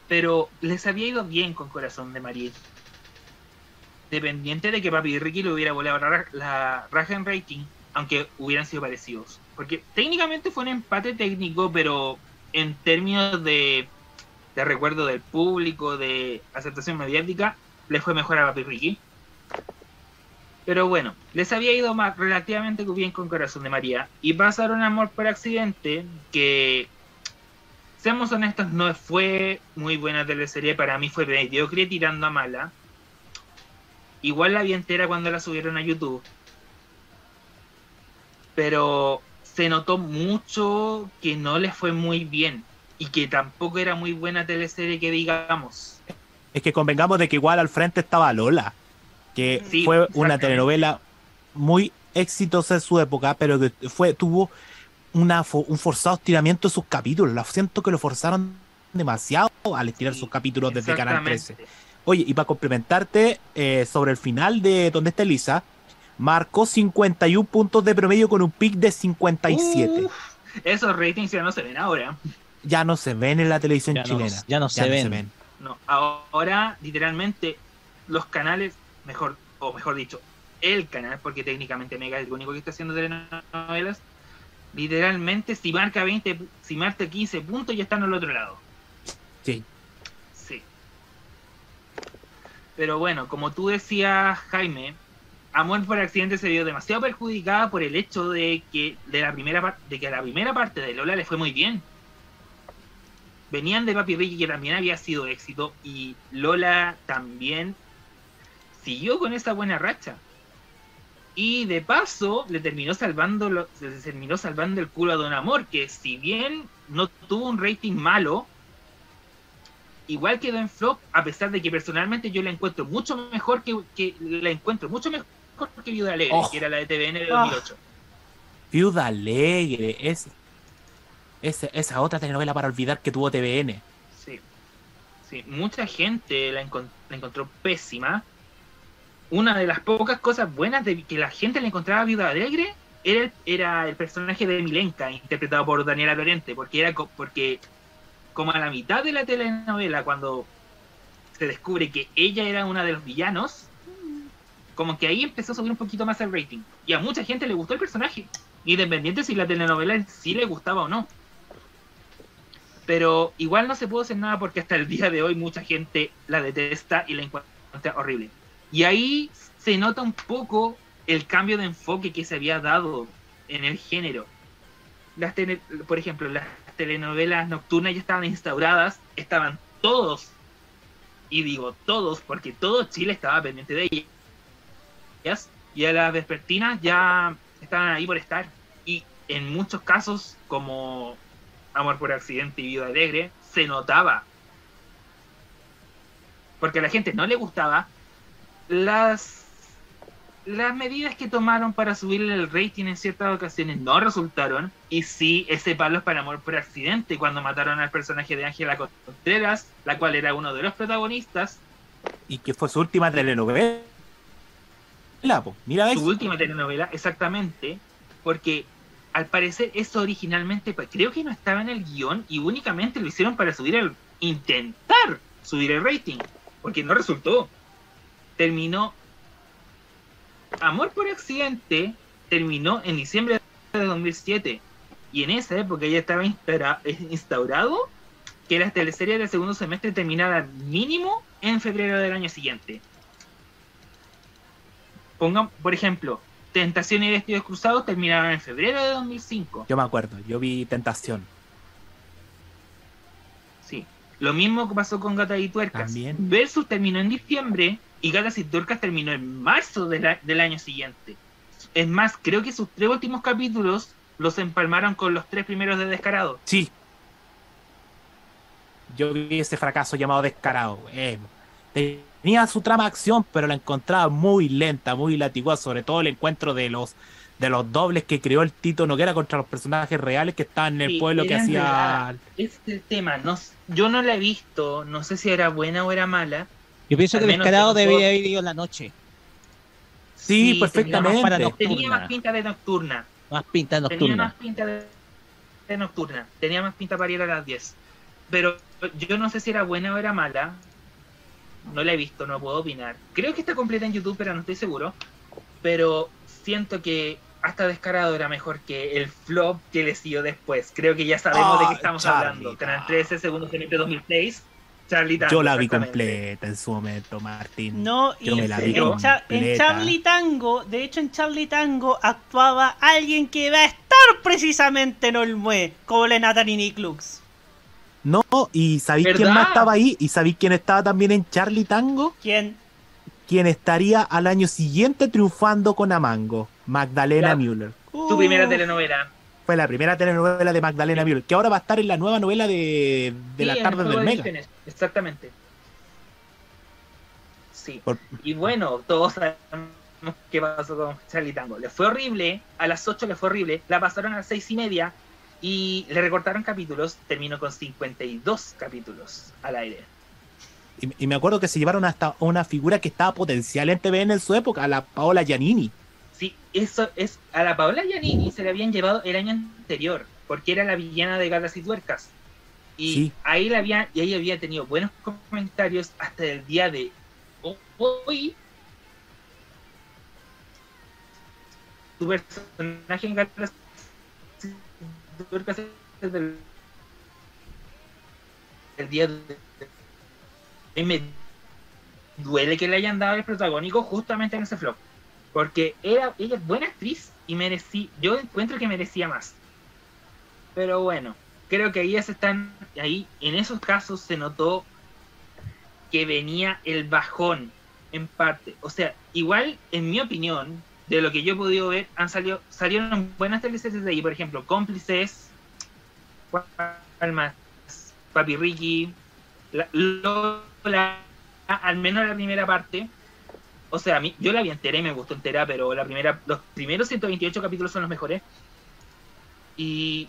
Pero les había ido bien con Corazón de María. Dependiente de que Papi Ricky le hubiera volado la, ra- la raja rating, aunque hubieran sido parecidos. Porque técnicamente fue un empate técnico, pero en términos de, de recuerdo del público, de aceptación mediática, le fue mejor a Papi Ricky. Pero bueno, les había ido más relativamente bien con Corazón de María. Y pasaron Amor por Accidente, que, seamos honestos, no fue muy buena teleserie. Para mí fue mediocre tirando a mala. Igual la vi entera cuando la subieron a YouTube. Pero se notó mucho que no les fue muy bien. Y que tampoco era muy buena teleserie que digamos. Es que convengamos de que igual al frente estaba Lola, que Sí, fue una telenovela muy exitosa en su época, pero que fue tuvo una, fo- un forzado estiramiento de sus capítulos. La siento que lo forzaron demasiado al estirar sus capítulos desde Canal 13. Oye, y para complementarte eh, sobre el final de Donde está Elisa, marcó 51 puntos de promedio con un pic de 57. Uf, esos ratings ya no se ven ahora. Ya no se ven en la televisión Ya no- chilena. ya no se ven. No, ahora literalmente los canales, mejor, o mejor dicho, el canal, porque técnicamente Mega es el único que está haciendo telenovelas, literalmente si marca 20, si marca 15 puntos ya están al otro lado. Sí. Sí. Pero bueno, como tú decías, Jaime, Amor por accidente se vio demasiado perjudicada por el hecho de que de la primera de que la primera parte de Lola le fue muy bien. Venían de Papi Ricky que también había sido éxito y Lola también siguió con esa buena racha. Y de paso le terminó salvando lo- le terminó salvando el culo a Don Amor, que si bien no tuvo un rating malo, igual quedó en flop, a pesar de que personalmente yo la encuentro mucho mejor que, que la encuentro mucho mejor que Viuda Alegre, Oh. que era la de TVN de Ah. 2008. Viuda Alegre, es, es- esa otra telenovela para olvidar que tuvo TVN. Sí. Sí, mucha gente la, encon- la encontró pésima. Una de las pocas cosas buenas de que la gente le encontraba Viuda Alegre era el, era el personaje de Milenka, interpretado por Daniela Lorente, porque era co- porque como a la mitad de la telenovela, cuando se descubre que ella era una de los villanos, como que ahí empezó a subir un poquito más el rating. Y a mucha gente le gustó el personaje, independiente si la telenovela en sí le gustaba o no. pero igual no se puede hacer nada porque hasta el día de hoy mucha gente la detesta y la encuentra horrible. Y ahí se nota un poco el cambio de enfoque que se había dado en el género. Las tele- por ejemplo, las telenovelas nocturnas ya estaban instauradas, estaban todos, y digo todos porque todo Chile estaba pendiente de ellas, y a las vespertinas ya estaban ahí por estar. Y en muchos casos, como Amor por accidente y Vida alegre, se notaba. Porque a la gente no le gustaba las las medidas que tomaron para subirle el rating en ciertas ocasiones no resultaron. Y sí, ese palo es para amor por accidente, cuando mataron al personaje de Ángela Contreras, la cual era uno de los protagonistas. Y que fue su última telenovela. Mira, Su última telenovela, exactamente, porque al parecer eso originalmente, pues, creo que no estaba en el guion y únicamente lo hicieron para subir el, intentar subir el rating, porque no resultó. Terminó Amor por accidente terminó en diciembre de 2007 y en esa época ya estaba instaura- instaurado que las teleseries del segundo semestre terminaran mínimo en febrero del año siguiente. Pongan, por ejemplo, Tentación y Vestidos Cruzados terminaron en febrero de 2005. Yo me acuerdo, yo vi Tentación. Sí. Lo mismo que pasó con Gatas y Tuercas. También. Versus terminó en diciembre y Gatas y Tuercas terminó en marzo de la- del año siguiente. Es más, creo que sus tres últimos capítulos los empalmaron con los tres primeros de Descarado. Sí. Yo vi ese fracaso llamado Descarado. eh. tenía su trama de acción, pero la encontraba muy lenta, muy latiguada, sobre todo el encuentro de los de los dobles que creó el Tito Noguera contra los personajes reales que estaban en el Sí, pueblo que hacía es el tema. No, yo no la he visto, no sé si era buena o era mala. Yo pienso que menos Descarado debería haber ido en la noche. Sí, tenía perfectamente. Para más- Tenía más pinta de nocturna. Más pinta Tenía nocturna. más pinta de, de nocturna. Tenía más pinta para ir a las 10. Pero yo no sé si era buena o era mala. No la he visto, no puedo opinar. Creo que está completa en YouTube, pero no estoy seguro. Pero siento que hasta Descarado era mejor que el flop que le siguió después. Creo que ya sabemos de qué Ah, estamos hablando. Canal 13, segundo semestre 2006. Charlie Yo la vi completa en su momento, Martín. No, y Yo me la vi en, Cha- en. Charlie Tango, de hecho en Charlie Tango actuaba alguien que va a estar precisamente en Olmué, como la Natalie Klux. No, y ¿sabéis quién ¿Verdad? más estaba ahí? ¿Y sabéis quién estaba también en Charlie Tango? ¿Quién? Quien estaría al año siguiente triunfando con Amango, Magdalena La- Müller. Tu primera telenovela. Fue la primera telenovela de Magdalena Müller, que ahora va a estar en la nueva novela de, de Sí, la tarde del de Mega. Exactamente. Sí. Por- Y bueno, todos sabemos qué pasó con Charlie Tango. Le fue horrible, a las 8 le fue horrible, la pasaron a las 6 y media y le recortaron capítulos, terminó con 52 capítulos al aire. Y, y me acuerdo que se llevaron hasta una figura que estaba potencial en TVN en su época, a la Paola Giannini. Sí, eso es. A la Paola Giannini se le habían llevado el año anterior, porque era la villana de Gatas y Tuercas. Y Sí. ahí la había, y ella había tenido buenos comentarios hasta el día de hoy. Su personaje en Gatas y Tuercas es del el día de me duele que le hayan dado el protagónico justamente en ese flop. Porque era, ella es buena actriz y merecía, yo encuentro que merecía más. Pero bueno, creo que ahí se están, ahí en esos casos se notó que venía el bajón en parte. O sea, igual, en mi opinión, de lo que yo he podido ver, han salido, salieron buenas teleseries de ahí, por ejemplo, cómplices, ¿cuál más? Papi Ricky, la, Lola, al menos la primera parte. O sea, a mí, yo la vi entera y me gustó entera, pero la primera, los primeros 128 capítulos son los mejores. Y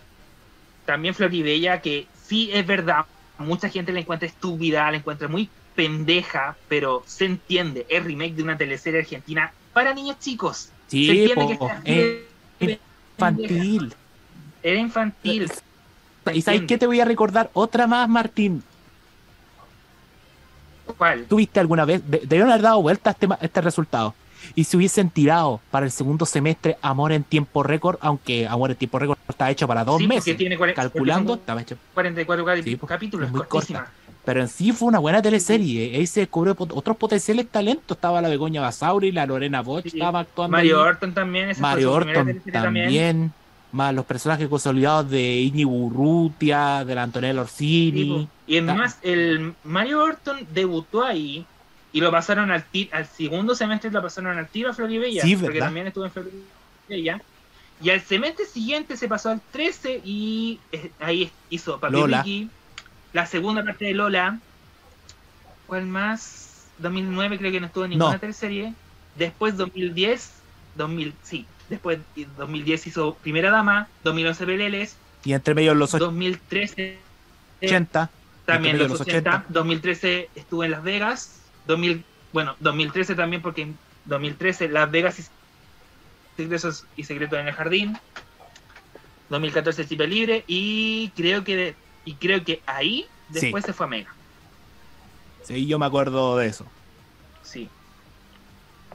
también Floribella, que sí es verdad, mucha gente la encuentra estúpida, la encuentra muy pendeja, pero se entiende, es remake de una teleserie argentina para niños chicos. se Sí, entiende que po, es infantil. Era infantil. ¿Y sabes qué te voy a recordar? Otra más, Martín. ¿Cuál? ¿Tuviste alguna vez? de- Debieron haber dado vuelta a este, este resultado. y se hubiesen tirado para el segundo semestre Amor en tiempo récord, aunque Amor en tiempo récord está hecho para dos Sí, meses. tiene calculando, estaba hecho. 44 capi- Sí, pues, capítulos, es muy cortísima. corta. Pero en sí fue una buena teleserie. Ahí se descubrió otros potenciales talentos. Estaba la Begoña Basauri, la Lorena Bosch, estaba actuando. Mario ahí. Orton también, esa Mario Orton teleserie también. Más los personajes consolidados de Íñigo Urrutia, de la Antonella Orsini. Y es Ta- más, el Mario Orton debutó ahí y lo pasaron al al segundo semestre lo pasaron al tiro a Floribella, Sí, porque también estuvo en Floribella. Y al semestre siguiente se pasó al 13 y eh, ahí hizo Papi Lola. Ricky, la segunda parte de Lola. ¿Cuál más? 2009 creo que no estuvo en ninguna No. teleserie. Después 2010, 2000, sí, después 2010 hizo Primera Dama, 2011 Peleles, Y entre medio los 2013 80. también los de 80. 2013 estuve en Las Vegas. 2000, bueno, 2013 también porque en 2013 Las Vegas y Secretos y Secretos en el Jardín. 2014 Chip Libre y creo que de- y creo que ahí Sí. después se fue a Mega. Sí, yo me acuerdo de eso. Sí.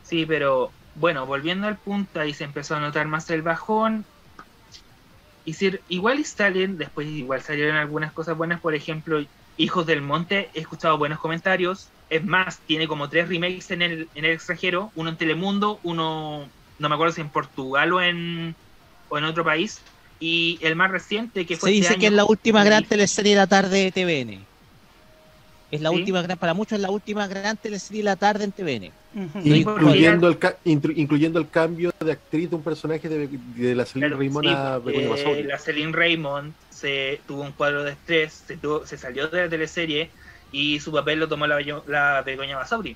Sí, pero bueno, volviendo al punto, ahí se empezó a notar más el bajón. Y si- igual y salen, después igual salieron algunas cosas buenas, por ejemplo, Hijos del Monte, he escuchado buenos comentarios. Es más, tiene como tres remakes en el, en el extranjero, uno en Telemundo, uno, no me acuerdo si en Portugal o en, o en otro país. Y el más reciente que Se fue este dice que es la última gran teleserie de la tarde de TVN. Es la Sí. última gran, para muchos es la última gran teleserie de la tarde en TVN. Incluyendo el, ca- incluyendo el cambio de actriz de un personaje de, de la Celine Raymond a Sí, Begoña eh, Basauri. la Celine Raymond se tuvo un cuadro de estrés, se, tuvo- se salió de la teleserie y su papel lo tomó la, la Begoña Basauri.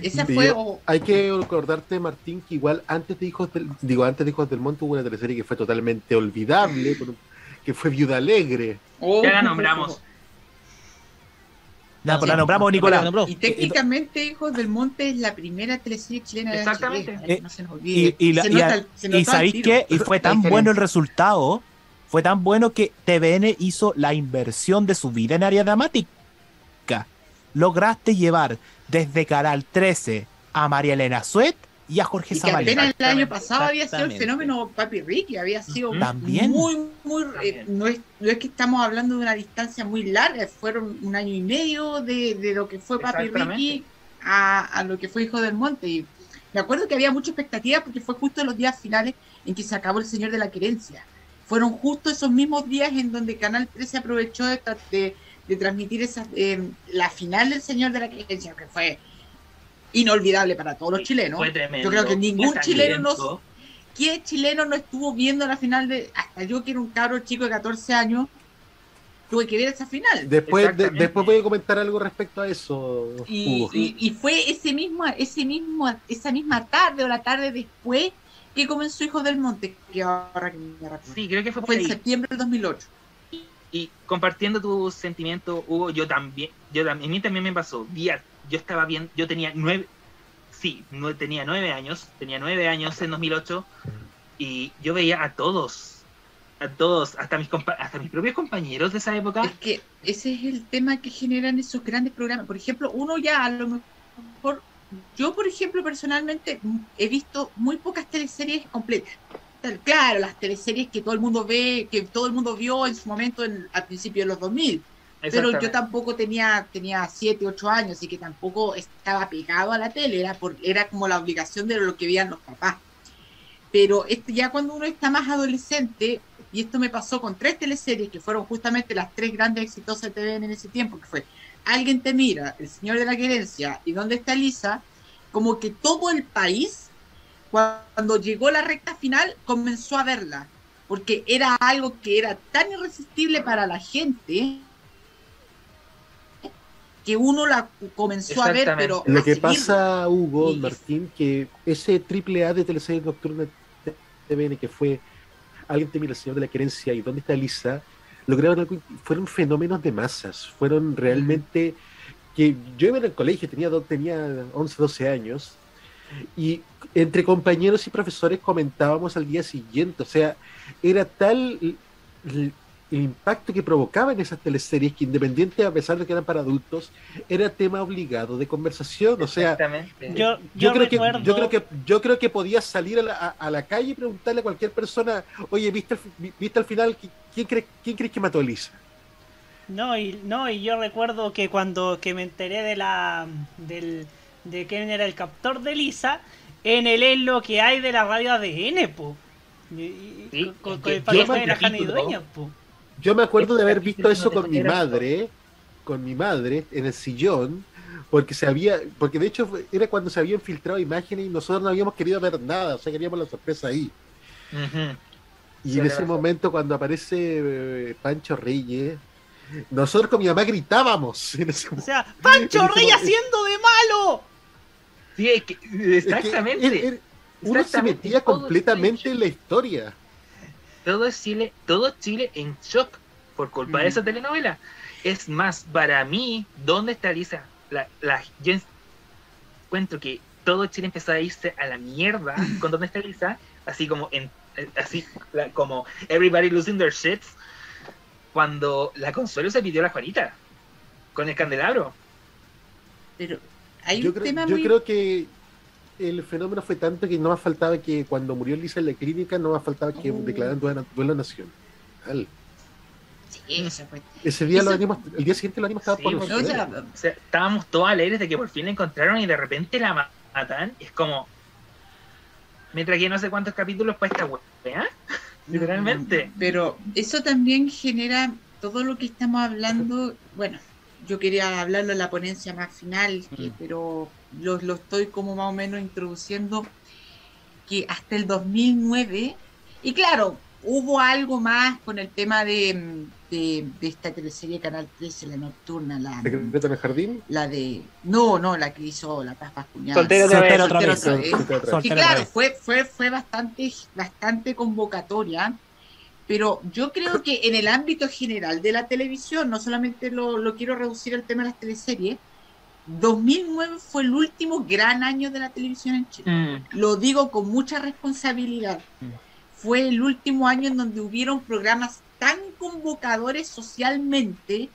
Esa Y fue. yo- Hay que recordarte, Martín, que igual antes de Hijos del, digo, antes de Hijos del Monte hubo una teleserie que fue totalmente olvidable, [LAUGHS] que fue Viuda Alegre. Oh. Ya la nombramos. [LAUGHS] Pues la nombramos, Nicolás. Y técnicamente Hijos del Monte es la primera teleserie chilena de Exactamente. HD, no se nos olvide. Y, y, la- Se y nota a- el- se y notaba el ¿sabéis qué? Y fue tan bueno el resultado, fue tan bueno que TVN hizo la inversión de su vida en área dramática. Lograste llevar desde Canal 13 a María Elena Suet y a Jorge Y que Zavala. apenas el año pasado había sido el fenómeno Papi Ricky, había sido También. muy, muy. eh, no, es, no es que estamos hablando de una distancia muy larga, fueron un año y medio de, de lo que fue Papi. Ricky a, a lo que fue Hijo del Monte. Y me acuerdo que había mucha expectativa porque fue justo en los días finales en que se acabó El Señor de la Querencia. Fueron justo esos mismos días en donde Canal 13 aprovechó de, de- de transmitir esa, eh, la final del Señor de la Querencia, que fue inolvidable para todos los chilenos. Fue tremendo. Yo creo que ningún chileno no. ¿Qué chileno no estuvo viendo la final de. Hasta yo, que era un cabro chico de 14 años, tuve que ver esa final. Después, de- después voy a comentar algo respecto a eso, Y, Hugo. y- y fue ese mismo, ese mismo, esa misma tarde o la tarde después que comenzó Hijos del Monte, que ahora que me recuerdo. Sí, creo que fue Fue en septiembre del 2008. Y compartiendo tu sentimiento, Hugo, yo también, yo también, a mí también me pasó. Vi a- yo estaba bien, yo tenía nueve, sí, no, tenía nueve años, tenía nueve años en 2008 y yo veía a todos, a todos, hasta mis hasta mis propios compañeros de esa época. Es que ese es el tema que generan esos grandes programas. Por ejemplo, uno ya a lo mejor, yo por ejemplo personalmente mm, he visto muy pocas teleseries completas. Claro, las teleseries que todo el mundo ve, que todo el mundo vio en su momento en, al principio de los 2000. Pero yo tampoco tenía tenía 7, 8 años, así que tampoco estaba pegado a la tele, era, por, era como la obligación de lo que veían los papás. Pero este, ya cuando uno está más adolescente, y esto me pasó con tres teleseries que fueron justamente las tres grandes exitosas de TVN en ese tiempo, que fue Alguien te mira, El Señor de la Querencia y ¿Dónde está Lisa? Como que todo el país, cuando llegó la recta final, comenzó a verla, porque era algo que era tan irresistible para la gente que uno la comenzó a ver, pero Lo que pasa, Hugo, Y- Martín, que ese triple A de teleseries nocturnas de TVN que fue Alguien te mira, el señor de la querencia y ¿Dónde está Lisa? Lograron algo, fueron fenómenos de masas, fueron realmente que yo iba en el colegio, tenía, tenía 11, 12 años, y entre compañeros y profesores comentábamos al día siguiente, o sea, era tal el impacto que provocaban esas teleseries, que independiente a pesar de que eran para adultos, era tema obligado de conversación. O sea, Yo, yo, yo creo que, yo creo que yo creo que podías salir a la, a- a la calle y preguntarle a cualquier persona, oye, ¿viste, viste al final qui- quién crees quién crees que mató a Elisa? No, y no, y yo recuerdo que cuando que me enteré de la del de quién era el captor de Lisa, en el es lo que hay de la radio ADN, po. Y- y- con, con el yo papel me de la Jani capítulo- Dueña, po. Yo me acuerdo de haber visto eso con mi madre, con mi madre, en el sillón, porque se había, porque de hecho era cuando se habían filtrado imágenes y nosotros no habíamos querido ver nada, o sea, queríamos la sorpresa ahí. Y Sí, en ese verdad. momento cuando aparece eh, Pancho Reyes, nosotros con mi mamá gritábamos. [LAUGHS] En ese O sea, ¡Pancho en ese Rey mo- haciendo de malo! Sí, es que, exactamente. Es que uno se metía completamente en la historia. Todo es Chile, todo Chile en shock por culpa de Mm. esa telenovela. Es más, para mí, ¿dónde está Lisa? La, la, yo encuentro que todo Chile empezó a irse a la mierda [LAUGHS] con ¿Dónde está Lisa? Así como en eh, así la- como everybody losing their shits cuando la Consuelo se pidió a la Juanita con el candelabro. Pero hay Yo, un creo, tema yo muy... creo que el fenómeno fue tanto que no más faltaba que cuando murió Lisa en la clínica, no más faltaba que Oh. declararan duelo, nacional. Sí, eso fue- Ese día Eso- lo venimos, el día siguiente lo venimos estaba Sí, por los o sea, o sea, estábamos todos alegres de que por fin la encontraron y de repente la ma- matan. Es como. Mientras que no sé cuántos capítulos para esta weá. Literalmente. Pero eso también genera todo lo que estamos hablando. [LAUGHS] Bueno, yo quería hablarlo en la ponencia más final, que- Mm. pero lo, lo estoy como más o menos introduciendo. Que hasta el 2009, y claro, hubo algo más con el tema de, de, de esta teleserie Canal 13, la nocturna, la, ¿Secreto en el jardín? la de. No, no, la que hizo La Paz Pascuñada. Soltero otra vez. Soltero otra Soltero vez. otra vez. Soltero otra vez. Y claro, fue, fue, fue bastante, bastante convocatoria, pero yo creo que en el ámbito general de la televisión, no solamente lo, lo quiero reducir al tema de las teleseries, 2009 fue el último gran año de la televisión en Chile. Mm. Lo digo con mucha responsabilidad. Fue el último año en donde hubieron programas tan convocadores socialmente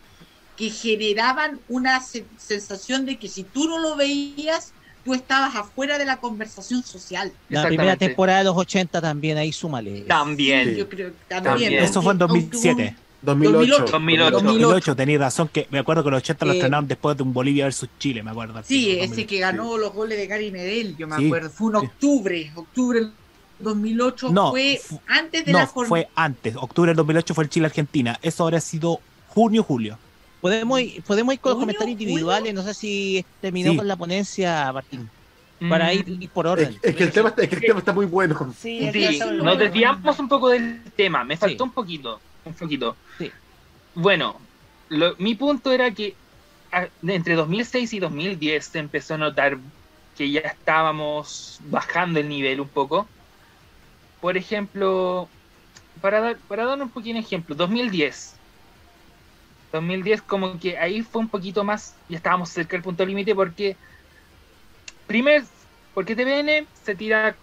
que generaban una se- sensación de que si tú no lo veías, tú estabas afuera de la conversación social. La primera temporada de los 80 también, ahí súmale. También. Yo creo que también. También. Eso fue en Aunque- 2007. 2008. 2008. 2008, tenéis razón que me acuerdo que los 80 lo Eh, estrenaron después de un Bolivia versus Chile, me acuerdo. Sí, ese que ganó los goles de Gary Medel, yo me Sí, acuerdo. Fue un sí. octubre, octubre del 2008. No, fue fu- antes de No, la jornada. fue antes. Octubre del 2008 fue el Chile-Argentina. Eso habría sido junio, julio. Podemos ir, podemos ir con los ¿Junio, comentarios individuales. No sé si terminó Sí. con la ponencia, Martín. Para ir, ir por orden. es que el tema, está- es que el tema está muy bueno. Sí, nos desviamos un poco del tema, me faltó Sí. un poquito, un poquito. Sí. Bueno, lo- mi punto era que a- entre 2006 y 2010 se empezó a notar que ya estábamos bajando el nivel un poco. Por ejemplo, para dar, para dar un pequeño ejemplo, 2010. 2010 como que ahí fue un poquito más, ya estábamos cerca del punto límite porque Primer, porque TVN se tira.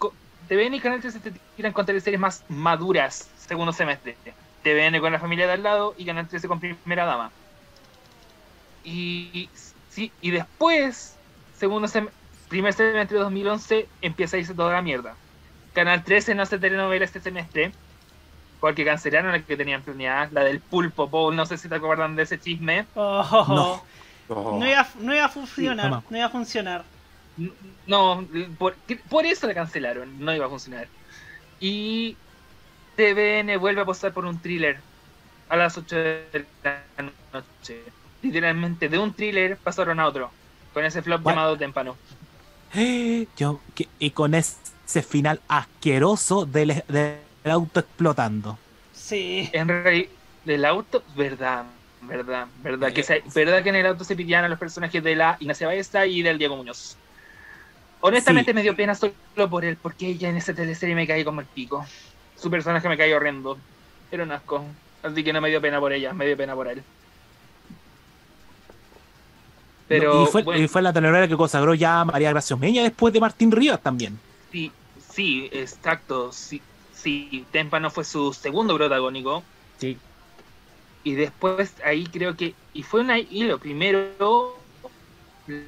TVN y Canal 13 se tiran con teleseries más maduras, segundo semestre. TVN con la familia de al lado y Canal 13 con Primera Dama. Y, sí, y después, segundo sem- primer semestre de 2011, empieza a irse toda la mierda. Canal 13 no hace telenovela este semestre, porque cancelaron la que tenían planeada, la del Pulpo Bowl, no sé si te acuerdan de ese chisme. Oh, No. no, iba, a- no iba a funcionar, toma. no iba a funcionar. No, por, por eso la cancelaron, no iba a funcionar. Y TVN vuelve a apostar por un thriller a las 8 de la noche. Literalmente, de un thriller pasaron a otro, con ese flop What? llamado Témpano. [GASPS] Yo, que- y con ese final asqueroso del, del auto explotando. Sí. En realidad, del auto, verdad, verdad, verdad, que se- verdad que en el auto se pillan a los personajes de la Ignacia Baeza y del Diego Muñoz. Honestamente Sí. me dio pena solo por él, porque ella en esa teleserie me caí como el pico. Su personaje me cayó horrendo. Era un asco. Así que no me dio pena por ella, me dio pena por él. Pero y, fue, bueno, y fue la telenovela que consagró ya a María Gracia Omeña después de Martín Rivas también. sí, sí, exacto. Sí, sí, Témpano fue su segundo protagónico. Sí. Y después ahí creo que, y fue una hilo, primero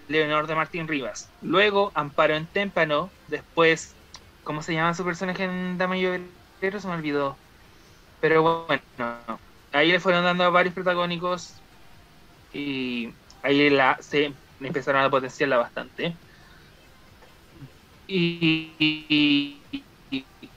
Leonor de Martín Rivas, luego Amparo en Témpano, después, ¿cómo se llama su personaje en Dama y Obrero? Se me olvidó. Pero bueno, ahí le fueron dando varios protagónicos y ahí la, se empezaron a potenciarla bastante. Y, y- y- y-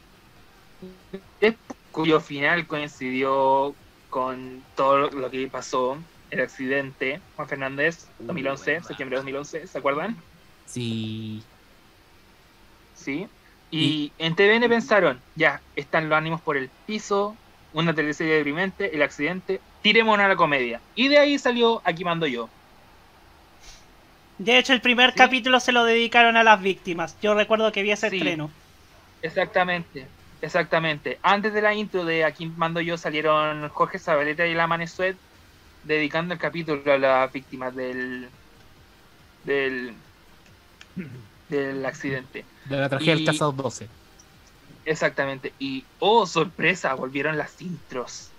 cuyo final coincidió con todo lo que pasó, el accidente, Juan Fernández, 2011, septiembre de 2011, ¿se acuerdan? Sí. Sí. Y en TVN pensaron, ya, están los ánimos por el piso, una teleserie deprimente, el accidente, tiremos a la comedia. Y de ahí salió Aquí mando yo. De hecho, el primer capítulo se lo dedicaron a las víctimas. Yo recuerdo que vi ese estreno. Exactamente, exactamente. Antes de la intro de Aquí mando yo salieron Jorge Zabaleta y la Manesuet dedicando el capítulo a las víctimas del del del accidente. De la tragedia del Casado 12. Exactamente. Y oh, sorpresa, volvieron las intros.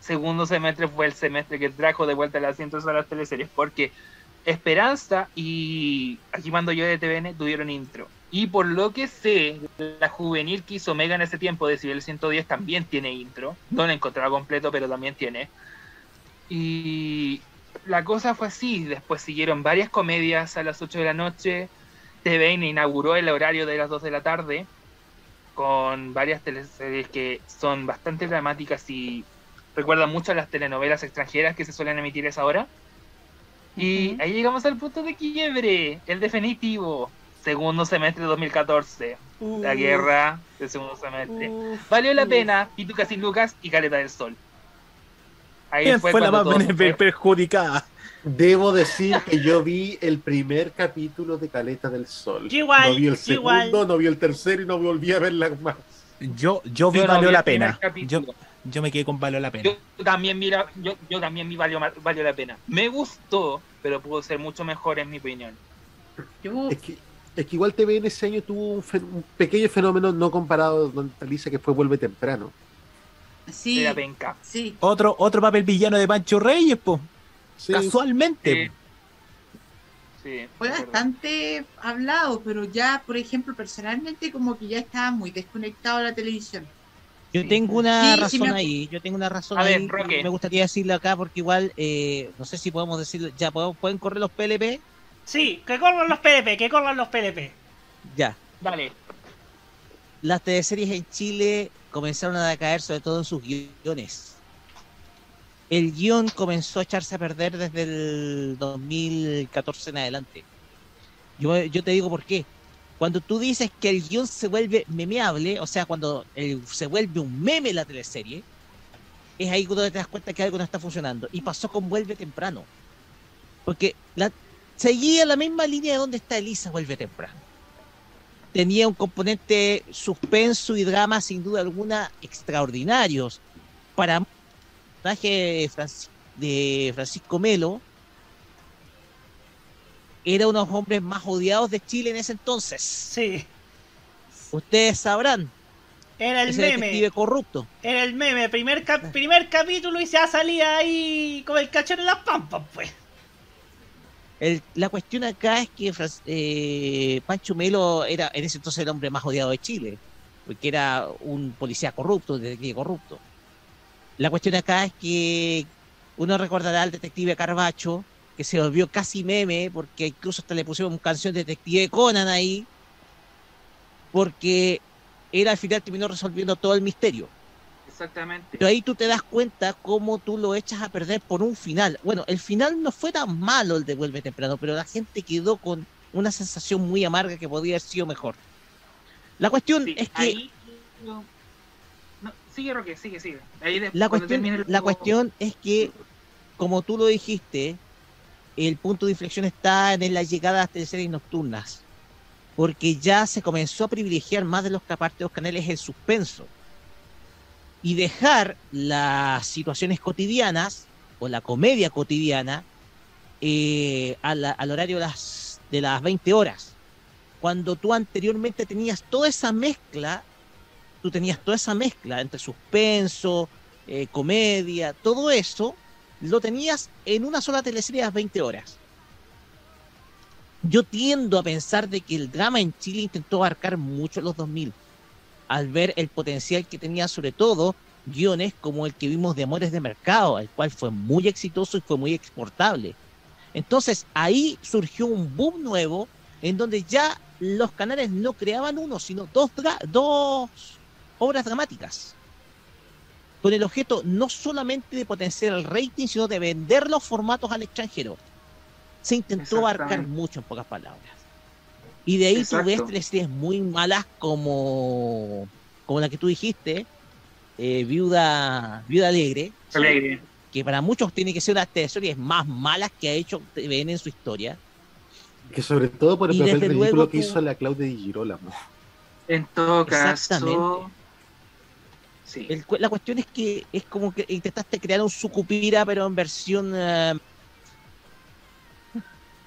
Segundo semestre fue el semestre que trajo de vuelta las intros a las teleseries, porque Esperanza y aquí mando yo de TVN tuvieron intro. Y por lo que sé, la juvenil que hizo Mega en ese tiempo, de Cibel 110, también tiene intro. No la encontraba completo, pero también tiene. Y la cosa fue así. Después siguieron varias comedias a las 8 de la noche. TVN inauguró el horario de las 2 de la tarde con varias teleseries que son bastante dramáticas y recuerdan mucho a las telenovelas extranjeras que se suelen emitir a esa hora. Y ahí llegamos al punto de quiebre, el definitivo, segundo semestre de 2014, la Uf. guerra del segundo semestre. Uf, Valió la pena, Pitucas y Lucas y Caleta del Sol. Ahí ¿Quién fue, la cuando más fue- perjudicada? Debo decir que yo vi el primer capítulo de Caleta del Sol. Yo igual, no vi el segundo, igual. no vi el tercero y no volví a verlas más. Yo, yo vi Yo no Valió vi la pena. Yo, yo me quedé con Valió la pena. Yo también vi, la- yo, yo también vi valió, valió la pena. Me gustó, pero pudo ser mucho mejor en mi opinión. Es que, es que igual TVN ese año tuvo un, fen- un pequeño fenómeno no comparado con Talisa que fue Vuelve Temprano. Sí, De la penca. sí. Otro, otro papel villano de Pancho Reyes, po. Sí. Casualmente. Sí, Fue bastante hablado, pero ya, por ejemplo, personalmente como que ya estaba muy desconectado de la televisión. Yo tengo una Sí, razón sí me acu- ahí, yo tengo una razón A ver, ahí. Roque. Me gustaría decirlo acá porque igual, eh, no sé si podemos decirlo, ya podemos, pueden correr los PLP, Sí, que corran los PDP, que corran los PDP. ya. Dale. Las teleseries en Chile comenzaron a decaer sobre todo en sus guiones. El guion comenzó a echarse a perder desde el 2014 en adelante. Yo, te digo por qué. Cuando tú dices que el guion se vuelve memeable, o sea, cuando se vuelve un meme la teleserie, es ahí cuando te das cuenta que algo no está funcionando. Y pasó con Vuelve Temprano. Porque seguía la misma línea de donde está Elisa Vuelve Temprano. Tenía un componente suspenso y drama sin duda alguna extraordinarios. Para personaje de Franci- de Francisco Melo, era uno de los hombres más odiados de Chile en ese entonces. Sí, Ustedes sabrán, era el ese meme. detective corrupto. Era el meme, primer, cap- primer capítulo y ya salía ahí con el cachero en las pampas, pues. El- la cuestión acá es que eh, Pancho Melo era en ese entonces el hombre más odiado de Chile, porque era un policía corrupto, un detective corrupto. La cuestión acá es que uno recordará al detective Carbacho, que se volvió casi meme, porque incluso hasta le pusieron canción de detective Conan ahí, porque él al final terminó resolviendo todo el misterio. Exactamente. Pero ahí tú te das cuenta cómo tú lo echas a perder por un final. Bueno, el final no fue tan malo el de Vuelve Temprano, pero la gente quedó con una sensación muy amarga que podría haber sido mejor. La cuestión es que Ahí, no, no, sigue Roque, sigue, sigue. Ahí después, la cuestión, el la cuestión es que, como tú lo dijiste, el punto de inflexión está en la llegada de las teleseries nocturnas. Porque ya se comenzó a privilegiar más de los que aparte de los canales el suspenso. Y dejar las situaciones cotidianas o la comedia cotidiana eh, a la- al horario de las, de las 20 horas. Cuando tú anteriormente tenías toda esa mezcla tú tenías toda esa mezcla entre suspenso, eh, comedia, todo eso, lo tenías en una sola teleserie a las 20 horas. Yo tiendo a pensar de que el drama en Chile intentó abarcar mucho los 2000, al ver el potencial que tenía sobre todo guiones como el que vimos de Amores de Mercado, el cual fue muy exitoso y fue muy exportable. Entonces ahí surgió un boom nuevo en donde ya los canales no creaban uno, sino dos, dos obras dramáticas. Con el objeto no solamente de potenciar el rating, sino de vender los formatos al extranjero. Se intentó abarcar mucho en pocas palabras. Y de ahí tú ves teleseries muy malas como, como la que tú dijiste, eh, Viuda, Viuda Alegre. Alegre. Que para muchos tiene que ser una de las teleseries más malas que ha hecho TVN en su historia. Que sobre todo por el Y papel ridículo que tú- hizo la Claudia Di Girolamo. En todo Exactamente. caso. Sí. El la cuestión es que es como que intentaste crear un sucupira, pero en versión.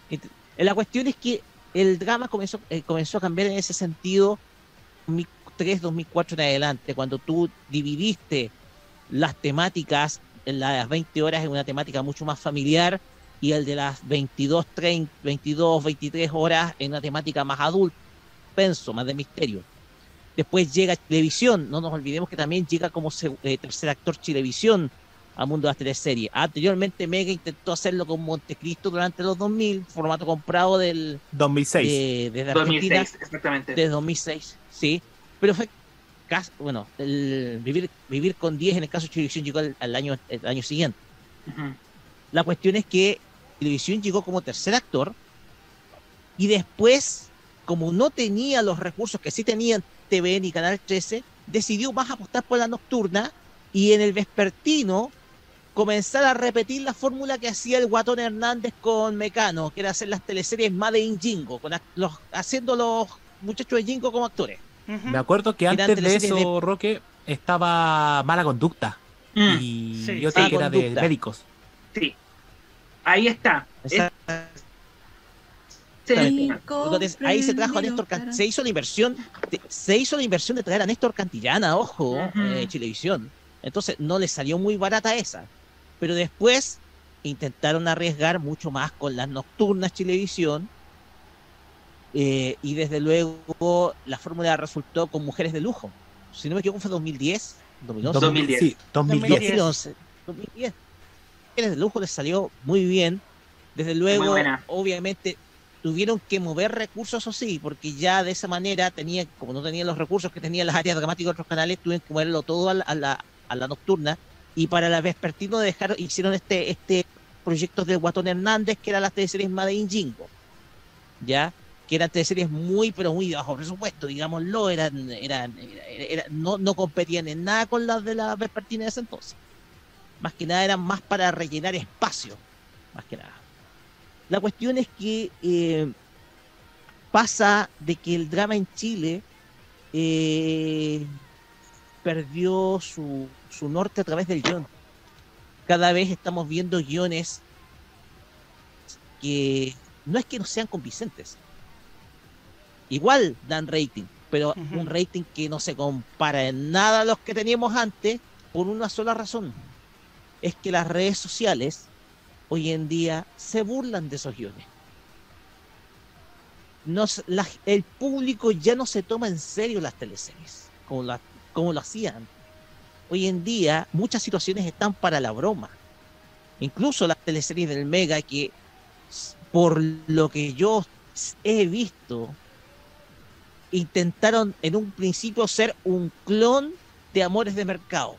int- la cuestión es que el drama comenzó, eh, comenzó a cambiar en ese sentido 2003, 2004 en adelante, cuando tú dividiste las temáticas en las 20 horas en una temática mucho más familiar y el de las 22, 30, 22, 23 horas en una temática más adulta, penso, más de misterio. Después llega Televisión, no nos olvidemos que también llega como eh, tercer actor Chilevisión al mundo de las teleseries. Anteriormente Mega intentó hacerlo con Montecristo durante los 2000, formato comprado del 2006. de, desde Argentina 2006, exactamente. desde 2006, sí. Pero fue cas- bueno, el vivir vivir con 10 en el caso de Chilevisión llegó al, al año el año siguiente. Ujú. La cuestión es que Televisión llegó como tercer actor y después, como no tenía los recursos que sí tenían TVN y Canal 13, decidió más apostar por la nocturna y en el vespertino comenzar a repetir la fórmula que hacía el Guatón Hernández con Mecano, que era hacer las teleseries Made in Jingo, con los, haciendo los muchachos de Jingo como actores. Me acuerdo que Eran antes de eso, Roque, estaba Mala Conducta. Mm. Y, Sí. y otra Mala que era de médicos. Sí. Ahí está. Entonces ahí se trajo a Néstor Can- se hizo la inversión, de- se hizo la inversión de traer a Néstor Cantillana, ojo, eh, Chilevisión. Entonces no le salió muy barata esa. Pero después intentaron arriesgar mucho más con las nocturnas Chilevisión. eh, y desde luego la fórmula resultó con Mujeres de Lujo. Si no me equivoco fue 2010, 2011. 2010. Sí, 2010. 2011, 2010. Mujeres de Lujo les salió muy bien. Desde luego, obviamente, tuvieron que mover recursos, eso sí, porque ya de esa manera tenía, como no tenían los recursos que tenían las áreas dramáticas de otros canales, tuvieron que moverlo todo a la, nocturna. Y para la vespertino dejar, hicieron este, este proyecto del Guatón Hernández, que eran las teleseries Made in Jingo. ¿Ya? Que eran teleseries muy, pero muy bajo presupuesto, digámoslo, eran, eran, era- era- no, no competían en nada con las de la vespertina de ese entonces. Más que nada eran más para rellenar espacio, más que nada. La cuestión es que eh, pasa de que el drama en Chile eh, perdió su, su norte a través del guion. Cada vez estamos viendo guiones que no es que no sean convincentes. Igual dan rating, pero un rating que no se compara en nada a los que teníamos antes por una sola razón. Es que las redes sociales hoy en día se burlan de esos guiones. El público ya no se toma en serio las teleseries como, lo hacían. Hoy en día muchas situaciones están para la broma. Incluso las teleseries del Mega que por lo que yo he visto intentaron en un principio ser un clon de Amores de Mercado.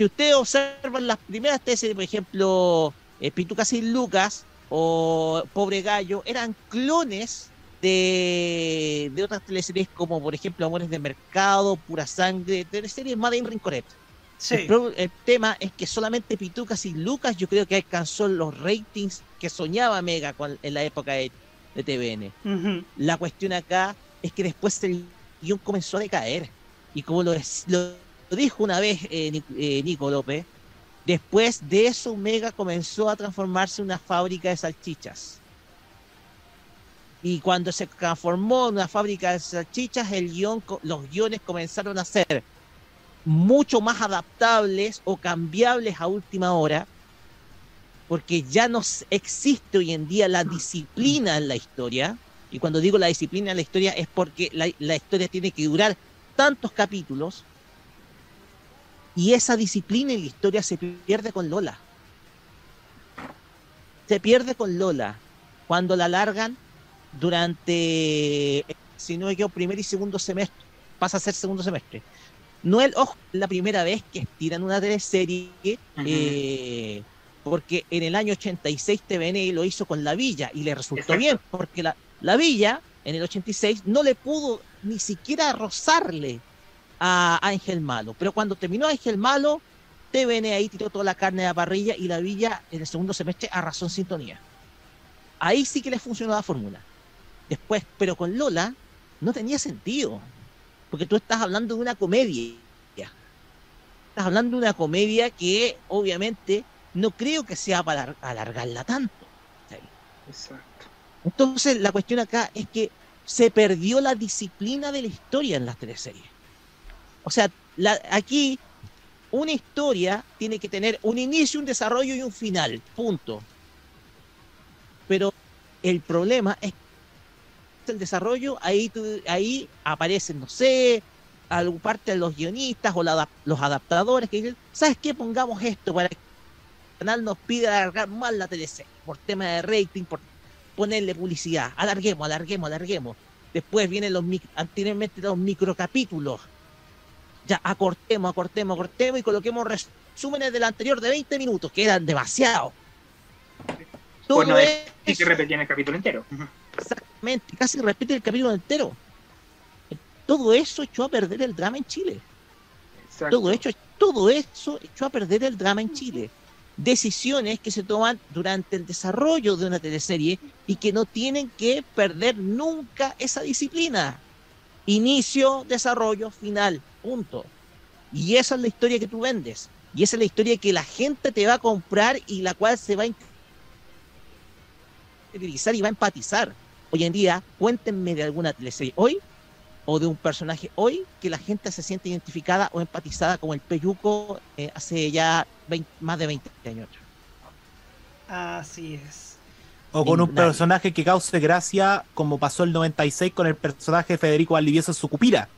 Si ustedes observan las primeras tesis, por ejemplo, eh, Pituca sin Lucas o Pobre Gallo, eran clones de, de otras teleseries como, por ejemplo, Amores de Mercado, Pura Sangre, teleseries Made in Rinconet. Sí. El, tema es que solamente Pituca sin Lucas yo creo que alcanzó los ratings que soñaba Mega con- en la época de, de TVN. Ujú. La cuestión acá es que después el guion comenzó a decaer. Y como lo, es- lo dijo una vez eh, eh, Nico López, después de eso Mega comenzó a transformarse en una fábrica de salchichas. Y cuando se transformó en una fábrica de salchichas, el guion, los guiones comenzaron a ser mucho más adaptables o cambiables a última hora, porque ya no existe hoy en día la disciplina en la historia. Y cuando digo la disciplina en la historia es porque la historia tiene que durar tantos capítulos. Y esa disciplina en la historia se pierde con Lola. Se pierde con Lola. Cuando la largan durante, si no me equivoco, primer y segundo semestre. Pasa a ser segundo semestre. No es ojo, la primera vez que estiran una teleserie, eh, porque en el año 86 TVN lo hizo con La Villa y le resultó Exacto. bien, porque la, la Villa en el 86 no le pudo ni siquiera rozarle a Ángel Malo, pero cuando terminó Ángel Malo, TVN ahí tiró toda la carne de la parrilla y La Villa en el segundo semestre arrasó en sintonía. Ahí sí que le funcionó la fórmula. Después, pero con Lola no tenía sentido. Porque tú estás hablando de una comedia. Estás hablando de una comedia que obviamente no creo que sea para alar- alargarla tanto. Exacto. Entonces la cuestión acá es que se perdió la disciplina de la historia en las teleseries. O sea, la- aquí una historia tiene que tener un inicio, un desarrollo y un final. Punto. Pero el problema es el desarrollo, ahí, tú- ahí aparecen, no sé, parte de los guionistas o los adaptadores que dicen, ¿sabes qué? Pongamos esto para que el canal nos pida alargar más la teleserie, por tema de rating, por ponerle publicidad, alarguemos, alarguemos, alarguemos. Después vienen los, anteriormente los microcapítulos. Ya, acortemos, acortemos, acortemos y coloquemos resúmenes del anterior de 20 minutos, que eran demasiado. Todo Pues no es sí que repetían el capítulo entero. Exactamente, casi repite el capítulo entero. Todo eso echó a perder el drama en Chile. Todo, hecho, todo eso echó a perder el drama en Chile. Decisiones que se toman durante el desarrollo de una teleserie y que no tienen que perder nunca esa disciplina. Inicio, desarrollo, final, punto. Y esa es la historia que tú vendes. Y esa es la historia que la gente te va a comprar y la cual se va a interiorizar y va a empatizar. Hoy en día, cuéntenme de alguna teleserie hoy o de un personaje hoy que la gente se siente identificada o empatizada como el Peyuco eh, hace ya 20 más de 20 años. Así es. O con un Nadie. personaje que cause gracia, como pasó el 96 con el personaje de Federico Valdivieso en Sucupira.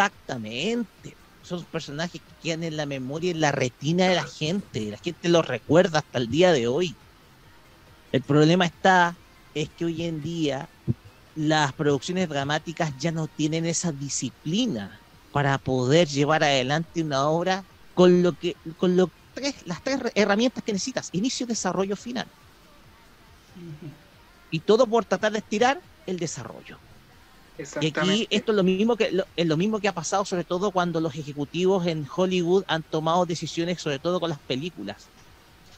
Exactamente. Son personajes que quedan en la memoria y en la retina de la gente. La gente los recuerda hasta el día de hoy. El problema está es que hoy en día las producciones dramáticas ya no tienen esa disciplina para poder llevar adelante una obra con lo que con lo tres, las tres herramientas que necesitas, inicio, desarrollo, final. Y todo por tratar de estirar el desarrollo. Y aquí esto es lo mismo que lo, es lo mismo que ha pasado sobre todo cuando los ejecutivos en Hollywood han tomado decisiones sobre todo con las películas.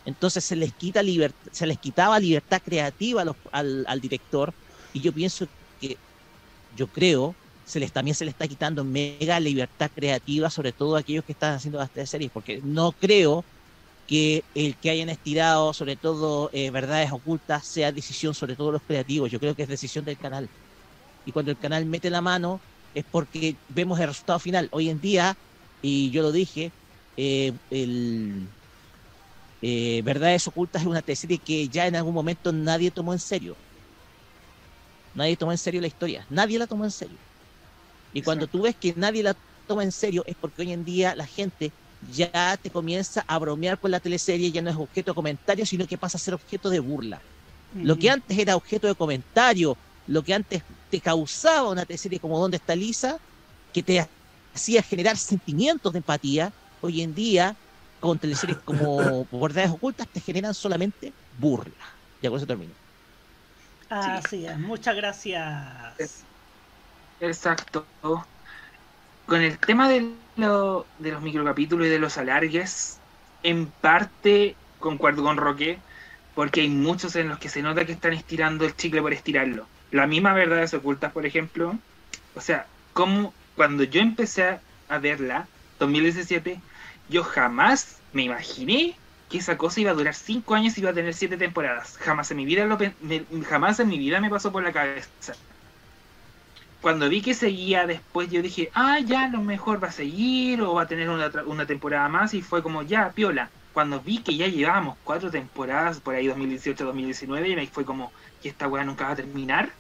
Entonces se les quita liber- se les quitaba libertad creativa a los- al, al director y yo pienso que yo creo se les también se les está quitando mega libertad creativa sobre todo a aquellos que están haciendo las series porque no creo que el que hayan estirado sobre todo eh, verdades ocultas sea decisión sobre todo los creativos. Yo creo que es decisión del canal y cuando el canal mete la mano es porque vemos el resultado final. Hoy en día, y yo lo dije, eh, el eh, Verdades Ocultas es una teleserie que ya en algún momento nadie tomó en serio. Nadie tomó en serio la historia, nadie la tomó en serio. Y cuando tú ves que nadie la toma en serio es porque hoy en día la gente ya te comienza a bromear con la teleserie, ya no es objeto de comentario, sino que pasa a ser objeto de burla. Lo que antes era objeto de comentario, lo que antes te causaba una teleserie como ¿Dónde está Lisa? que te hacía generar sentimientos de empatía, hoy en día, con teleseries como [LAUGHS] Verdades Ocultas, te generan solamente burla. Ya con eso termino. Así es. Muchas gracias. Exacto. Con el tema de, lo- de los microcapítulos y de los alargues, en parte concuerdo con Roque, porque hay muchos en los que se nota que están estirando el chicle por estirarlo. La misma Verdades Ocultas, por ejemplo. O sea, como cuando yo empecé a- verla, 2017, yo jamás me imaginé que esa cosa iba a durar 5 años y iba a tener 7 temporadas. Jamás en mi vida lo me- jamás en mi vida me pasó por la cabeza. cuando vi que seguía después, yo dije, ah, ya, a lo mejor va a seguir o va a tener una, una temporada más. Y fue como, ya, piola. Cuando vi que ya llevábamos cuatro temporadas, por ahí 2018-2019, y me fue como, que esta weá nunca va a terminar.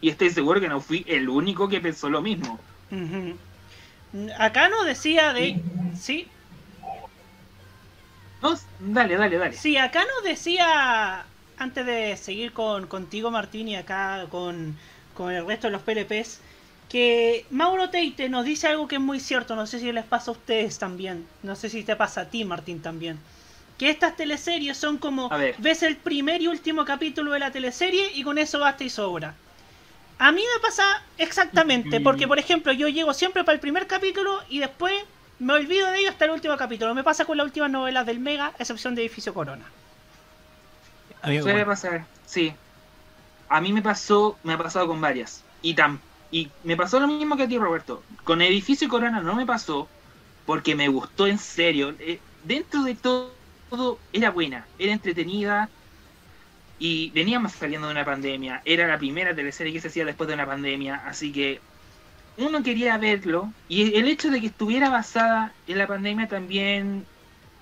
Y estoy seguro que no fui el único que pensó lo mismo. Acá nos decía de. Sí. No, dale, dale, dale. Sí, acá nos decía. Antes de seguir con contigo, Martín, y acá con, con el resto de los PLPs, que Mauro Teite nos dice algo que es muy cierto. No sé si les pasa a ustedes también. No sé si te pasa a ti, Martín, también. Que estas teleseries son como. A ver. Ves el primer y último capítulo de la teleserie y con eso basta y sobra. A mí me pasa exactamente, porque por ejemplo yo llego siempre para el primer capítulo y después me olvido de ello hasta el último capítulo. Me pasa con las últimas novelas del Mega, a excepción de Edificio Corona. Suele pasar, sí. A mí me pasó, me ha pasado con varias. Y tam, y me pasó lo mismo que a ti, Roberto. Con Edificio Corona no me pasó porque me gustó en serio. Eh, dentro de todo, todo era buena, era entretenida y veníamos saliendo de una pandemia. Era la primera teleserie que se hacía después de una pandemia, así que uno quería verlo y el hecho de que estuviera basada en la pandemia también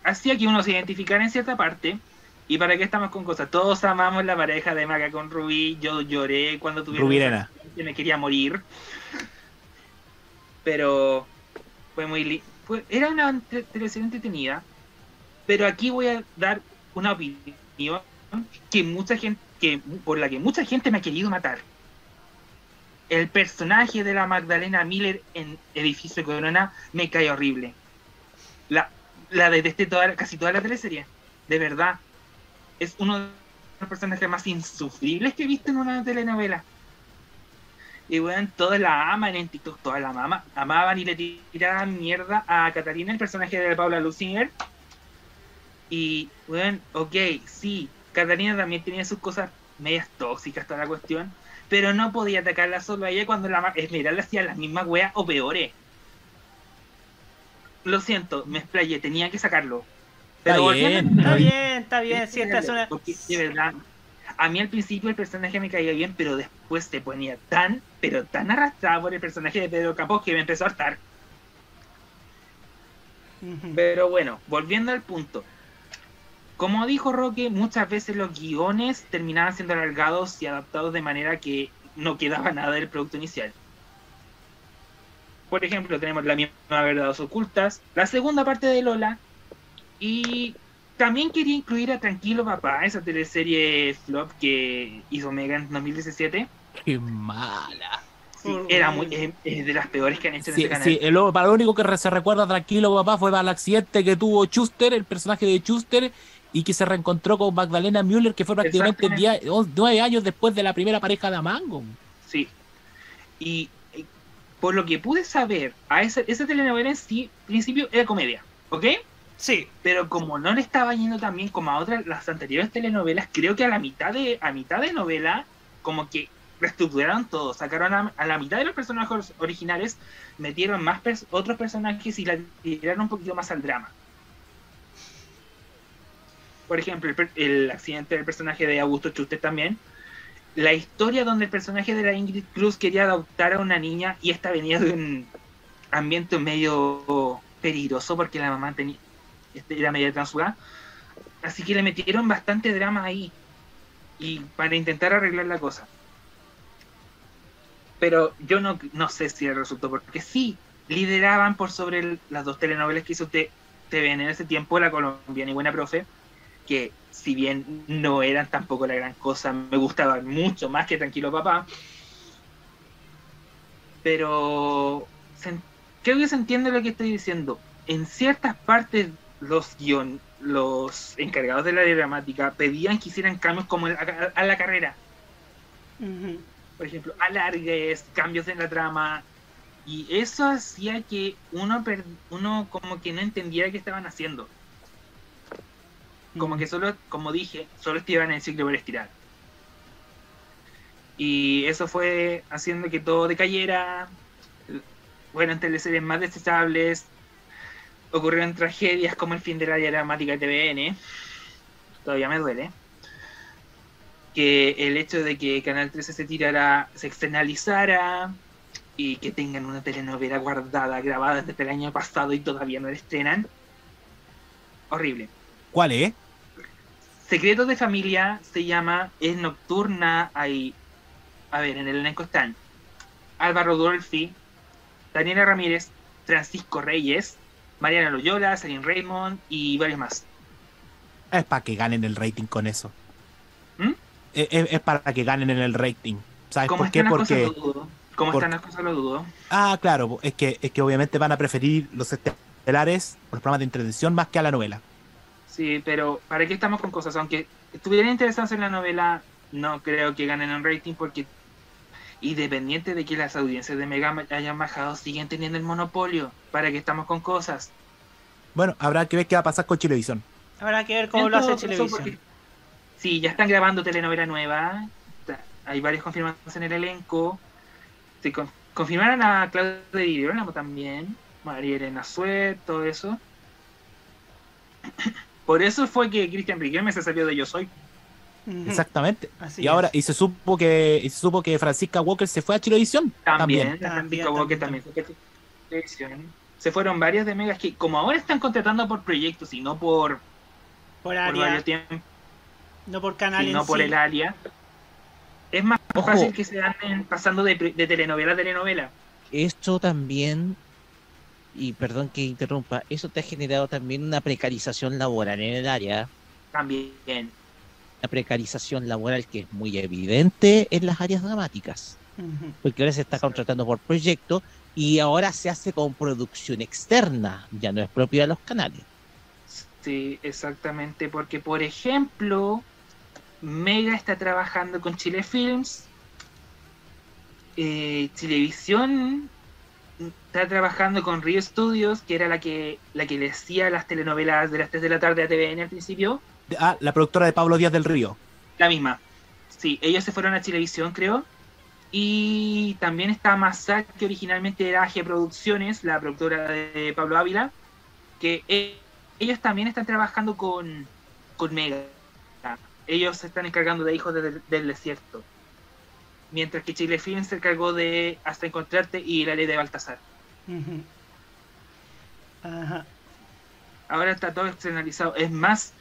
hacía que uno se identificara en cierta parte. ¿Y para qué estamos con cosas? Todos amamos la pareja de Maca con Rubí. Yo lloré cuando tuvieron que me quería morir. Pero fue muy li- fue- era una teleserie entretenida. Pero aquí voy a dar una opinión que mucha gente que por la que mucha gente me ha querido matar. El personaje de la Magdalena Miller en Edificio Corona me cae horrible. La, la detesté toda, casi toda la teleserie. De verdad. Es uno de los personajes más insufribles que he visto en una telenovela. Y bueno, todas la aman en TikTok, todas la mama, amaban y le tiraban mierda a Catalina, el personaje de Paula Lucinger. Y bueno, ok, sí, Catalina también tenía sus cosas medias tóxicas, toda la cuestión. Pero no podía atacarla solo a ella cuando la Esmeralda hacía las mismas weas o peores. Lo siento, me explayé, tenía que sacarlo. Está volviendo- bien. Está bien, está bien, sí, esta es una... porque, de verdad, a mí al principio el personaje me caía bien, pero después se ponía tan, pero tan arrastrado por el personaje de Pedro Campos que me empezó a hartar. Pero bueno, volviendo al punto. Como dijo Roque, muchas veces los guiones terminaban siendo alargados y adaptados de manera que no quedaba nada del producto inicial. Por ejemplo, tenemos la misma verdades ocultas, la segunda parte de Lola, y también quería incluir a Tranquilo Papá, esa teleserie flop que hizo Mega en 2017. Qué mala. Sí, era muy, es, es de las peores que han hecho en Sí, ese canal. sí, el- lo, para lo único que se recuerda tranquilo, papá, fue para el accidente que tuvo Schuster, el personaje de Schuster, y que se reencontró con Magdalena Müller, que fue prácticamente Exactamente. día- o- nueve años después de la primera pareja de Amango. Sí. Y por lo que pude saber, a esa, esa telenovela en sí, al principio era comedia, ¿ok? Sí. Pero como no le estaba yendo tan bien como a otras, las anteriores telenovelas, creo que a la mitad de, a mitad de novela, como que reestructuraron todo, sacaron a, a la mitad de los personajes originales, metieron más pers- otros personajes y la tiraron un poquito más al drama. Por ejemplo, el, el accidente del personaje de Augusto Schuster también. La historia donde el personaje de la Ingrid Cruz quería adoptar a una niña y esta venía de un ambiente medio peligroso porque la mamá tenía, este, era media transfugada. Así que le metieron bastante drama ahí. Y para intentar arreglar la cosa. Pero yo no, no sé si resultó, porque sí, lideraban por sobre las dos telenovelas que hizo T- TVN en ese tiempo, La Colombiana y Buena Profe, que si bien no eran tampoco la gran cosa, me gustaban mucho más que Tranquilo Papá. Pero se- creo que se entiende lo que estoy diciendo. En ciertas partes los guion, los encargados de la dramática pedían que hicieran cambios como el- a, a la carrera. Por ejemplo, alargues, cambios en la trama. Y eso hacía que uno, per- uno como que no entendiera qué estaban haciendo. Como que solo, como dije, solo estiraban el ciclo por estirar. Y eso fue haciendo que todo decayera. Bueno, en teleseries más desechables. Ocurrieron tragedias como el fin de la dramática de TVN. Todavía me duele. que el hecho de que Canal 13 se tirara, se externalizara y que tengan una telenovela guardada, grabada desde el año pasado y todavía no la estrenan. Horrible. ¿Cuál es? Secretos de Familia se llama, es nocturna, hay, a ver, en el elenco están Álvaro Dolfi, Daniela Ramírez, Francisco Reyes, Mariana Loyola, Sarin Raymond y varios más. Es para que ganen el rating con eso. ¿Mm? Es, es- es para que ganen en el rating. ¿Sabes ¿Cómo por qué? Porque. ¿Cómo por- están las cosas? Lo dudo. Ah, claro, es que, es que obviamente van a preferir los estelares los programas de entretención más que a la novela. Sí, pero ¿para qué estamos con cosas? Aunque estuvieran interesados en la novela, no creo que ganen en rating porque independiente de que las audiencias de Mega hayan bajado, siguen teniendo el monopolio. ¿Para qué estamos con cosas? Bueno, habrá que ver qué va a pasar con Chilevisión. Habrá que ver cómo En lo hace porque- Sí, ya están grabando telenovela nueva. Hay varios confirmados en el elenco. Se con- confirmaron a Claudia Di Girolamo también. María Elena Suet, todo eso. Por eso fue que Cristian Riquelme se salió de Yo Soy. Exactamente. Así y ahora, es. y se supo que, y se supo que Francisca Walker se fue a Chilevisión. También, También. Francisca Walker también fue que- televisión. Se fueron varias de megas que, como ahora están contratando por proyectos y no por, Por por área, varios tiempos, no por canal y en no por el área, es más Ojo. fácil que se anden pasando de telenovela a telenovela. Esto también, y perdón que interrumpa, eso te ha generado también una precarización laboral en el área, También. una precarización laboral que es muy evidente en las áreas dramáticas, porque ahora se está contratando por proyecto y ahora se hace con producción externa, ya no es propia de los canales. Sí, exactamente, porque por ejemplo, Mega está trabajando con Chile Films, eh, Chilevisión está trabajando con Rio Studios, que era la que la que le hacía las telenovelas de las 3 de la tarde a TVN al principio, Ah, la productora de Pablo Díaz del Río. la misma. Sí, ellos se fueron a Chilevisión, creo. Y también está Massac, que originalmente era AG Producciones, la productora de Pablo Ávila, que e- ellos también están trabajando con, con Mega. Ellos se están encargando de Hijos del, del Desierto. Mientras que Chile Film se encargó de Hasta Encontrarte y La Ley de Baltasar. Ajá. Ahora está todo externalizado. Es más,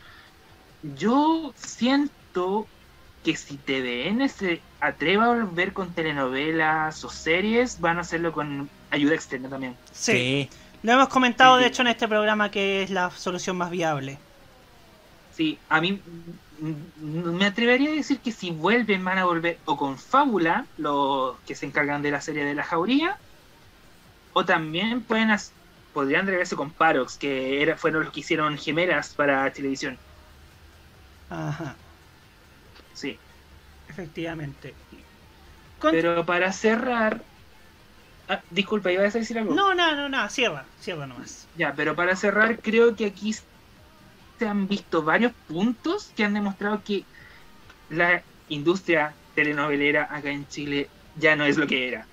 yo siento que si TVN se atreva a volver con telenovelas o series, van a hacerlo con ayuda externa también. Sí. Lo hemos comentado, de hecho, en este programa que es la solución más viable. Sí, a mí me atrevería a decir que si vuelven van a volver o con Fábula, los que se encargan de la serie de la jauría, o también pueden podrían atreverse con Parox, que era, fueron los que hicieron gemelas para televisión. Ajá, Sí. efectivamente. Pero para cerrar... Ah, disculpa, ¿ibas a decir algo? No, no, no, no, cierra, cierra nomás. Ya, pero para cerrar, creo que aquí se han visto varios puntos que han demostrado que la industria telenovelera acá en Chile ya no es lo que era.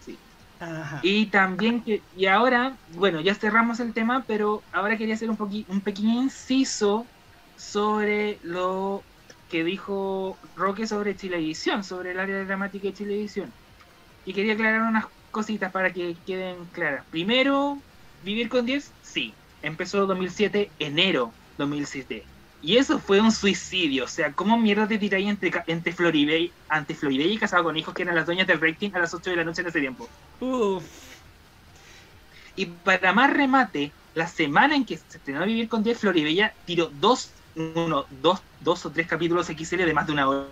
Sí. Ajá. Y también que, y ahora, bueno, ya cerramos el tema, pero ahora quería hacer un, un pequeño inciso sobre lo que dijo Roque sobre Chilevisión, sobre el área dramática de Chilevisión. Y quería aclarar unas cositas para que queden claras. Primero, Vivir con 10, sí. Empezó 2007, enero 2007. Y eso fue un suicidio. O sea, ¿cómo mierda te tiráis entre, entre Floribey, ante Floribey y Casado con Hijos, que eran las dueñas del rating a las 8 de la noche en ese tiempo? Uf. Y para más remate, la semana en que se estrenó Vivir con 10, Floribella tiró dos, uno, dos, dos o tres capítulos XL de más de una hora.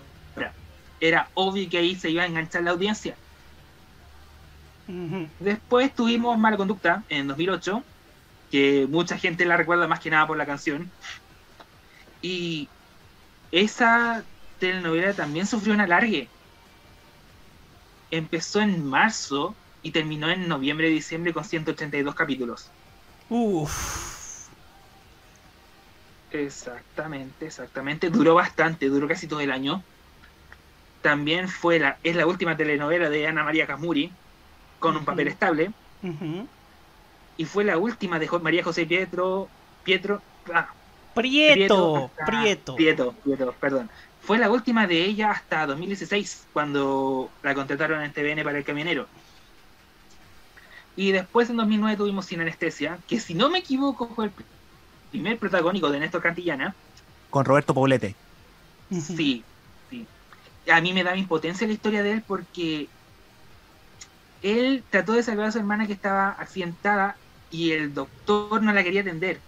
Era obvio que ahí se iba a enganchar la audiencia. Después tuvimos Mala Conducta en 2008, que mucha gente la recuerda más que nada por la canción. Y esa telenovela también sufrió un alargue. Empezó en marzo y terminó en noviembre diciembre con 182 capítulos. Uf. Exactamente, exactamente. Duró bastante, duró casi todo el año. También fue la, es la última telenovela de Ana María Casmuri, con un papel estable. Y fue la última de María José Pietro, Pietro, ah, Prieto, hasta- Prieto. Prieto, Prieto, perdón. Fue la última de ella hasta 2016, cuando la contrataron en TVN para el camionero. Y después en 2009 tuvimos Sin Anestesia, que si no me equivoco fue el primer protagónico de Néstor Cantillana. Con Roberto Poblete. Sí, sí. A mí me da impotencia la historia de él porque él trató de salvar a su hermana que estaba accidentada y el doctor no la quería atender.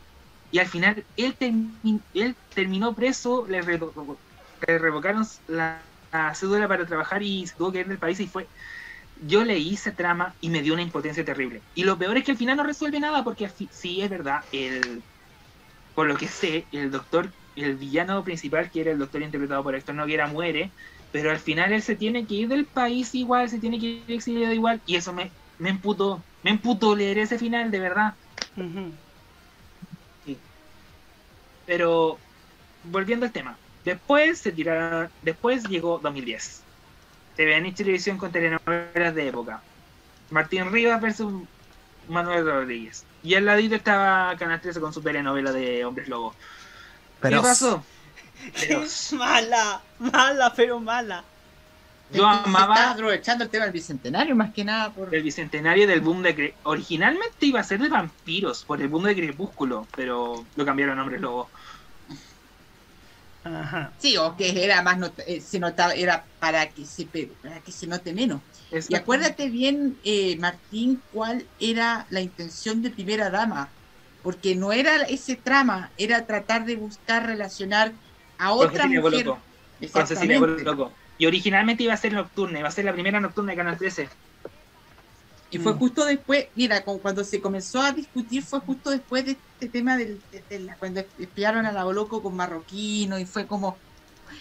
Y al final él, termi- él terminó preso, le, revo- le revocaron la, la cédula para trabajar y se tuvo que ir del país y fue... Yo leí esa trama y me dio una impotencia terrible. Y lo peor es que al final no resuelve nada porque sí es verdad, el, por lo que sé, el doctor, el villano principal, que era el doctor interpretado por Héctor Noguera, muere, pero al final él se tiene que ir del país igual, se tiene que ir exiliado igual, y eso me, me emputó, me emputó leer ese final, de verdad. Sí. Pero, volviendo al tema, después se tiraron, después llegó 2010. TVN y televisión con telenovelas de época. Martín Rivas versus Manuel Rodríguez. Y al ladito estaba Canal 13 con su telenovela de Hombres Lobo. ¿Qué pasó? Es [LAUGHS] mala, mala, pero mala. Yo amaba Estaba aprovechando el tema del bicentenario más que nada por el bicentenario del boom de originalmente iba a ser de vampiros por el boom de Crepúsculo, pero lo cambiaron a Hombres Lobo. Ajá. Sí, o que era más not- eh, se notaba, era para que se para que se note menos. Y acuérdate bien, eh, Martín, cuál era la intención de Primera Dama, porque no era ese trama, era tratar de buscar relacionar a otra mujer. Cecilia Exactamente. Boloco. Y originalmente iba a ser nocturna, iba a ser la primera nocturna de Canal 13. Y Mm. fue justo después, mira, cuando se comenzó a discutir fue justo después de este tema del, de- de la- cuando espiaron a la Boloco con Marroquino y fue como,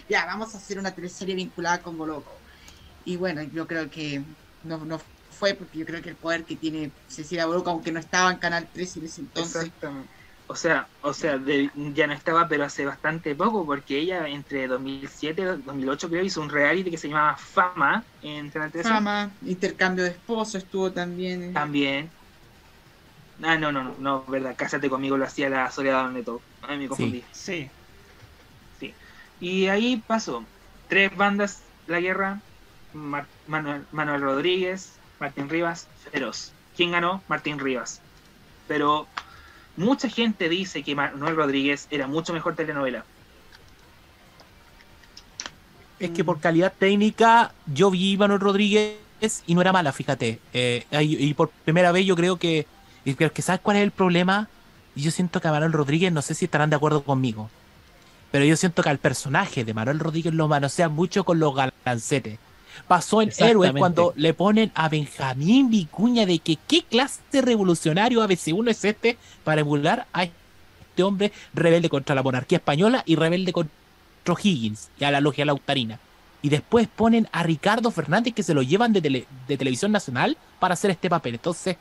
ya, vamos a hacer una teleserie vinculada con Boloco. Y bueno, yo creo que no, no fue porque yo creo que el poder que tiene Cecilia Boloco, aunque no estaba en Canal 13 en ese entonces, Exactamente. O sea, o sea de- ya no estaba, pero hace bastante poco, porque ella entre 2007 y 2008 creo hizo un reality que se llamaba Fama en Canal 13. fama, intercambio de esposo estuvo también. eh. También. Ah, no, no, no, no, verdad, Cásate conmigo lo hacía la Soledad Neto. Ay, me confundí. Sí. Sí. Y ahí pasó. Tres bandas, La Guerra, Mar- Manuel, Manuel Rodríguez, Martín Rivas, Feroz. ¿Quién ganó? Martín Rivas. Pero mucha gente dice que Manuel Rodríguez era mucho mejor telenovela. Es que por calidad técnica, yo vi Manuel Rodríguez y no era mala, fíjate. Eh, y, por primera vez yo creo que. y creo que ¿Sabes cuál es el problema? Y Yo siento que a Manuel Rodríguez, no sé si estarán de acuerdo conmigo. Pero yo siento que al personaje de Manuel Rodríguez lo manosea mucho con los galancetes. Pasó en Héroes cuando le ponen a Benjamín Vicuña de que qué clase de revolucionario ABC1 es este para emular a este hombre rebelde contra la monarquía española y rebelde contra Higgins y a la logia lautarina. Y después ponen a Ricardo Fernández que se lo llevan de, tele- de televisión nacional para hacer este papel. Entonces,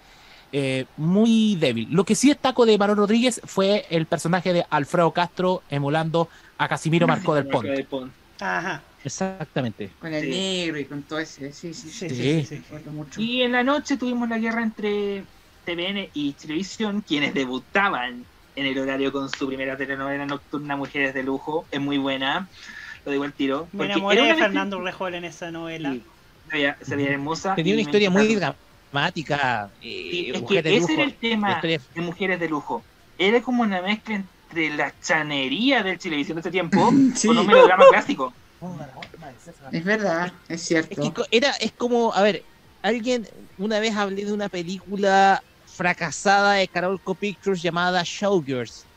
eh, muy débil. Lo que sí destaco de Manuel Rodríguez fue el personaje de Alfredo Castro emulando a Casimiro [LAUGHS] Marcó del Marco Ponte. del Pont. Ajá. Exactamente. Con el Sí. negro y con todo ese. Sí, sí, sí. Sí, Sí. mucho. Y en la noche tuvimos la guerra entre TVN y Televisión, quienes debutaban en el horario con su primera telenovela nocturna Mujeres de Lujo. Es muy buena, lo digo al tiro. Me enamoré era de Fernando Rejol en esa novela. Sí, se veía, hermosa. Tenía una historia muy dramática. eh, es que de ese lujo. era el tema de Mujeres de Lujo. Era como una mezcla entre la chanería del televisión de ese tiempo [LAUGHS] Sí. con un melodrama clásico. Es verdad, es Es cierto. que co- era, es como, a ver, alguien, una vez hablé de una película fracasada de Carolco Pictures llamada Showgirls.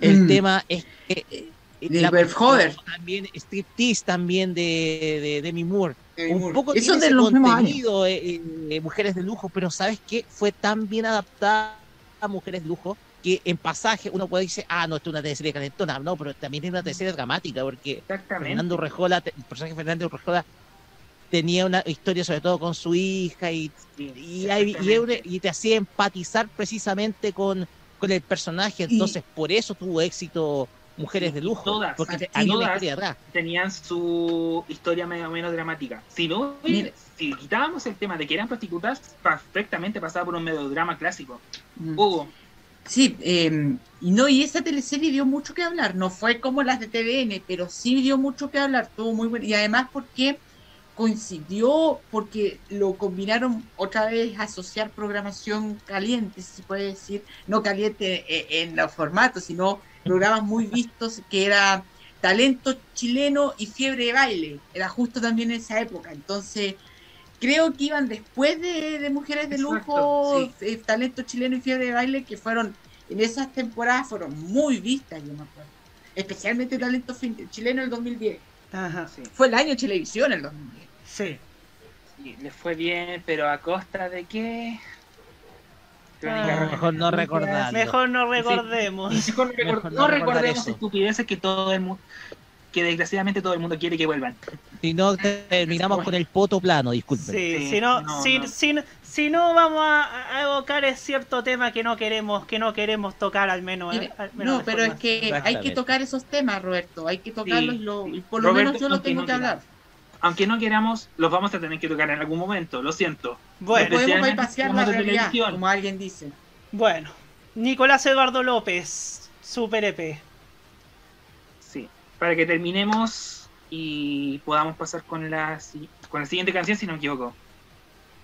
El Mm. tema es que eh, De Verhoeven. también Striptease también de, de Demi Moore. Demi Un Moore. poco Eso tiene de ese los contenido, eh, eh, Mujeres de Lujo, pero ¿sabes qué? Fue tan bien adaptada a Mujeres de Lujo que en pasaje uno puede decir, ah, no, esto es una teleserie calentona, no, pero también es una teleserie dramática, porque. Fernando Rejola, el personaje Fernando Rejola tenía una historia sobre todo con su hija y, Sí, y, te hacía empatizar precisamente con, con el personaje, entonces por eso tuvo éxito Mujeres de Lujo, todas, porque una todas tenían su historia más o menos dramática. Si no, Mira. si quitábamos el tema de que eran prostitutas, perfectamente pasaba por un melodrama clásico. Mm. Hugo, Sí, y no, y esa teleserie dio mucho que hablar, no fue como las de TVN, pero sí dio mucho que hablar, tuvo muy bueno, y además porque coincidió, porque lo combinaron otra vez asociar programación caliente, si se puede decir, no caliente eh, en los formatos, sino programas muy vistos, que era talento chileno y fiebre de baile, era justo también en esa época, entonces creo que iban después de, de Mujeres de Lujo, Exacto, eh, Talento Chileno y Fiebre de Baile, que fueron, en esas temporadas fueron muy vistas, yo me acuerdo. Especialmente Talento Fin- Chileno el 2010. Ajá. Fue el año de televisión el 2010. Sí. Sí, le fue bien, pero a costa de qué. Ah, mejor no recordarlo. Mejor no recordemos. Mejor Mejor no no recordar recordemos eso. estupideces que todo el mundo, que desgraciadamente todo el mundo quiere que vuelvan. Si no, terminamos con el poto plano, disculpen. Sí, Sí, si no, no, si, no. Si, si no vamos a, a evocar es cierto tema que no queremos, que no queremos tocar al menos. Mire, al menos no, pero es que hay que tocar esos temas, Roberto. Hay que tocarlos Sí. lo- y por lo Roberto, menos yo lo aunque tengo no que hablar. Aunque no queramos, los vamos a tener que tocar en algún momento, lo siento. Bueno, No podemos la realidad, televisión. como alguien dice. Bueno, Nicolás Eduardo López, Super EP. Para que terminemos y podamos pasar con la, con la siguiente canción, si no me equivoco.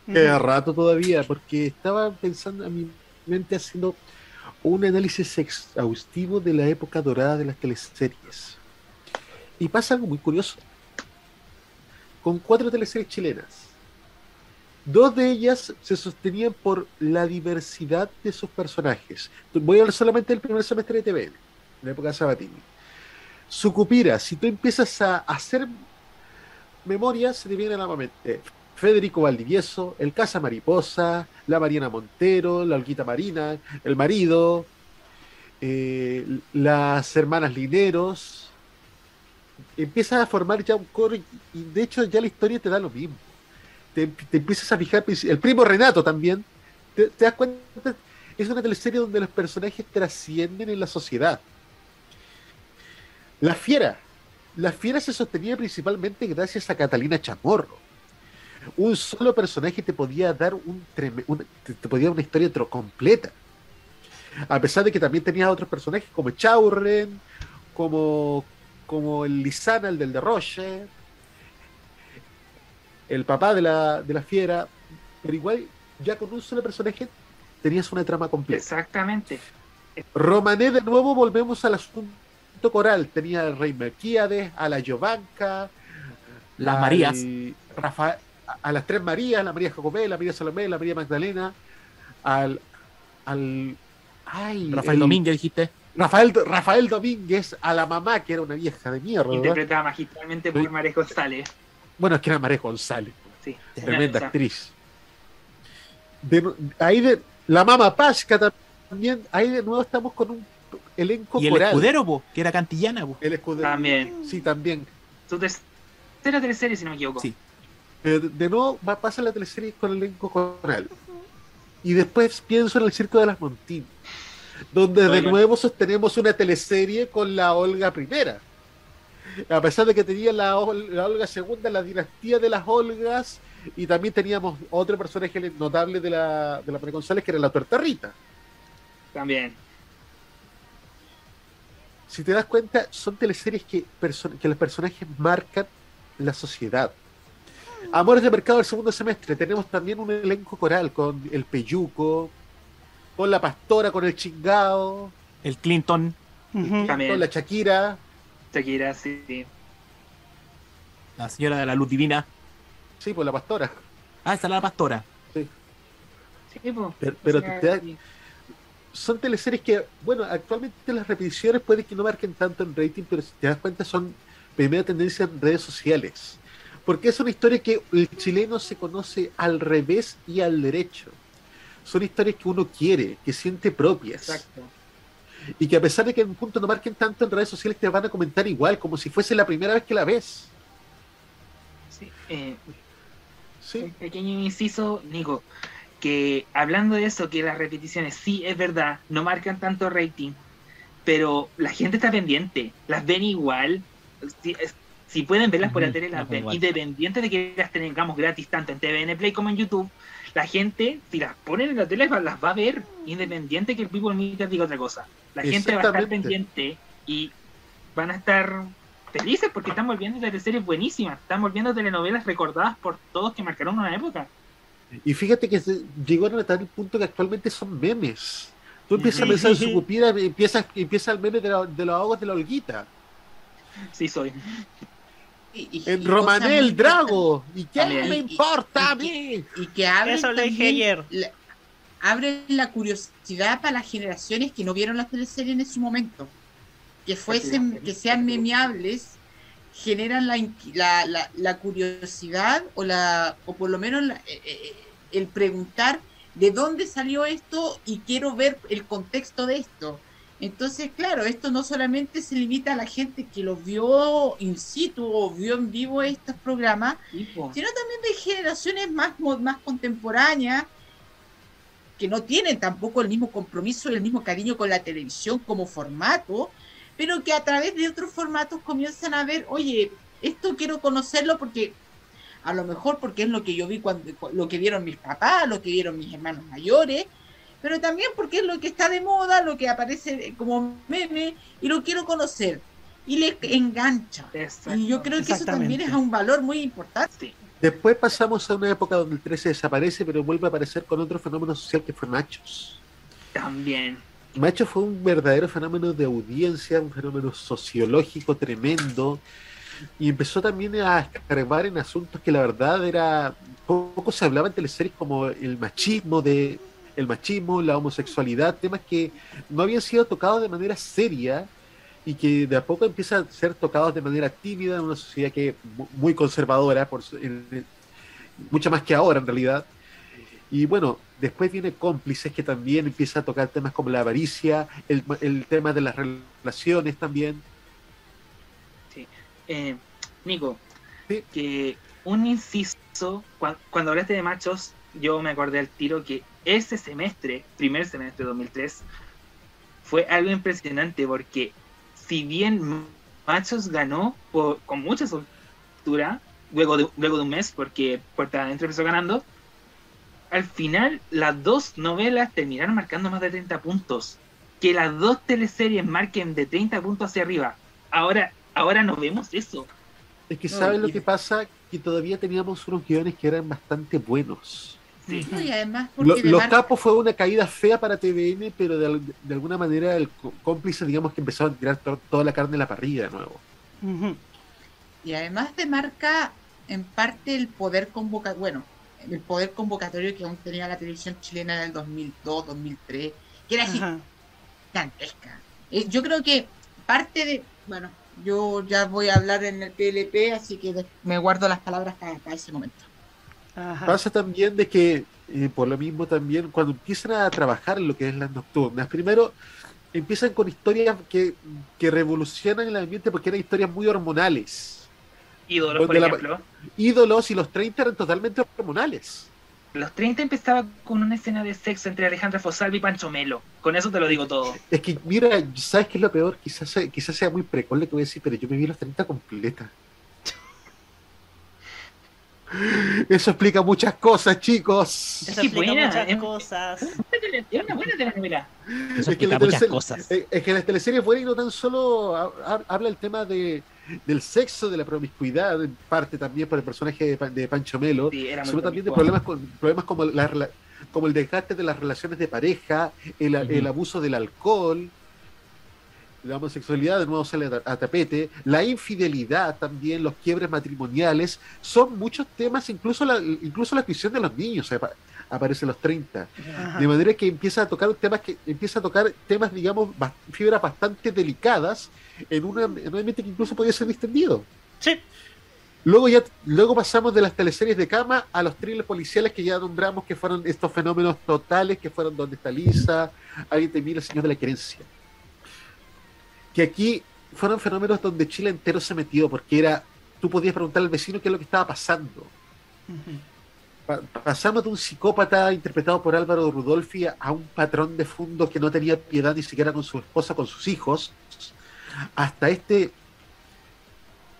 Queda rato todavía, porque estaba pensando en mi mente haciendo un análisis exhaustivo de la época dorada de las teleseries. Y pasa algo muy curioso. Con cuatro teleseries chilenas. Dos de ellas se sostenían por la diversidad de sus personajes. Voy a hablar solamente del primer semestre de TVN, en la época de Sabatini. Sucupira, si tú empiezas a hacer memoria, se te viene a la mente Federico Valdivieso, el Casa Mariposa, la Mariana Montero, la Olguita Marina, el marido, eh, las hermanas Lineros. Empiezas a formar ya un coro y, de hecho ya la historia te da lo mismo. Te, empiezas a fijar, el primo Renato también, te, te das cuenta, es una teleserie donde los personajes trascienden en la sociedad. La fiera, la fiera se sostenía principalmente gracias a Catalina Chamorro un solo personaje te podía dar un, una- te, podía dar una historia completa. A pesar de que también tenías otros personajes como Chaurren, como, como el Lisana, el del Derroche, el papá de la, de la fiera, pero igual ya con un solo personaje tenías una trama completa. Exactamente. Romané de nuevo volvemos al asunto coral. Tenía al rey Melquíades, a la Giovanca, Las al Marías. Rafa- a, a las tres Marías, la María Jacobé, la María Salomé, la María Magdalena, al, al ay, Rafael el- Domínguez, dijiste. Rafael, Rafael Domínguez, a la mamá, que era una vieja de mierda. Interpretada magistralmente por. María González. Bueno, es que era María González, Sí. tremenda actriz. De- ahí de la mamá Pasca también, ahí de nuevo estamos con un elenco Y el coral. escudero, po, que era cantillana, po. El escudero. También. Sí, también. Su tercera teleserie, si no me equivoco. Sí. Eh, de, nuevo va, pasa la teleserie con el elenco coral. Y después pienso en el Circo de las Montines, donde de nuevo sostenemos una teleserie con la Olga primera. A pesar de que tenía la, la Olga segunda, la dinastía de las Olgas, y también teníamos otro personaje notable de la, de la González, que era la Tuerta Rita. También. Si te das cuenta, son teleseries que, los personajes marcan la sociedad. Amores de Mercado del segundo semestre. Tenemos también un elenco coral con el Peyuco, con la Pastora, con el Chingao, El Clinton. También. con la Shakira. Shakira, sí. sí. La señora de la luz divina. Sí, pues la Pastora. Ah, esa es la pastora. Sí, po. Pero, pero O sea, te da- sí. Son teleseries que, bueno, actualmente las repeticiones puede que no marquen tanto en rating, pero si te das cuenta son primera tendencia en redes sociales. Porque es una historia que el chileno se conoce al revés y al derecho. Son historias que uno quiere, que siente propias. Exacto. Y que a pesar de que en un punto no marquen tanto en redes sociales, te van a comentar igual, como si fuese la primera vez que la ves. Sí, eh, Sí. Un pequeño inciso, Nico, que hablando de eso, que las repeticiones sí es verdad, no marcan tanto rating, pero la gente está pendiente, las ven igual. Si, es- si pueden verlas por la tele, las las ven. Independiente de que las tengamos gratis tanto en TVN Play como en YouTube, La gente, si las ponen en la tele, las va a ver, independiente que el People Meter diga otra cosa. La gente va a estar pendiente y van a estar felices porque están volviendo teleseries buenísimas, están volviendo telenovelas recordadas por todos que marcaron una época. Y fíjate que llegaron a tal punto que actualmente son memes. Tú empiezas a pensar en su [LAUGHS] pupila, empieza, empieza el meme de, la- de los ahogos de la Olguita. Sí, soy. En Romanel Drago. ¿Y qué También. me Y- importa a y- mí? y que abren Eso lo dije ayer. la- abren la curiosidad para las generaciones que no vieron las teleseries en su momento. Que fuesen, que sean memeables, generan la, la, la, la curiosidad o la o por lo menos la- eh, eh, el preguntar de dónde salió esto y quiero ver el contexto de esto. Entonces, claro, esto no solamente se limita a la gente que lo vio in situ o vio en vivo estos programas, sino también de generaciones más, más contemporáneas que no tienen tampoco el mismo compromiso y el mismo cariño con la televisión como formato, pero que a través de otros formatos comienzan a ver, oye, esto quiero conocerlo porque a lo mejor porque es lo que yo vi cuando lo que vieron mis papás, lo que vieron mis hermanos mayores, pero también porque es lo que está de moda, lo que aparece como meme y lo quiero conocer y le engancha. y yo creo que eso también es un valor muy importante. Después pasamos a una época donde el 13 desaparece, pero vuelve a aparecer con otro fenómeno social que fue Machos. También. Macho fue un verdadero fenómeno de audiencia, un fenómeno sociológico tremendo, y empezó también a escarbar en asuntos que la verdad era poco se hablaba en teleseries como el machismo de el machismo, la homosexualidad, temas que no habían sido tocados de manera seria y que de a poco empiezan a ser tocados de manera tímida en una sociedad que muy conservadora, por, en- mucho más que ahora en realidad. Y bueno, después viene Cómplices, que también empieza a tocar temas como la avaricia, el, el tema de las relaciones también. Eh, Nico, que un inciso, cua- cuando hablaste de machos, yo me acordé al tiro que ese semestre, primer semestre de 2003, fue algo impresionante porque si bien Machos ganó por- con mucha soltura, luego de, luego de un mes, porque Puerta Adentro empezó ganando, al final las dos novelas terminaron marcando más de 30 puntos. Que las dos teleseries marquen de 30 puntos hacia arriba. Ahora, ahora no vemos eso. Es que No, ¿sabes lo que pasa? Que todavía teníamos unos guiones que eran bastante buenos. No, y además Lo- los marca- capos fue una caída fea para TVN, pero de, al- de alguna manera el có- cómplice, digamos que empezó a tirar to- toda la carne en la parrilla de nuevo. Y además de marca en parte el poder convoca bueno, el poder convocatorio que aún tenía la televisión chilena en el 2002, 2003, que era Ajá. gigantesca. Eh, Yo creo que parte de, bueno, yo ya voy a hablar en el PLP, así que me guardo las palabras para, para ese momento. Pasa también de que, eh, por lo mismo también, cuando empiezan a trabajar en lo que es las nocturnas, primero empiezan con historias que, que revolucionan el ambiente porque eran historias muy hormonales. Ídolos, por Donde la- ejemplo. ídolos y los 30 eran totalmente hormonales. Los 30 empezaba con una escena de sexo entre Alejandra Fosalva y Pancho Melo. Con eso te lo digo todo. Es que, mira, ¿sabes qué es lo peor? Quizás, sea- quizás sea muy precoz lo que voy a decir, pero yo me vi los 30 completa. [LAUGHS] Eso explica muchas cosas, chicos. Eso explica muchas cosas. Es una buena telenovela. Es que, teleserie- eh, es que las teleseries buenas y no tan solo ha- ha- habla el tema de, del sexo, de la promiscuidad, en parte también por el personaje de, Pa- de Pancho Melo, Sí, sino también de problemas, con, problemas como, la, rela- como el desgaste de las relaciones de pareja, el, el abuso del alcohol, la homosexualidad de nuevo sale a, a tapete, la infidelidad también, los quiebres matrimoniales, son muchos temas, incluso la, incluso la cuestión de los niños apa- aparece en los 30. Ajá. De manera que empieza a tocar temas que empieza a tocar temas, digamos, fibras bastante delicadas en, una, en un ambiente que incluso podía ser distendido. Sí. Luego ya luego pasamos de las teleseries de cama a los thrillers policiales que ya nombramos que fueron estos fenómenos totales que fueron Donde está Lisa, Alguien te mira, el Señor de la Querencia. Que aquí fueron fenómenos donde Chile entero se metió porque era tú podías preguntar al vecino qué es lo que estaba pasando. Pa- pasamos de un psicópata interpretado por Álvaro Rudolfi a, a un patrón de fondo que no tenía piedad ni siquiera con su esposa, con sus hijos, hasta este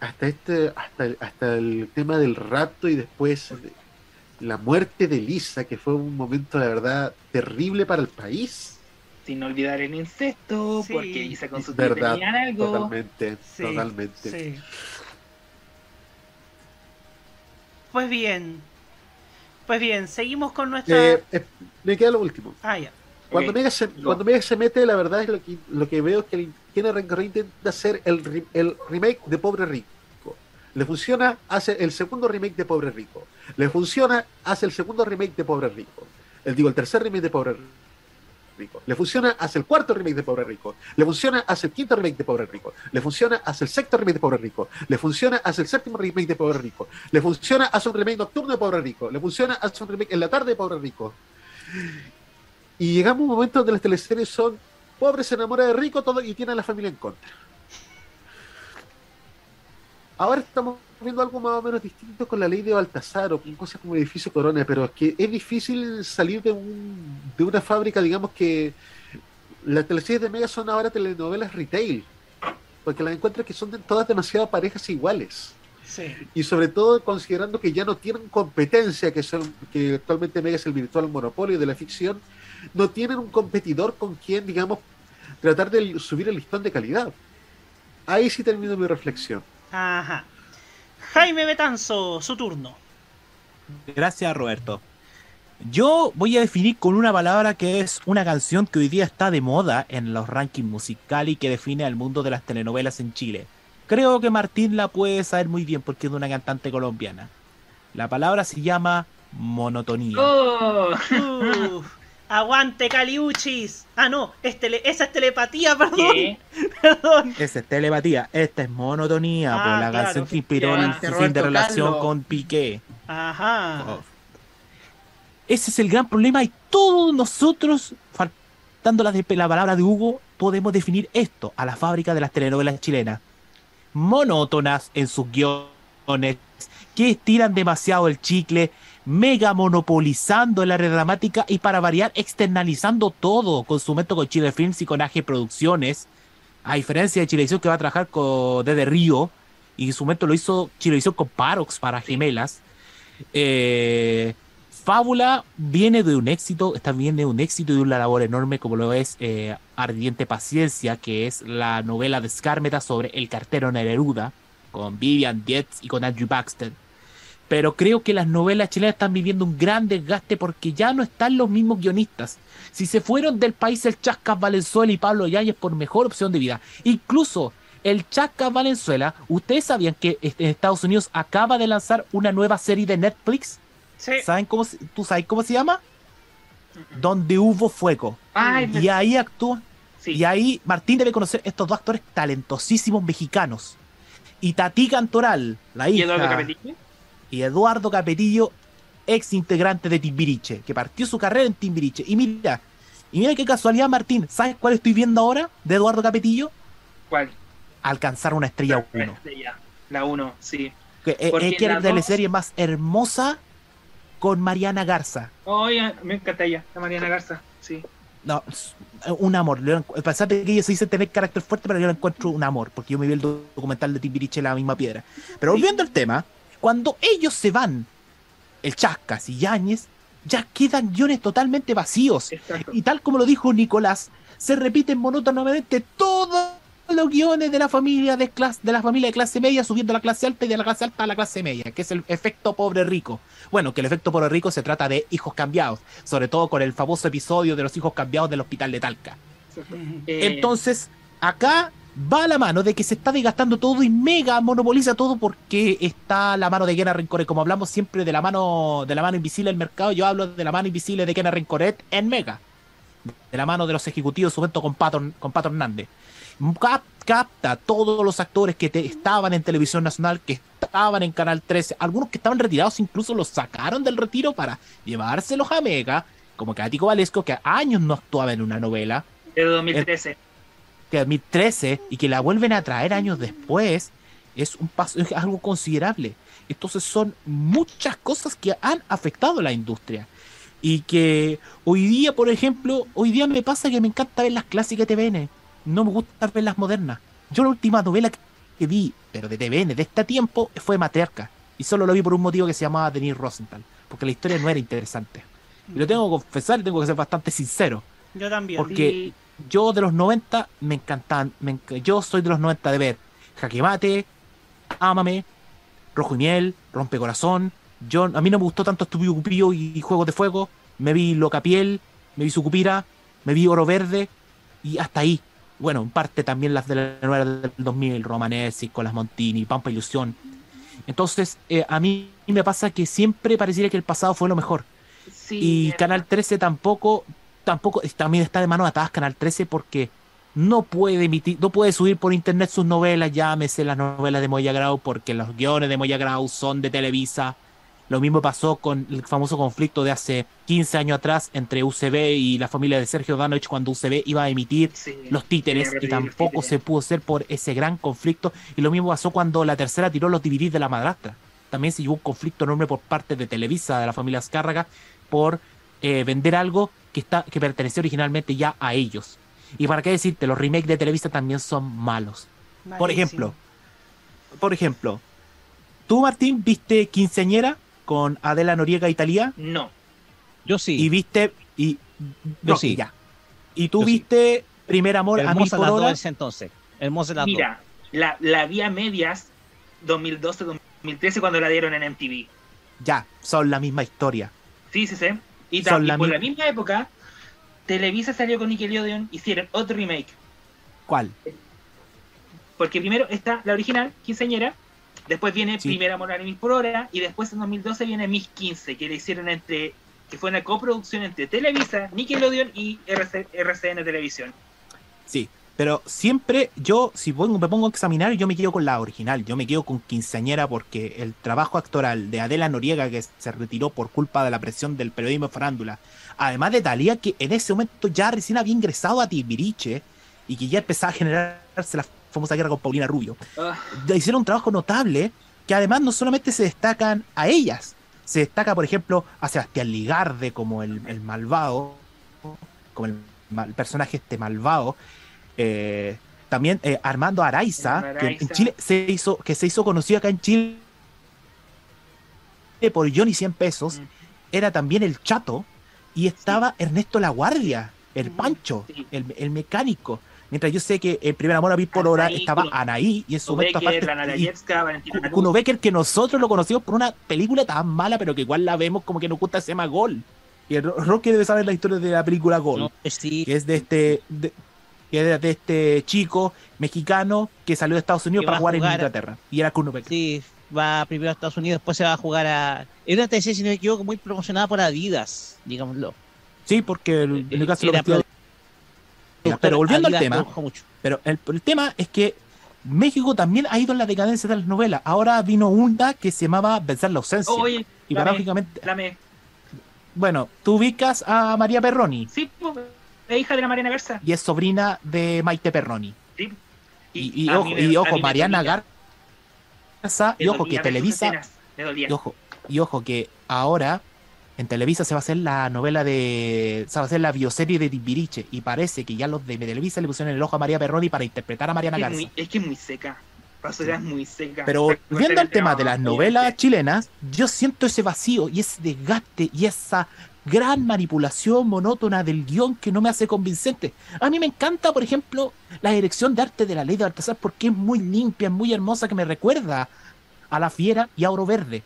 hasta este hasta el, hasta el tema del rapto y después de- la muerte de Lisa, que fue un momento, la verdad, terrible para el país. Sin olvidar el incesto, Sí. porque Isa con su tío Verdad, tenían algo. totalmente, Sí, totalmente. sí. Pues bien. Pues bien, seguimos con nuestra. Eh, eh, me queda lo último. Ah, ya. Cuando, Ok. Mega se, cuando Mega se mete, la verdad es lo que, lo que veo es que tiene intenta hacer el, el remake de Pobre Rico. Le funciona, hace el segundo remake de Pobre Rico. Le funciona, hace el segundo remake de Pobre Rico. El, digo, el tercer remake de Pobre Rico. Le funciona, hace el cuarto remake de Pobre Rico. Le funciona, hace el quinto remake de Pobre Rico. Le funciona, hace el sexto remake de Pobre Rico. Le funciona, hace el séptimo remake de Pobre Rico. Le funciona, hace un remake nocturno de Pobre Rico. Le funciona, hace un remake en la tarde de Pobre Rico. Y llegamos a un momento donde las teleseries son pobre se enamora de rico todo y tiene a la familia en contra. Ahora estamos viendo algo más o menos distinto con la ley de Baltasar o con cosas como el edificio Corona, pero es que es difícil salir de, un, de una fábrica, digamos que las teleseries de Mega son ahora telenovelas retail, porque las encuentras que son de- todas demasiado parejas iguales Sí. y sobre todo considerando que ya no tienen competencia, que son que actualmente Mega es el virtual monopolio de la ficción, no tienen un competidor con quien, digamos, tratar de subir el listón de calidad. Ahí sí termino mi reflexión. Ajá. Jaime Betanzo, su turno. Gracias, Roberto. Yo voy a definir con una palabra que es una canción que hoy día está de moda en los rankings musicales y que define al mundo de las telenovelas en Chile. Creo que Martín la puede saber muy bien porque es de una cantante colombiana. La palabra se llama monotonía. Oh. Aguante Caliuchis. Ah, no, es tele- esa es telepatía, [LAUGHS] perdón. ¿Qué? Perdón. Esa es telepatía, esta es monotonía, Ah, por la claro. canción que inspiró el fin de relación Carlos. con Piqué. Ajá. Oh. Ese es el gran problema y todos nosotros, faltando la, de, la palabra de Hugo, podemos definir esto a la fábrica de las telenovelas chilenas. Monótonas en sus guiones, que estiran demasiado el chicle, mega monopolizando la red dramática y para variar externalizando todo con su método con Chile Films y con AG Producciones. A diferencia de Chilevisión que va a trabajar con Desde Río y su momento lo hizo Chilevisión con Parox para gemelas. Eh, Fábula viene de un éxito, está viene de un éxito y de una labor enorme como lo es eh, Ardiente Paciencia, que es la novela de Skármeta sobre el cartero Neruda, con Vivian Dietz y con Andrew Baxter. Pero creo que las novelas chilenas están viviendo un gran desgaste porque ya no están los mismos guionistas. Si se fueron del país el Chascas Valenzuela y Pablo Yáñez por mejor opción de vida. Incluso el Chascas Valenzuela, ¿ustedes sabían que en Estados Unidos acaba de lanzar una nueva serie de Netflix? Sí. ¿Saben cómo, se- ¿Tú sabes cómo se llama? Donde hubo fuego. Ay, Y ahí actúa. Sí. Y ahí Martín debe conocer estos dos actores talentosísimos mexicanos. Y Tati Cantoral, la ¿Y hija. Eduardo Capetillo? Y Eduardo Capetillo, ex integrante de Timbiriche, que partió su carrera en Timbiriche. Y mira, y mira qué casualidad, Martín. ¿Sabes cuál estoy viendo ahora de Eduardo Capetillo? ¿Cuál? Alcanzar una estrella 1. Estrella. La 1, sí. Que eh, Porque es que la era la dos- serie más hermosa con Mariana Garza. Oye, me encanta ella, la Mariana Garza. Sí. No, es un amor. A pesar de que ella se dice tener carácter fuerte, pero yo la encuentro un amor, porque yo me vi el documental de Timbiriche La misma piedra. Pero volviendo al tema, cuando ellos se van, el Chascas y Yáñez, ya quedan guiones totalmente vacíos. Exacto. Y tal como lo dijo Nicolás, se repiten monótonamente todos los guiones de la familia de clase, de la familia de clase media subiendo a la clase alta y de la clase alta a la clase media, que es el efecto pobre rico. Bueno, que el efecto pobre rico se trata de hijos cambiados, sobre todo con el famoso episodio de los hijos cambiados del hospital de Talca. Eh, Entonces, acá va a la mano de que se está desgastando todo y mega monopoliza todo porque está la mano de Kena Rencoret. Como hablamos siempre de la mano de la mano invisible del mercado, yo hablo de la mano invisible de Kena Rencoret en Mega. De la mano de los ejecutivos, su momento con Pato, con Pato Hernández. Cap- capta todos los actores que te- estaban en Televisión Nacional, que estaban en Canal 13, algunos que estaban retirados incluso los sacaron del retiro para llevárselos a Mega, como Cático Valesco, que años no actuaba en una novela, de 2013. Que 2013 y que la vuelven a traer años después es un paso es algo considerable entonces son muchas cosas que han afectado a la industria y que hoy día por ejemplo hoy día me pasa que me encanta ver las clásicas de TVN no me gusta ver las modernas yo la última novela que vi pero de TVN de este tiempo fue Matriarca y solo lo vi por un motivo que se llamaba Denise Rosenthal porque la historia no era interesante. Y lo tengo que confesar tengo que ser bastante sincero. Yo también. Porque yo de los 90 me encantaban. me enc- yo soy de los 90 de ver Jaque Mate, Ámame, Rojo y Miel, Rompe Corazón. Yo, a mí no me gustó tanto Estúpido Cupillo y Juegos de Fuego. Me vi Locapiel, me vi Sucupira, me vi Oro Verde y hasta ahí. Bueno, en parte también las de la novela del 2000, Romanesi, con las Montini, Pampa Ilusión. Entonces, eh, a mí me pasa que siempre pareciera que el pasado fue lo mejor. y Canal 13 tampoco, tampoco, también está de mano atadas Canal 13 porque no puede emitir, no puede subir por internet sus novelas, llámese las novelas de Moya Grau, porque los guiones de Moya Grau son de Televisa. Lo mismo pasó con el famoso conflicto de hace 15 años atrás entre UCB y la familia de Sergio Danovich cuando UCB iba a emitir los títeres y tampoco títeres. se pudo hacer por ese gran conflicto. Y lo mismo pasó cuando la tercera tiró los DVDs de la madrastra. También se llevó un conflicto enorme por parte de Televisa, de la familia Azcárraga, por eh, vender algo que, está, que pertenecía originalmente ya a ellos. Y para qué decirte, los remakes de Televisa también son malos. Por ejemplo, por ejemplo, ¿tú, Martín, viste Quinceañera con Adela Noriega y Talía? No. Yo sí. Y viste. Y, Yo sí. ya. Y tú Yo sí. viste Primer Amor a mil por las dos hora. ese entonces. Hermosa las Mira, la, la vi a medias 2012-2013 cuando la dieron en MTV. Ya, son la misma historia. Sí, sí, sí. Y, Son y la por mi- la misma época, Televisa salió con Nickelodeon, hicieron otro remake. ¿Cuál? Porque primero está la original, quinceañera, después viene Sí. Primer Amor a mil por hora, y después en 2012 viene Miss 15, que le hicieron entre, que fue una coproducción entre Televisa, Nickelodeon y RC RCN Televisión. Sí, pero siempre yo, si pongo- me pongo a examinar, yo me quedo con la original, yo me quedo con Quinceañera porque el trabajo actoral de Adela Noriega, que se retiró por culpa de la presión del periodismo de farándula, además de Talía, que en ese momento ya recién había ingresado a Tibiriche y que ya empezaba a generarse la famosa guerra con Paulina Rubio, Ah, hicieron un trabajo notable que además no solamente se destacan a ellas, se destaca, por ejemplo, a Sebastián Ligarde como el, el malvado, como el personaje este malvado. Eh, también eh, Armando Araiza, Armando que en. Chile se hizo, que se hizo conocido acá en Chile por Johnny 100 pesos, Mm. era también el chato, y estaba Ernesto La Guardia, el Pancho, el, el mecánico. Mientras yo sé que el primer amor a mil por hora estaba Anaí, y en su Kuno momento Becker, aparte. Kuno Becker, que nosotros lo conocimos por una película tan mala, pero que igual la vemos como que nos gusta ese más gol. Y el Ro- Rocky debe saber la historia de la película Gol, que es de este de, que es de este chico mexicano que salió de Estados Unidos para jugar, en Inglaterra. Y era Kuno Becker. Sí, va primero a Estados Unidos, después se va a jugar a. Era una TC, si no me equivoco, muy promocionada por Adidas, digámoslo. Sí, porque el, en el caso lo Era metió- Pero volviendo al tema, pero el, el tema es que México también ha ido en la decadencia de las novelas. Ahora vino una que se llamaba Vencer la ausencia. Oye, y paradójicamente, bueno, tú ubicas a María Perroni. Sí, pues, es hija de la Mariana Garza. y es sobrina de Maite Perroni. Sí. Y, ojo, me- y ojo, Mariana. Garza, y ojo que Televisa, y ojo, y ojo que ahora en Televisa se va a hacer la novela de, se va a hacer la bioserie de Timbiriche y parece que ya los de Televisa le pusieron el ojo a María Perroni para interpretar a Mariana Es, Garza. muy, es que es muy seca. Es muy seca. Pero viendo el tema de las novelas chilenas, yo siento ese vacío y ese desgaste y esa gran manipulación monótona del guion que no me hace convincente. A mí me encanta, por ejemplo, la dirección de arte de la ley de Baltasar porque es muy limpia, es muy hermosa, que me recuerda a La Fiera y a Oro Verde.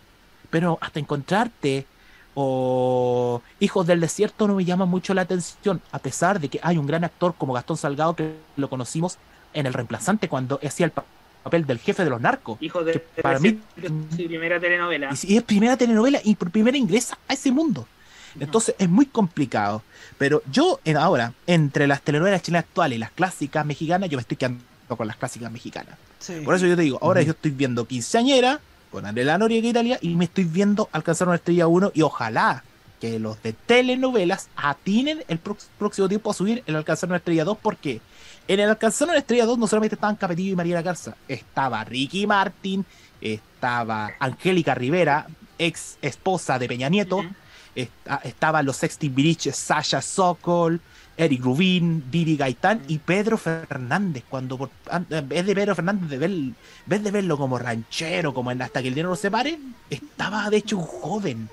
Pero hasta encontrarte o Hijos del Desierto no me llama mucho la atención, a pesar de que hay un gran actor como Gastón Salgado que lo conocimos en El Reemplazante cuando hacía el pa- papel del jefe de los narcos. Hijo de, que para mí su primera telenovela. y es primera telenovela y por primera ingresa a ese mundo. Entonces es muy complicado. Pero yo en, ahora, entre las telenovelas chilenas actuales y las clásicas mexicanas, yo me estoy quedando con las clásicas mexicanas. Por eso yo te digo, ahora yo estoy viendo Quinceañera con Adela Noriega Italia y me estoy viendo Alcanzar una estrella 1 y ojalá que los de telenovelas atinen el próximo tiempo a subir el Alcanzar una estrella 2 porque en el Alcanzar una estrella 2 no solamente estaban Capetillo y María Garza, estaba Ricky Martin, estaba Angélica Rivera, ex esposa de Peña Nieto, esta- estaban los ex Timbiriches, Sasha Sokol, Eric Rubin, Vivi Gaitán y Pedro Fernández. Cuando por- en vez de Pedro Fernández, de ver, en vez de verlo como ranchero, como en Hasta que el dinero lo separe, estaba de hecho un joven.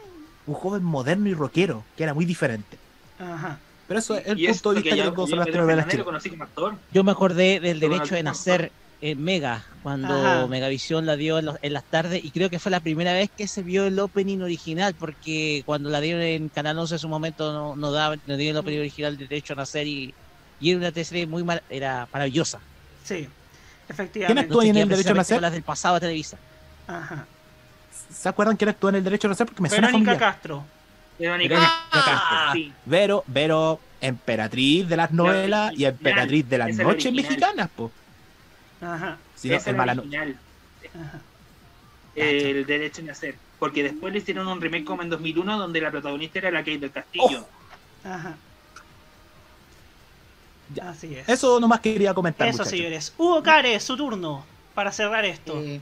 un joven moderno y rockero, que era muy diferente. Ajá. Pero eso es el Y punto de vista que yo- yo. Yo me acordé del derecho de no- nacer en Mega, cuando Ajá. Megavisión la dio en, los- en las tardes, y creo que fue la primera vez que se vio el opening original, porque cuando la dieron en Canal 11 en su momento no, no daba, no dio el opening original de Derecho a Nacer, y, y era una teleserie muy mar- era maravillosa. Sí, ¿Quién efectivamente. actúa en el Derecho a Nacer? las del pasado de Televisa. Ajá. ¿Se acuerdan quién actúa en el Derecho a Nacer? Porque me suena Verónica familiar. Castro. Verónica Verónica Castro, Castro. sí. Vero, Vero, emperatriz de las novelas y emperatriz de las noches mexicanas, po. Ajá. Si no, es el mala original. Ajá. El derecho de nacer. Porque después le hicieron un remake como en 2001 donde la protagonista era la Kate del Castillo. Ajá. Así es. Eso nomás quería comentar, Eso, muchachos. señores. Hugo Cares, su turno para cerrar esto. Eh,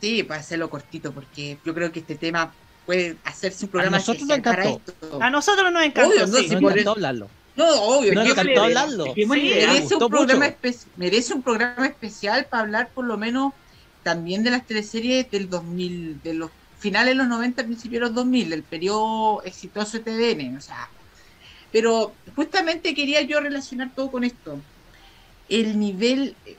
sí, para hacerlo cortito, porque yo creo que este tema puede hacerse un programa nosotros nos para encantó. esto. A nosotros nos encantó, Obvio, no, sí. por encantó eso- hablarlo. No, obvio, Me yo encantó creo- hablarlo. Sí, merece, un programa mucho. espe- merece un programa especial para hablar por lo menos también de las teleseries del 2000, de los finales de los 90, principios de los 2000, del periodo exitoso de TVN, o sea, pero justamente quería yo relacionar todo con esto. El nivel, eh,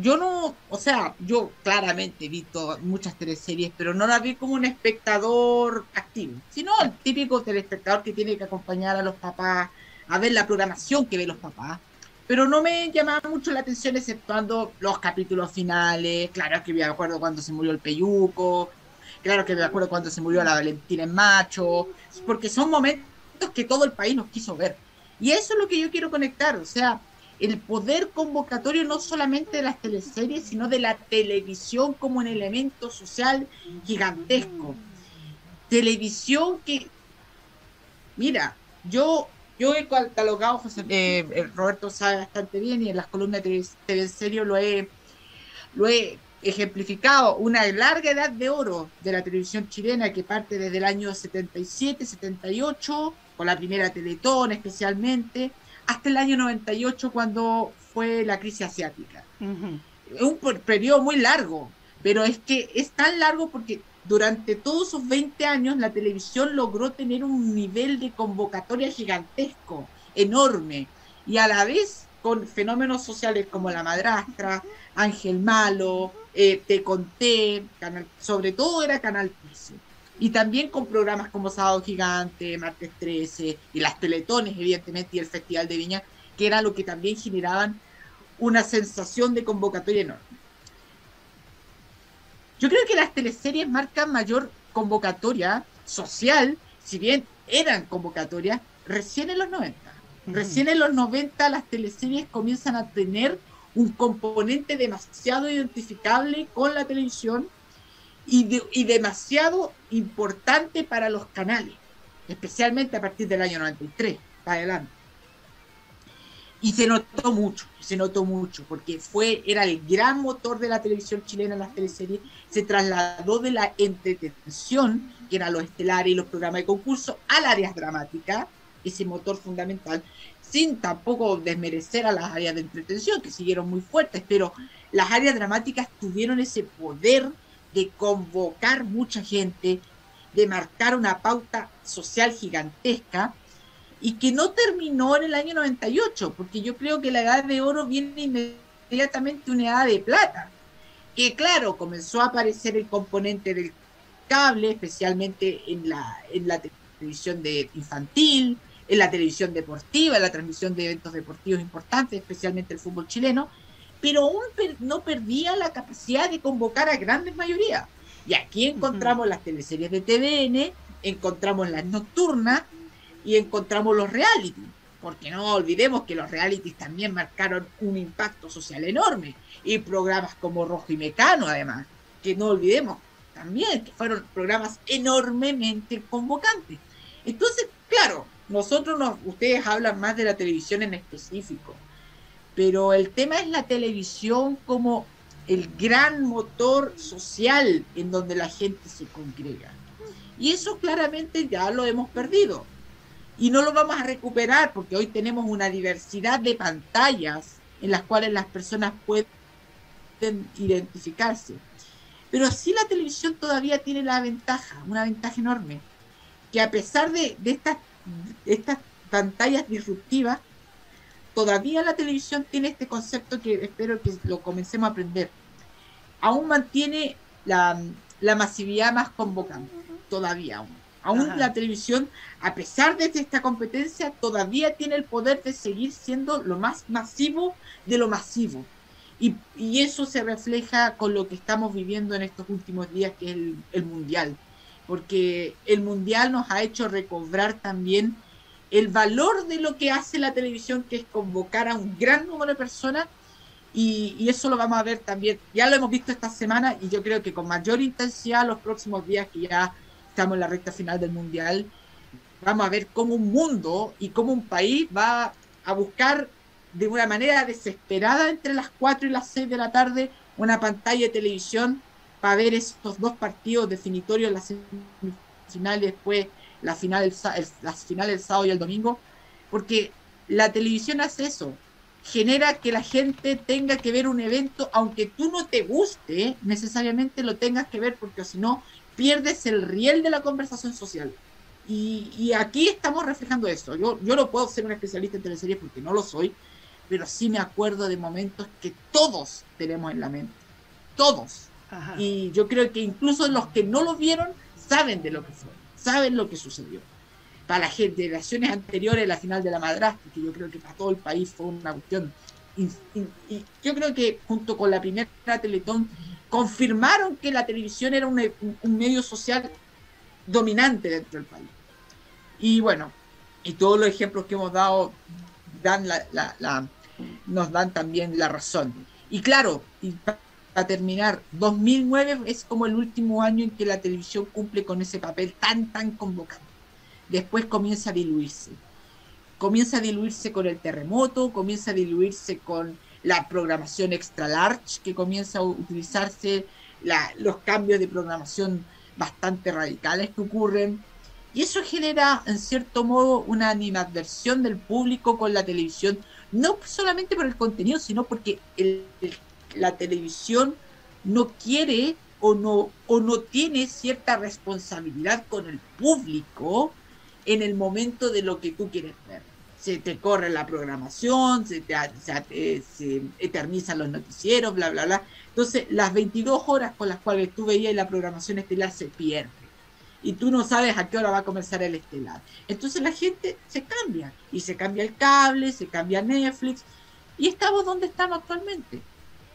yo no, o sea, yo claramente he visto muchas teleseries, pero no las vi como un espectador activo, sino el típico telespectador que tiene que acompañar a los papás a ver la programación que ven los papás. Pero no me llamaba mucho la atención exceptuando los capítulos finales. Claro que me acuerdo cuando se murió el Peyuco. Claro que me acuerdo cuando se murió la Valentina en Macho. Porque son momentos que todo el país nos quiso ver. Y eso es lo que yo quiero conectar. O sea, el poder convocatorio no solamente de las teleseries, sino de la televisión como un elemento social gigantesco. Televisión que, mira, yo, yo he catalogado, José, eh, Roberto sabe bastante bien, y en las columnas de TV en serio lo he, lo he ejemplificado, una larga edad de oro de la televisión chilena que parte desde el año 77, 78, con la primera Teletón especialmente, hasta el año 98 cuando fue la crisis asiática. Es un per- periodo muy largo, pero es que es tan largo porque durante todos esos 20 años la televisión logró tener un nivel de convocatoria gigantesco, enorme, y a la vez con fenómenos sociales como La Madrastra, Ángel Malo, eh, Te Conté, canal, sobre todo era Canal 13. Y también con programas como Sábado Gigante, Martes 13 y las Teletones, evidentemente, y el Festival de Viña, que era lo que también generaban una sensación de convocatoria enorme. Yo creo que las teleseries marcan mayor convocatoria social, si bien eran convocatorias, recién en los 90. Recién en los 90 las teleseries comienzan a tener un componente demasiado identificable con la televisión y, de- y demasiado importante para los canales, especialmente a partir del año 93 para adelante. Y se notó mucho, se notó mucho, porque fue, era el gran motor de la televisión chilena, las teleseries, se trasladó de la entretención, que eran los estelares y los programas de concurso, al áreas dramáticas, ese motor fundamental, sin tampoco desmerecer a las áreas de entretención, que siguieron muy fuertes, pero las áreas dramáticas tuvieron ese poder de convocar mucha gente, de marcar una pauta social gigantesca, y que no terminó en el año 98, porque yo creo que la edad de oro viene inmediatamente una edad de plata, que claro, comenzó a aparecer el componente del cable, especialmente en la, en la televisión de infantil, en la televisión deportiva, en la transmisión de eventos deportivos importantes, especialmente el fútbol chileno, pero aún per- no perdía la capacidad de convocar a grandes mayorías. Y aquí encontramos las teleseries de TVN, encontramos las nocturnas, y encontramos los reality, porque no olvidemos que los realities también marcaron un impacto social enorme, y programas como Rojo y Mecano además, que no olvidemos también, que fueron programas enormemente convocantes. Entonces, claro, nosotros nos, ustedes hablan más de la televisión en específico, pero el tema es la televisión como el gran motor social en donde la gente se congrega. Y eso claramente ya lo hemos perdido y no lo vamos a recuperar porque hoy tenemos una diversidad de pantallas en las cuales las personas pueden identificarse. Pero sí la televisión todavía tiene la ventaja, una ventaja enorme, que a pesar de, de estas, de estas pantallas disruptivas, todavía la televisión tiene este concepto que espero que lo comencemos a aprender. Aún mantiene la, la masividad más convocante, todavía aún. Aún Ajá. la televisión, a pesar de esta competencia, todavía tiene el poder de seguir siendo lo más masivo de lo masivo. Y, y eso se refleja con lo que estamos viviendo en estos últimos días, que es el, el Mundial. Porque el Mundial nos ha hecho recobrar también el valor de lo que hace la televisión, que es convocar a un gran número de personas. Y, y eso lo vamos a ver también. Ya lo hemos visto esta semana y yo creo que con mayor intensidad los próximos días que ya estamos en la recta final del Mundial, vamos a ver cómo un mundo y cómo un país va a buscar de una manera desesperada entre las 4 y las 6 de la tarde una pantalla de televisión para ver estos dos partidos definitorios, la semifinal y después la final el el- las finales el sábado y el domingo, porque la televisión hace eso, genera que la gente tenga que ver un evento, aunque tú no te guste, necesariamente lo tengas que ver, porque si no, pierdes el riel de la conversación social. Y, y aquí estamos reflejando eso. Yo, yo no puedo ser un especialista en teleseries porque no lo soy, pero sí me acuerdo de momentos que todos tenemos en la mente. Todos. Ajá. Y yo creo que incluso los que no lo vieron saben de lo que fue, saben lo que sucedió. Para las generaciones anteriores, la final de la madrastra, que yo creo que para todo el país fue una cuestión. in- in- Y yo creo que junto con la primera Teletón confirmaron que la televisión era un, medio social dominante dentro del país. Y bueno, y todos los ejemplos que hemos dado dan la, nos dan también la razón. Y claro, para terminar, 2009 es como el último año en que la televisión cumple con ese papel tan, tan convocante. Después comienza a diluirse. Comienza a diluirse con el terremoto, comienza a diluirse con la programación extra large, que comienza a utilizarse los cambios de programación bastante radicales que ocurren. Y eso genera, en cierto modo, una animadversión del público con la televisión, no solamente por el contenido, sino porque la televisión no quiere o no, o no tiene cierta responsabilidad con el público en el momento de lo que tú quieres ver. Se te corre la programación, se te se, eh, se eternizan los noticieros, bla, bla, bla. Entonces, las 22 horas con las cuales tú veías la programación estelar se pierde y tú no sabes a qué hora va a comenzar el estelar. Entonces la gente se cambia y se cambia el cable, se cambia Netflix y estamos donde estamos actualmente.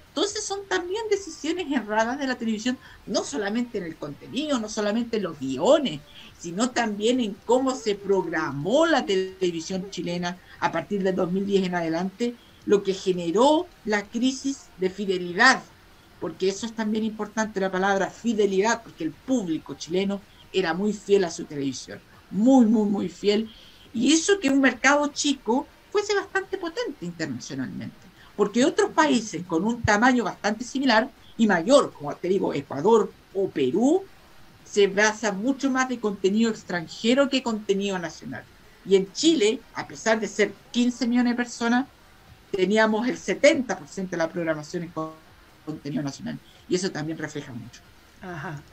Entonces son también decisiones erradas de la televisión, no solamente en el contenido, no solamente en los guiones, sino también en cómo se programó la televisión chilena a partir del 2010 en adelante, lo que generó la crisis de fidelidad, porque eso es también importante la palabra fidelidad, porque el público chileno era muy fiel a su televisión, muy, muy, muy fiel, y hizo que un mercado chico fuese bastante potente internacionalmente, porque otros países con un tamaño bastante similar y mayor, como te digo, Ecuador o Perú, se basa mucho más de contenido extranjero que contenido nacional. Y en Chile, a pesar de ser 15 millones de personas, teníamos el 70% de la programación en con- contenido nacional. Y eso también refleja mucho. Ajá.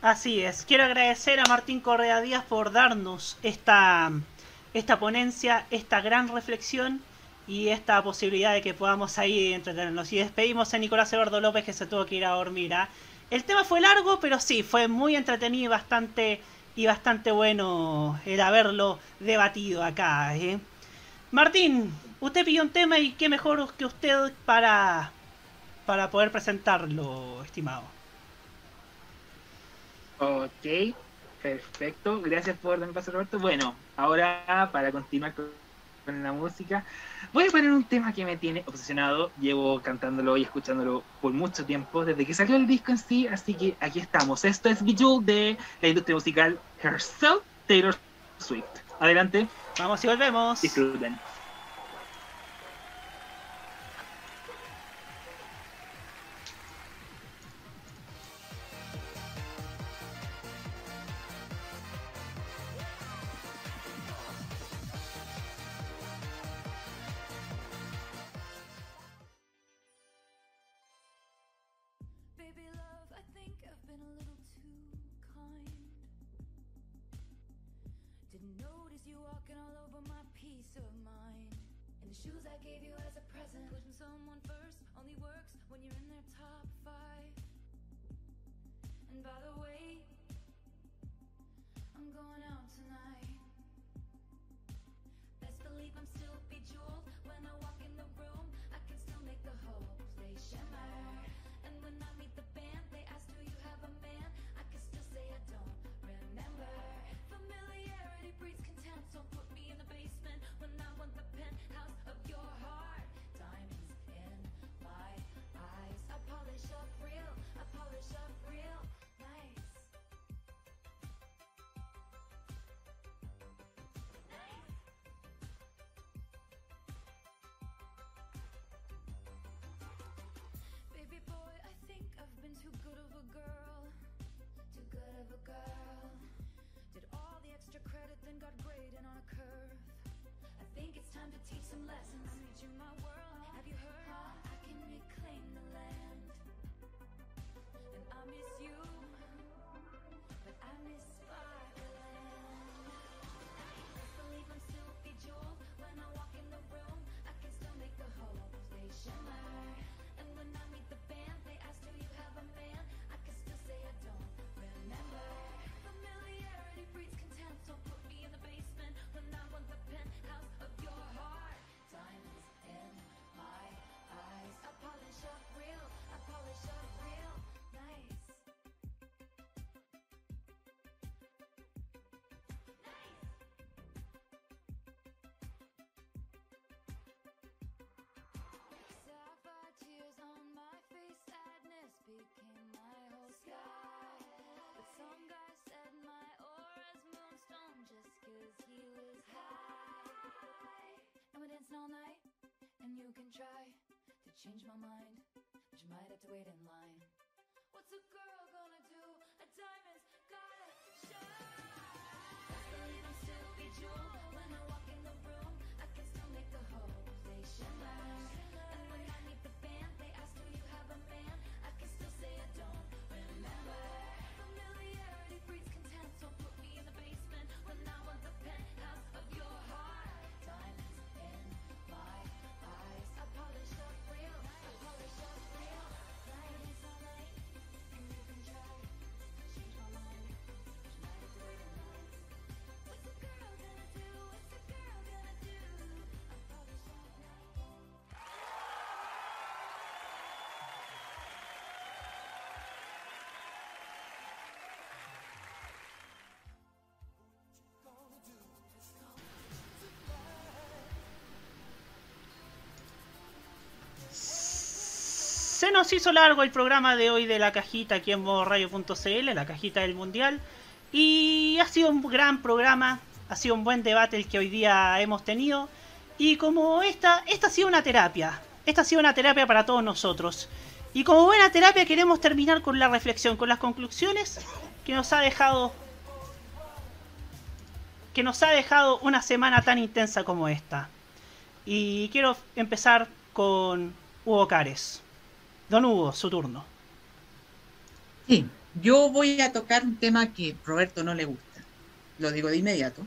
Así es. Quiero agradecer a Martín Correa Díaz por darnos esta, esta ponencia, esta gran reflexión y esta posibilidad de que podamos ahí entretenernos. Y despedimos a Nicolás Eduardo López que se tuvo que ir a dormir. ¿ah? El tema fue largo, pero sí, fue muy entretenido y bastante, y bastante bueno el haberlo debatido acá. ¿eh? Martín, usted pidió un tema y qué mejor que usted para, para poder presentarlo, estimado. Ok, perfecto. Gracias por darme paso, Roberto. Bueno, ahora para continuar con, con la música, voy a poner un tema que me tiene obsesionado. Llevo cantándolo y escuchándolo por mucho tiempo, desde que salió el disco en sí, así que aquí estamos. Esto es Bejeweled de la industria musical Herself, Taylor Swift. Adelante. Vamos y volvemos. Disfruten. Been too good of a girl. Too good of a girl. Did all the extra credit, then got graded on a curve. I think it's time to teach some lessons. I made you my world. Have you heard? I can reclaim the land. And I miss you, but I miss Sparkland. Best believe I'm still bejeweled when I walk in the room. I can still make the whole place shimmer. Change my mind, but you might have to wait in line. What's a girl gonna do? A diamond's gotta shine. Best believe I'm still bejeweled when I walk in the room. I can still make the whole place shimmer. Se nos hizo largo el programa de hoy de la cajita aquí en modoradio.cl, la cajita del mundial. Y ha sido un gran programa, ha sido un buen debate el que hoy día hemos tenido. Y como esta, esta ha sido una terapia, esta ha sido una terapia para todos nosotros. Y como buena terapia queremos terminar con la reflexión, con las conclusiones que nos ha dejado que nos ha dejado una semana tan intensa como esta. Y quiero empezar con Hugo Cares. Don Hugo, su turno. Sí, yo voy a tocar un tema que Roberto no le gusta. Lo digo de inmediato.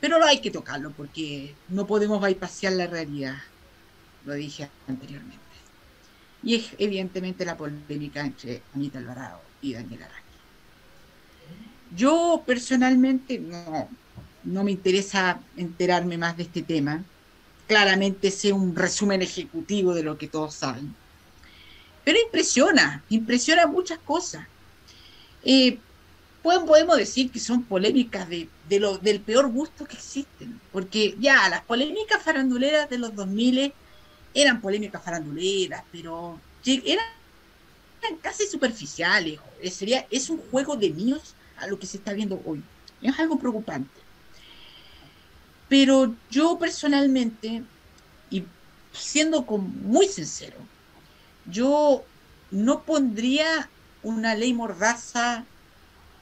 Pero no hay que tocarlo porque no podemos bypassar la realidad. Lo dije anteriormente. Y es evidentemente la polémica entre Anita Alvarado y Daniel Araki. Yo personalmente no, no me interesa enterarme más de este tema. Claramente sé un resumen ejecutivo de lo que todos saben. Pero impresiona, impresiona muchas cosas. Eh, pueden- podemos decir que son polémicas de, del peor gusto que existen. Porque ya, las polémicas faranduleras de los 2000 eran polémicas faranduleras, pero eran, casi superficiales. Eh, Sería, es un juego de niños a lo que se está viendo hoy. Es algo preocupante. Pero yo personalmente, y siendo muy sincero, yo no pondría una ley mordaza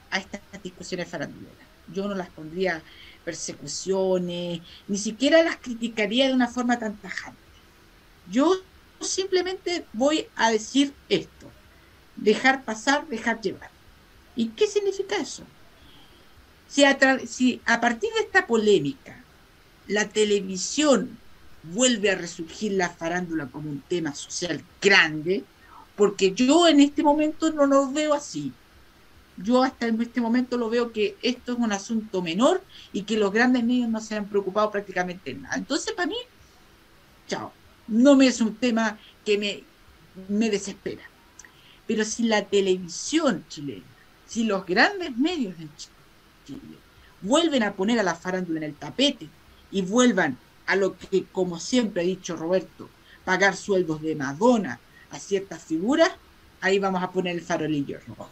a estas discusiones faranduleras. Yo no las pondría persecuciones, ni siquiera las criticaría de una forma tan tajante. Yo simplemente voy a decir esto, dejar pasar, dejar llevar. ¿Y qué significa eso? Si a, tra- si a partir de esta polémica la televisión vuelve a resurgir la farándula como un tema social grande, porque yo en este momento no lo veo así. Yo hasta en este momento lo veo que esto es un asunto menor y que los grandes medios no se han preocupado prácticamente en nada. Entonces, para mí, chao. No me es un tema que me, me desespera. Pero si la televisión chilena, si los grandes medios de Chile vuelven a poner a la farándula en el tapete y vuelvan a lo que, como siempre ha dicho Roberto, pagar sueldos de Madonna a ciertas figuras, ahí vamos a poner el farolillo rojo.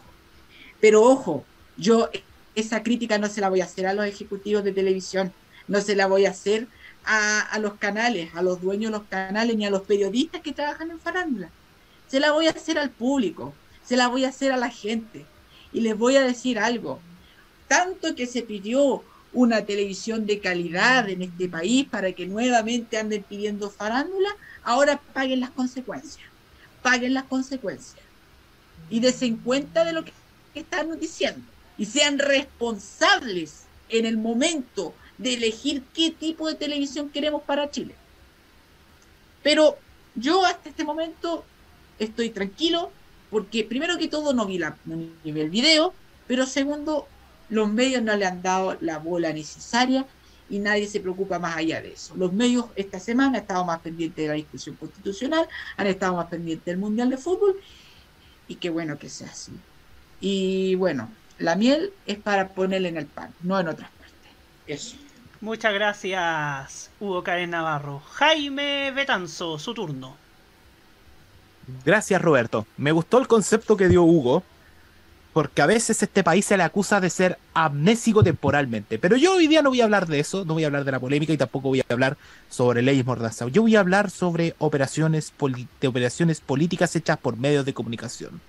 Pero ojo, yo esa crítica no se la voy a hacer a los ejecutivos de televisión, no se la voy a hacer a, a los canales, a los dueños de los canales, ni a los periodistas que trabajan en farándula. Se la voy a hacer al público, se la voy a hacer a la gente. Y les voy a decir algo, tanto que se pidió una televisión de calidad en este país para que nuevamente anden pidiendo farándula, ahora paguen las consecuencias. Paguen las consecuencias. Y desen cuenta de lo que están diciendo. Y sean responsables en el momento de elegir qué tipo de televisión queremos para Chile. Pero yo hasta este momento estoy tranquilo porque primero que todo no vi, la, no vi el video, pero segundo, los medios no le han dado la bola necesaria y nadie se preocupa más allá de eso. Los medios esta semana han estado más pendientes de la discusión constitucional, han estado más pendientes del Mundial de Fútbol y qué bueno que sea así. Y bueno, la miel es para ponerle en el pan, no en otras partes. Eso. Muchas gracias, Hugo Karen Navarro. Jaime Betanzo, su turno. Gracias, Roberto. Me gustó el concepto que dio Hugo, porque a veces este país se le acusa de ser amnésico temporalmente. Pero yo hoy día no voy a hablar de eso, no voy a hablar de la polémica y tampoco voy a hablar sobre leyes Mordaza. Yo voy a hablar sobre operaciones, de operaciones políticas hechas por medios de comunicación.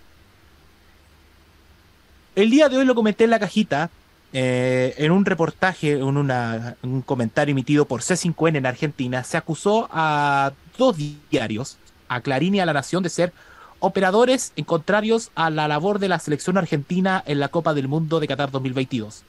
El día de hoy lo comenté en la cajita, eh, en un reportaje, en, una- en un comentario emitido por C5N en Argentina, se acusó a dos diarios, a Clarín y a La Nación, de ser operadores en contrarios a la labor de la selección argentina en la Copa del Mundo de Qatar 2022.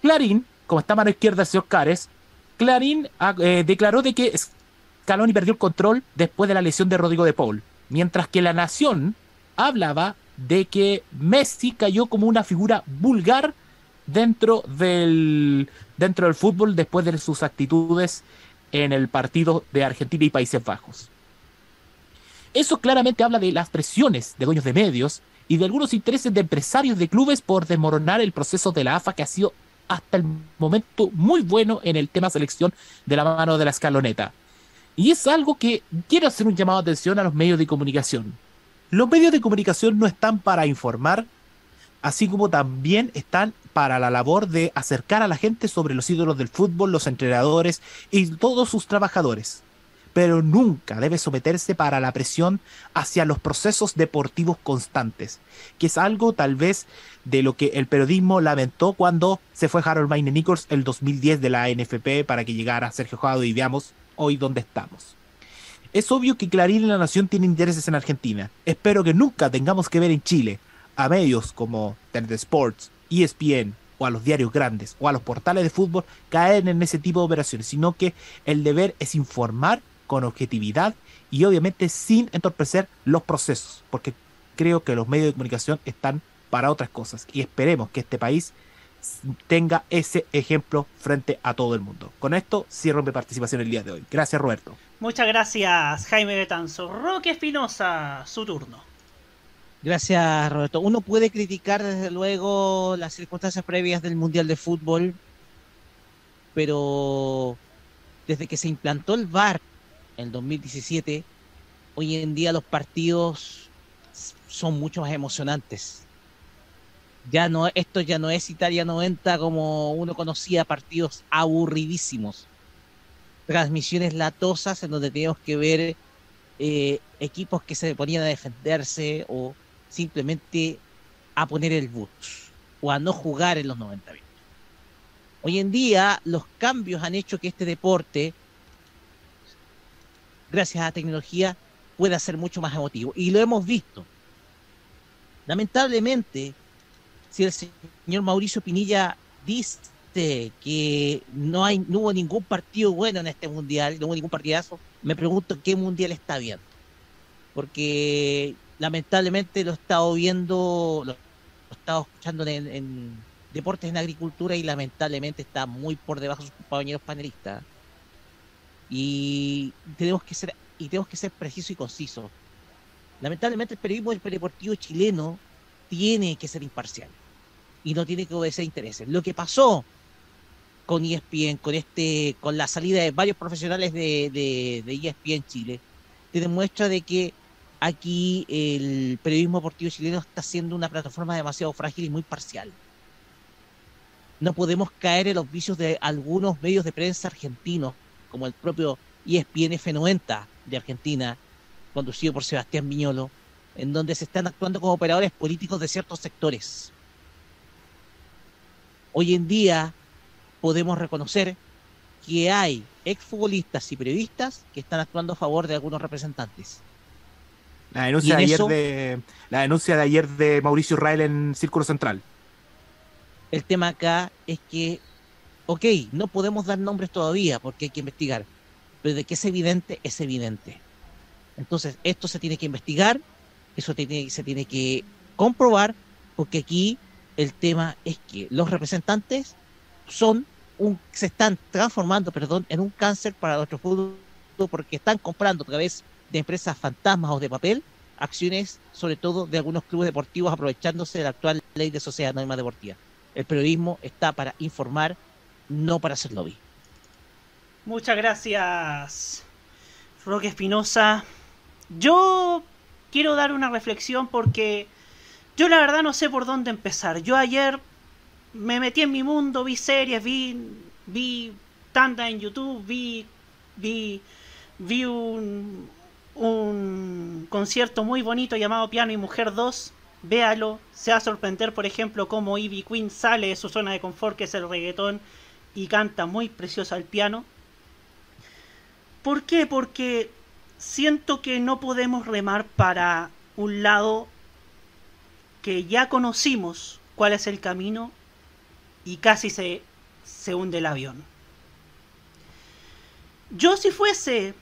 Clarín, como está a mano izquierda del señor Cares, Clarín ah, eh, declaró de que Scaloni perdió el control después de la lesión de Rodrigo de Paul, mientras que La Nación hablaba de que Messi cayó como una figura vulgar dentro del, dentro del fútbol después de sus actitudes en el partido de Argentina y Países Bajos. Eso claramente habla de las presiones de dueños de medios y de algunos intereses de empresarios de clubes por desmoronar el proceso de la AFA que ha sido hasta el momento muy bueno en el tema selección de la mano de la escaloneta. Y es algo que quiero hacer un llamado de atención a los medios de comunicación. Los medios de comunicación no están para informar, así como también están para la labor de acercar a la gente sobre los ídolos del fútbol, los entrenadores y todos sus trabajadores. Pero nunca debe someterse para la presión hacia los procesos deportivos constantes, que es algo tal vez de lo que el periodismo lamentó cuando se fue Harold Mayne Nichols el 2010 de la NFP para que llegara Sergio Jado y veamos hoy dónde estamos. Es obvio que Clarín y La Nación tienen intereses en Argentina. Espero que nunca tengamos que ver en Chile a medios como TNT Sports, ESPN o a los diarios grandes o a los portales de fútbol caer en ese tipo de operaciones, sino que el deber es informar con objetividad y obviamente sin entorpecer los procesos, porque creo que los medios de comunicación están para otras cosas y esperemos que este país tenga ese ejemplo frente a todo el mundo. Con esto cierro mi participación el día de hoy. Gracias Roberto. Muchas gracias, Jaime Betanzo. Roque Espinosa, su turno. Gracias, Roberto. Uno puede criticar desde luego las circunstancias previas del Mundial de Fútbol, pero desde que se implantó el VAR en 2017, hoy en día los partidos son mucho más emocionantes. Ya no, esto ya no es Italia 90 como uno conocía partidos aburridísimos. Transmisiones latosas en donde teníamos que ver eh, equipos que se ponían a defenderse o simplemente a poner el bus o a no jugar en los 90 minutos. Hoy en día los cambios han hecho que este deporte, gracias a la tecnología, pueda ser mucho más emotivo. Y lo hemos visto. Lamentablemente, si el señor Mauricio Pinilla dice que no hay no hubo ningún partido bueno en este mundial, no hubo ningún partidazo, me pregunto qué mundial está viendo. Porque lamentablemente lo he estado viendo, lo, he estado escuchando en, en deportes en agricultura y lamentablemente está muy por debajo de sus compañeros panelistas. Y tenemos que ser y tenemos que ser precisos y concisos. Lamentablemente el periodismo deportivo chileno tiene que ser imparcial y no tiene que obedecer intereses. Lo que pasó con ESPN, con este, con la salida de varios profesionales de, de, de ESPN Chile, te demuestra de que aquí el periodismo deportivo chileno está siendo una plataforma demasiado frágil y muy parcial. No podemos caer en los vicios de algunos medios de prensa argentinos, como el propio ESPN F90 de Argentina, conducido por Sebastián Viñolo, en donde se están actuando como operadores políticos de ciertos sectores. Hoy en día podemos reconocer que hay exfutbolistas y periodistas que están actuando a favor de algunos representantes. La denuncia, de ayer eso- de, la denuncia de ayer de Mauricio Israel en Círculo Central. El tema acá es que, ok, no podemos dar nombres todavía porque hay que investigar, pero de que es evidente, es evidente. Entonces, esto se tiene que investigar, eso se tiene que comprobar, porque aquí el tema es que los representantes son un, se están transformando, perdón, en un cáncer para nuestro fútbol porque están comprando a través de empresas fantasmas o de papel acciones, sobre todo de algunos clubes deportivos, aprovechándose de la actual ley de sociedad anónima deportiva. El periodismo está para informar, no para hacer lobby. Muchas gracias, Roque Espinosa. Yo quiero dar una reflexión porque yo la verdad no sé por dónde empezar. Yo ayer me metí en mi mundo, vi series, vi, vi tanda en YouTube, vi, vi, vi un, un concierto muy bonito llamado Piano y Mujer 2. Véalo, se va a sorprender, por ejemplo, cómo Ivy Queen sale de su zona de confort, que es el reggaetón, y canta muy precioso al piano. ¿Por qué? Porque siento que no podemos remar para un lado que ya conocimos cuál es el camino y casi se, se hunde el avión. Yo si fuese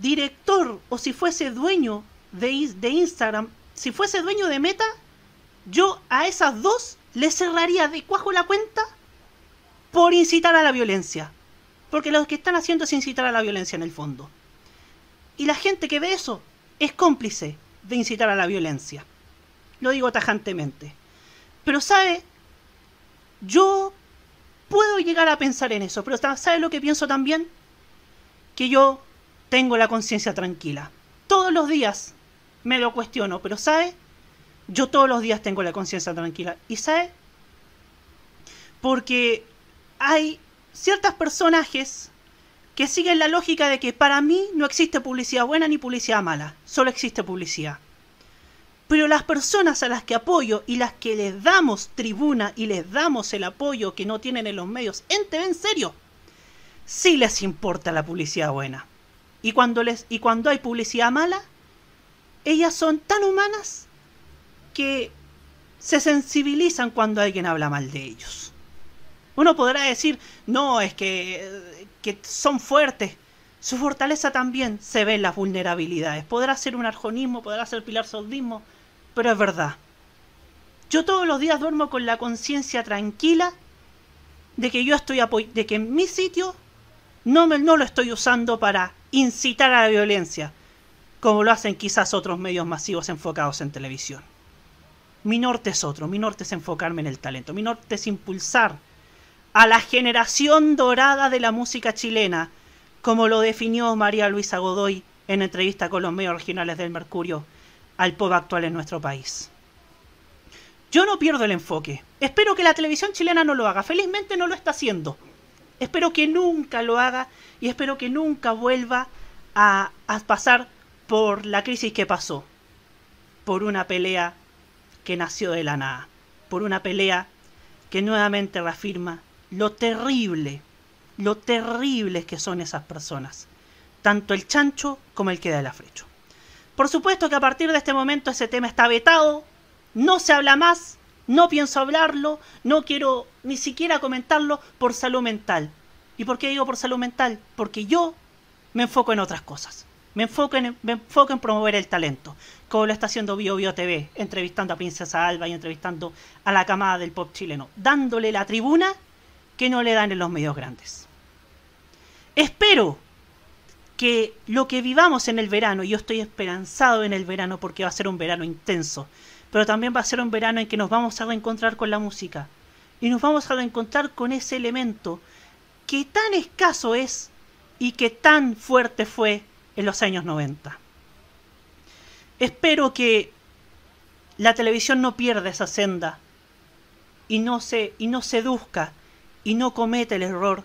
director o si fuese dueño de, de Instagram, si fuese dueño de Meta, yo a esas dos le cerraría de cuajo la cuenta por incitar a la violencia. Porque lo que están haciendo es incitar a la violencia en el fondo. Y la gente que ve eso es cómplice de incitar a la violencia. Lo digo tajantemente. Pero sabe, yo puedo llegar a pensar en eso, pero ¿sabe lo que pienso también? Que yo tengo la conciencia tranquila. Todos los días me lo cuestiono, pero ¿sabe? Yo todos los días tengo la conciencia tranquila. ¿Y sabe? Porque hay ciertos personajes que siguen la lógica de que para mí no existe publicidad buena ni publicidad mala, solo existe publicidad. Pero las personas a las que apoyo y las que les damos tribuna y les damos el apoyo que no tienen en los medios en en serio, sí les importa la publicidad buena. Y cuando, les, y cuando hay publicidad mala, ellas son tan humanas que se sensibilizan cuando alguien habla mal de ellos. Uno podrá decir, no, es que, que son fuertes. Su fortaleza también se ve en las vulnerabilidades. Podrá ser un arjonismo, podrá ser pilar soldismo, pero es verdad. Yo todos los días duermo con la conciencia tranquila de que yo estoy de que en mi sitio no, me, no lo estoy usando para incitar a la violencia, como lo hacen quizás otros medios masivos enfocados en televisión. Mi norte es otro, mi norte es enfocarme en el talento, mi norte es impulsar a la generación dorada de la música chilena, como lo definió María Luisa Godoy en entrevista con los medios regionales del Mercurio al pop actual en nuestro país. Yo no pierdo el enfoque. Espero que la televisión chilena no lo haga. Felizmente no lo está haciendo. Espero que nunca lo haga y espero que nunca vuelva a, a pasar por la crisis que pasó. Por una pelea que nació de la nada. Por una pelea que nuevamente reafirma lo terrible, lo terribles que son esas personas. Tanto el chancho como el que da el afrecho. Por supuesto que a partir de este momento ese tema está vetado, no se habla más No pienso hablarlo, no quiero ni siquiera comentarlo por salud mental. ¿Y por qué digo por salud mental? Porque yo me enfoco en otras cosas. Me enfoco en, me enfoco en promover el talento, como lo está haciendo Bio Bio TV, entrevistando a Princesa Alba y entrevistando a la camada del pop chileno, dándole la tribuna que no le dan en los medios grandes. Espero que lo que vivamos en el verano, y yo estoy esperanzado en el verano porque va a ser un verano intenso, pero también va a ser un verano en que nos vamos a reencontrar con la música y nos vamos a reencontrar con ese elemento que tan escaso es y que tan fuerte fue en los años 90. Espero que la televisión no pierda esa senda y no se y no seduzca y no cometa el error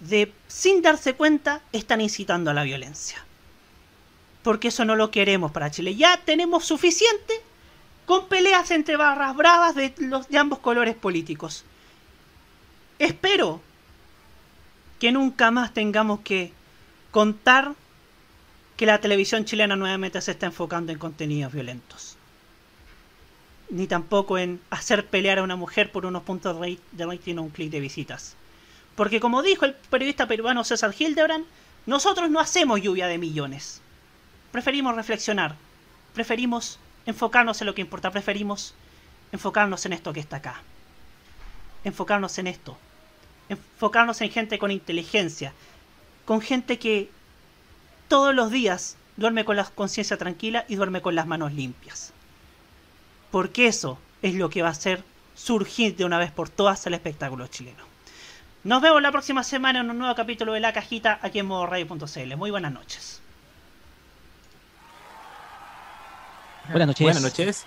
de sin darse cuenta están incitando a la violencia. Porque eso no lo queremos para Chile. Ya tenemos suficiente con peleas entre barras bravas de los de ambos colores políticos. Espero que nunca más tengamos que contar que la televisión chilena nuevamente se está enfocando en contenidos violentos. Ni tampoco en hacer pelear a una mujer por unos puntos de rating o un clic de visitas. Porque como dijo el periodista peruano César Hildebrand, nosotros no hacemos lluvia de millones. Preferimos reflexionar, preferimos enfocarnos en lo que importa, preferimos enfocarnos en esto que está acá. Enfocarnos en esto. Enfocarnos en gente con inteligencia, con gente que todos los días duerme con la conciencia tranquila y duerme con las manos limpias. Porque eso es lo que va a hacer surgir de una vez por todas el espectáculo chileno. Nos vemos la próxima semana en un nuevo capítulo de La Cajita aquí en modoradio.cl. Muy buenas noches. Buenas noches. Buenas noches.